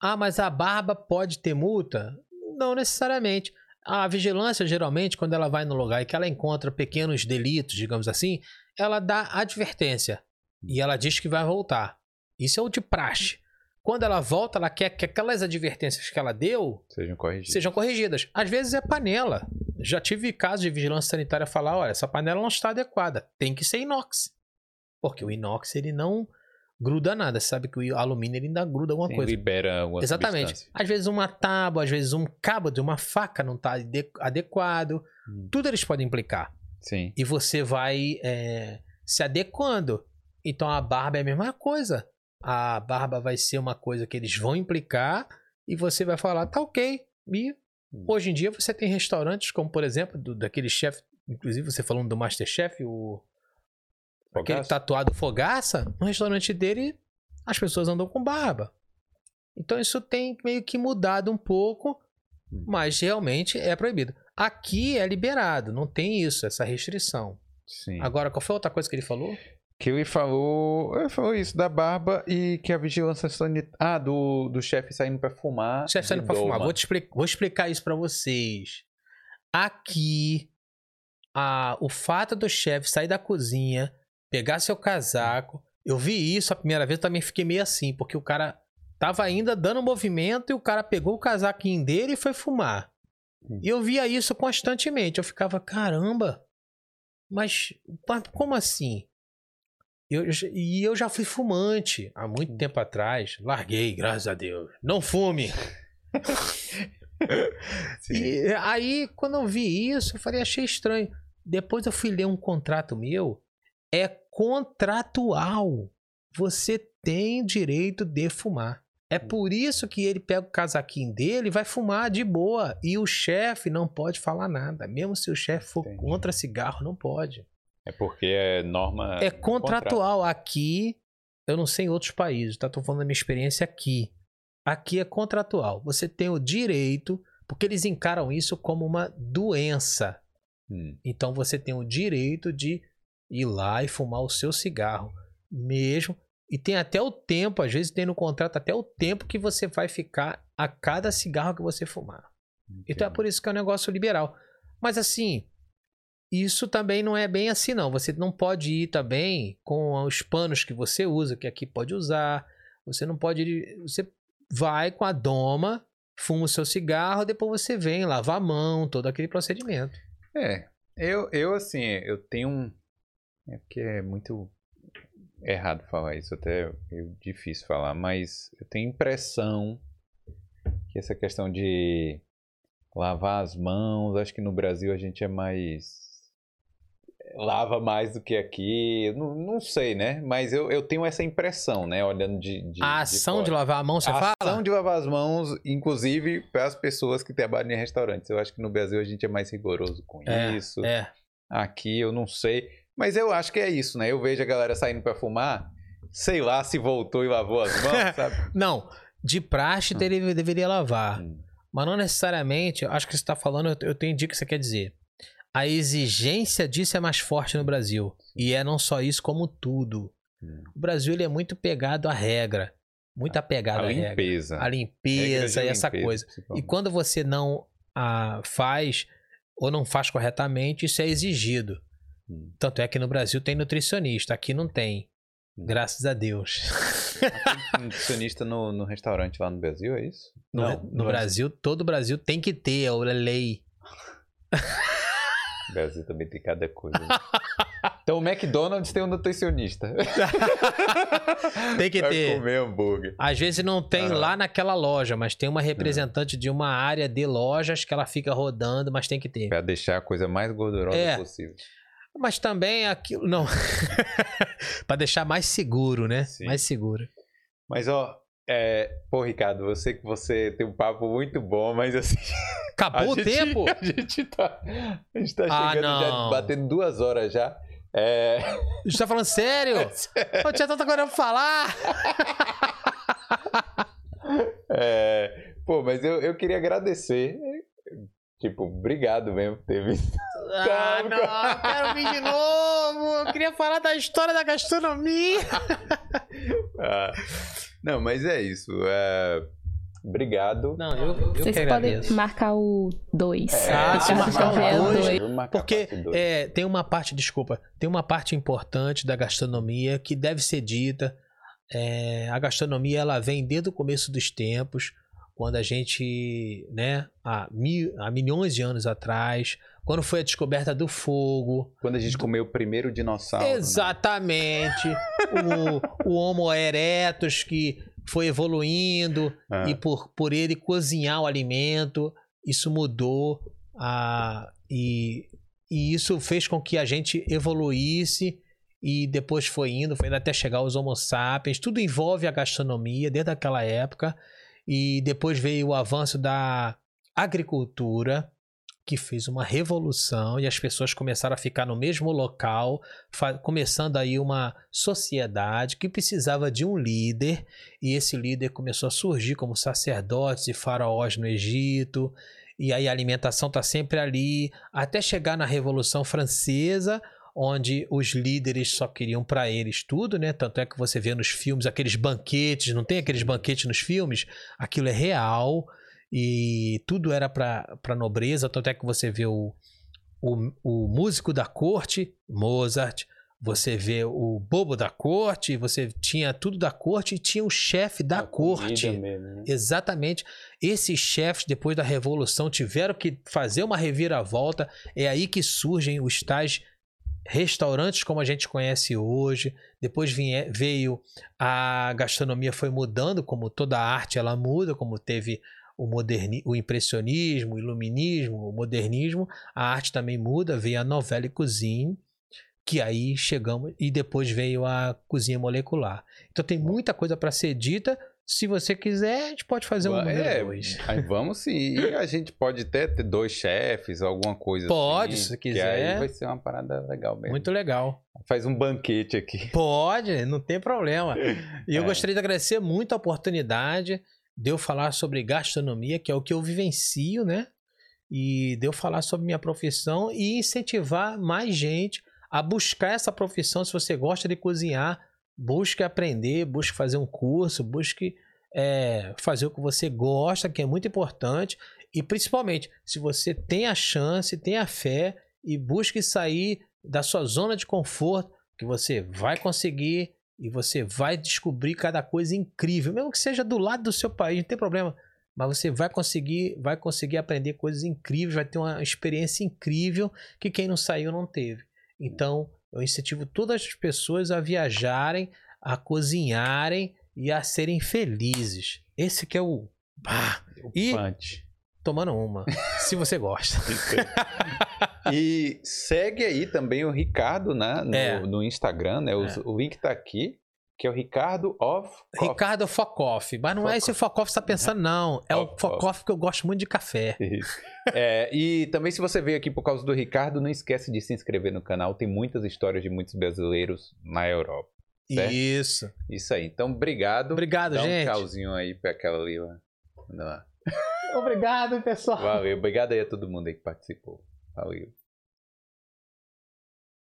Ah, mas a barba pode ter multa? Não necessariamente. A vigilância, geralmente, quando ela vai no lugar e que ela encontra pequenos delitos, digamos assim, ela dá advertência. E ela diz que vai voltar. Isso é o de praxe. Quando ela volta, ela quer que aquelas advertências que ela deu Sejam corrigidos. sejam corrigidas. Às vezes é panela. Já tive casos de vigilância sanitária falar, olha, essa panela não está adequada, tem que ser inox. Porque o inox ele não gruda nada. Você sabe que o alumínio ele ainda gruda alguma Sim, coisa. libera uma Exatamente. substância. Às vezes uma tábua, às vezes um cabo de uma faca não está adequado. Hum. Tudo eles podem implicar. Sim. E você vai é, se adequando. Então a barba é a mesma coisa. A barba vai ser uma coisa que eles vão implicar e você vai falar, tá ok. E hoje em dia você tem restaurantes como, por exemplo, do, daquele chefe, inclusive você falando do Masterchef, o aquele Fogaça? tatuado Fogaça, no restaurante dele as pessoas andam com barba. Então isso tem meio que mudado um pouco, mas realmente é proibido. Aqui é liberado, não tem isso, essa restrição. Sim. Agora, qual foi a outra coisa que ele falou? Que ele falou. Ele falou isso da barba e que a vigilância sanitária. Ah, do, do chefe saindo pra fumar. Chefe saindo pra fumar. Vou, te expli- vou explicar isso pra vocês. Aqui, a, o fato do chefe sair da cozinha, pegar seu casaco. Eu vi isso a primeira vez, eu também fiquei meio assim, porque o cara tava ainda dando movimento e o cara pegou o casaquinho dele e foi fumar. E eu via isso constantemente. Eu ficava, caramba, mas, mas como assim? Eu, e eu já fui fumante há muito tempo atrás. Larguei, graças a Deus. Não fume! E aí, quando eu vi isso, eu falei, achei estranho. Depois eu fui ler um contrato meu. É contratual. Você tem direito de fumar. É por isso que ele pega o casaquinho dele e vai fumar de boa. E o chefe não pode falar nada. Mesmo se o chefe for Entendi. contra cigarro, não pode. É porque é norma. É contrato. contratual. Aqui, eu não sei em outros países, tá? Tô falando da minha experiência aqui. Aqui é contratual. Você tem o direito, porque eles encaram isso como uma doença. Hum. Então você tem o direito de ir lá e fumar o seu cigarro, mesmo. E tem até o tempo, às vezes tem no contrato até o tempo que você vai ficar a cada cigarro que você fumar. Então é por isso que é um negócio liberal. Mas assim, isso também não é bem assim, não. Você não pode ir também com os panos que você usa, que aqui pode usar. Você não pode ir. Você vai com a doma, fuma o seu cigarro, depois você vem, lava a mão, todo aquele procedimento. É, eu, eu assim, eu tenho um. É porque é muito errado falar isso, até é difícil falar, mas eu tenho impressão que essa questão de lavar as mãos, acho que no Brasil a gente é mais. Lava mais do que aqui. Não, não sei, né? Mas eu, eu tenho essa impressão, né? Olhando de. de A ação de, fora. lavar a mão, você a fala? ação de lavar as mãos, inclusive para as pessoas que trabalham em restaurantes. Eu acho que no Brasil a gente é mais rigoroso com É, isso. É. Aqui eu não sei. Mas eu acho que é isso, né? Eu vejo a galera saindo para fumar. Sei lá se voltou e lavou as mãos, sabe? Não, de praxe dele- deveria lavar. Hum. Mas não necessariamente, eu acho que você está falando, eu- eu entendi o que você quer dizer. A exigência disso é mais forte no Brasil. E é não só isso, como tudo. Hum. O Brasil ele é muito pegado à regra. Muito apegado A à limpeza. A Regra limpeza e essa limpeza, coisa. E quando você não a faz ou não faz corretamente, isso é exigido. Hum. Tanto é que no Brasil tem nutricionista, aqui não tem. Hum. Graças a Deus. Tem nutricionista no, no restaurante lá no Brasil, é isso? No, Não, no não é. Brasil, todo o Brasil tem que ter, é lei. No Brasil também tem cada coisa. né? então o McDonald's tem um nutricionista. Tem que Vai ter. comer hambúrguer. Às vezes não tem Ah. lá naquela loja, mas tem uma representante de uma área de lojas que ela fica rodando, mas tem que ter. Pra deixar a coisa mais gordurosa É. possível. Mas também aquilo. Não. Pra deixar mais seguro, né? Sim. Mais seguro. Mas ó, é... pô, Ricardo, você que você tem um papo muito bom, mas assim. Acabou o gente- tempo? A gente tá, a gente tá Ah, chegando já, não. batendo duas horas já. É. A gente tá falando sério? Eu tinha tanta coisa pra falar. é... Pô, mas eu, eu queria agradecer. Tipo, obrigado mesmo por ter visto. Ah, não, eu quero vir de novo. Eu queria falar da história da gastronomia. Ah, Não, mas é isso. é, Obrigado. Não, eu, eu Vocês que podem marcar o 2. Ah, se marcar o dois, Vamos marcar a Porque parte dois. é, tem uma parte, desculpa, tem uma parte importante da gastronomia que deve ser dita. É, a gastronomia ela vem desde o começo dos tempos, quando a gente, né, há, mil, há milhões de anos atrás, quando foi a descoberta do fogo, Quando a gente comeu o primeiro dinossauro. né? O, o Homo erectus que foi evoluindo Ah. e por, por ele cozinhar o alimento, isso mudou a, e, e isso fez com que a gente evoluísse e depois foi indo, foi indo até chegar aos Homo sapiens. Tudo envolve a gastronomia desde aquela época e depois veio o avanço da agricultura que fez uma revolução e as pessoas começaram a ficar no mesmo local, começando aí uma sociedade que precisava de um líder e esse líder começou a surgir como sacerdotes e faraós no Egito. E aí a alimentação está sempre ali, até chegar na Revolução Francesa, onde os líderes só queriam para eles tudo, né? Tanto é que você vê nos filmes aqueles banquetes, não tem aqueles banquetes nos filmes? Aquilo é real e tudo era para nobreza. Tanto é que você vê o, o, o músico da corte, Mozart, você vê o bobo da corte, você tinha tudo da corte e tinha o chefe da A corte. mesmo, né? Exatamente. Esses chefes, depois da Revolução, tiveram que fazer uma reviravolta. É aí que surgem os tais restaurantes como a gente conhece hoje. Depois vinha- veio a gastronomia foi mudando, como toda arte ela muda, como teve o, moderni, o impressionismo, o iluminismo, o modernismo. A arte também muda, veio a novela e cozinha, que aí chegamos e depois veio a cozinha molecular. Então tem muita coisa para ser dita. Se você quiser, a gente pode fazer um é, dois. aí vamos sim. E a gente pode até ter dois chefes, alguma coisa Pode, assim. se Que quiser. aí vai ser uma parada legal mesmo. Muito legal. Faz um banquete aqui. Pode, não tem problema. E eu É. gostaria de agradecer muito a oportunidade de eu falar sobre gastronomia, que é o que eu vivencio, né? E de eu falar sobre minha profissão e incentivar mais gente a buscar essa profissão. Se você gosta de cozinhar, busque aprender, busque fazer um curso, busque é, fazer o que você gosta, que é muito importante. E principalmente, se você tem a chance, tem a fé e busque sair da sua zona de conforto, que você vai conseguir e você vai descobrir cada coisa incrível, mesmo que seja do lado do seu país, não tem problema. Mas você vai conseguir, vai conseguir aprender coisas incríveis, vai ter uma experiência incrível que quem não saiu não teve. Então, eu incentivo todas as pessoas a viajarem, a cozinharem e a serem felizes. Esse que é o ah, O E- punch. tomando uma, se você gosta. E segue aí também o Ricardo, né? No, É. no Instagram, né? O, É. o link tá aqui, que é o Ricardo of Coffee. Ricardo Focoff. Mas não é esse Focoff que você tá pensando, não. É o Focoff. Que eu gosto muito de café. Isso. É, e também se você veio aqui por causa do Ricardo, não esquece de se inscrever no canal. Tem muitas histórias de muitos brasileiros na Europa. Certo? Isso. Isso aí. Então, obrigado. Obrigado, Dá gente. um tchauzinho aí pra aquela ali, ó. Lá. Obrigado, pessoal. Valeu. Obrigado aí a todo mundo aí que participou. Valeu.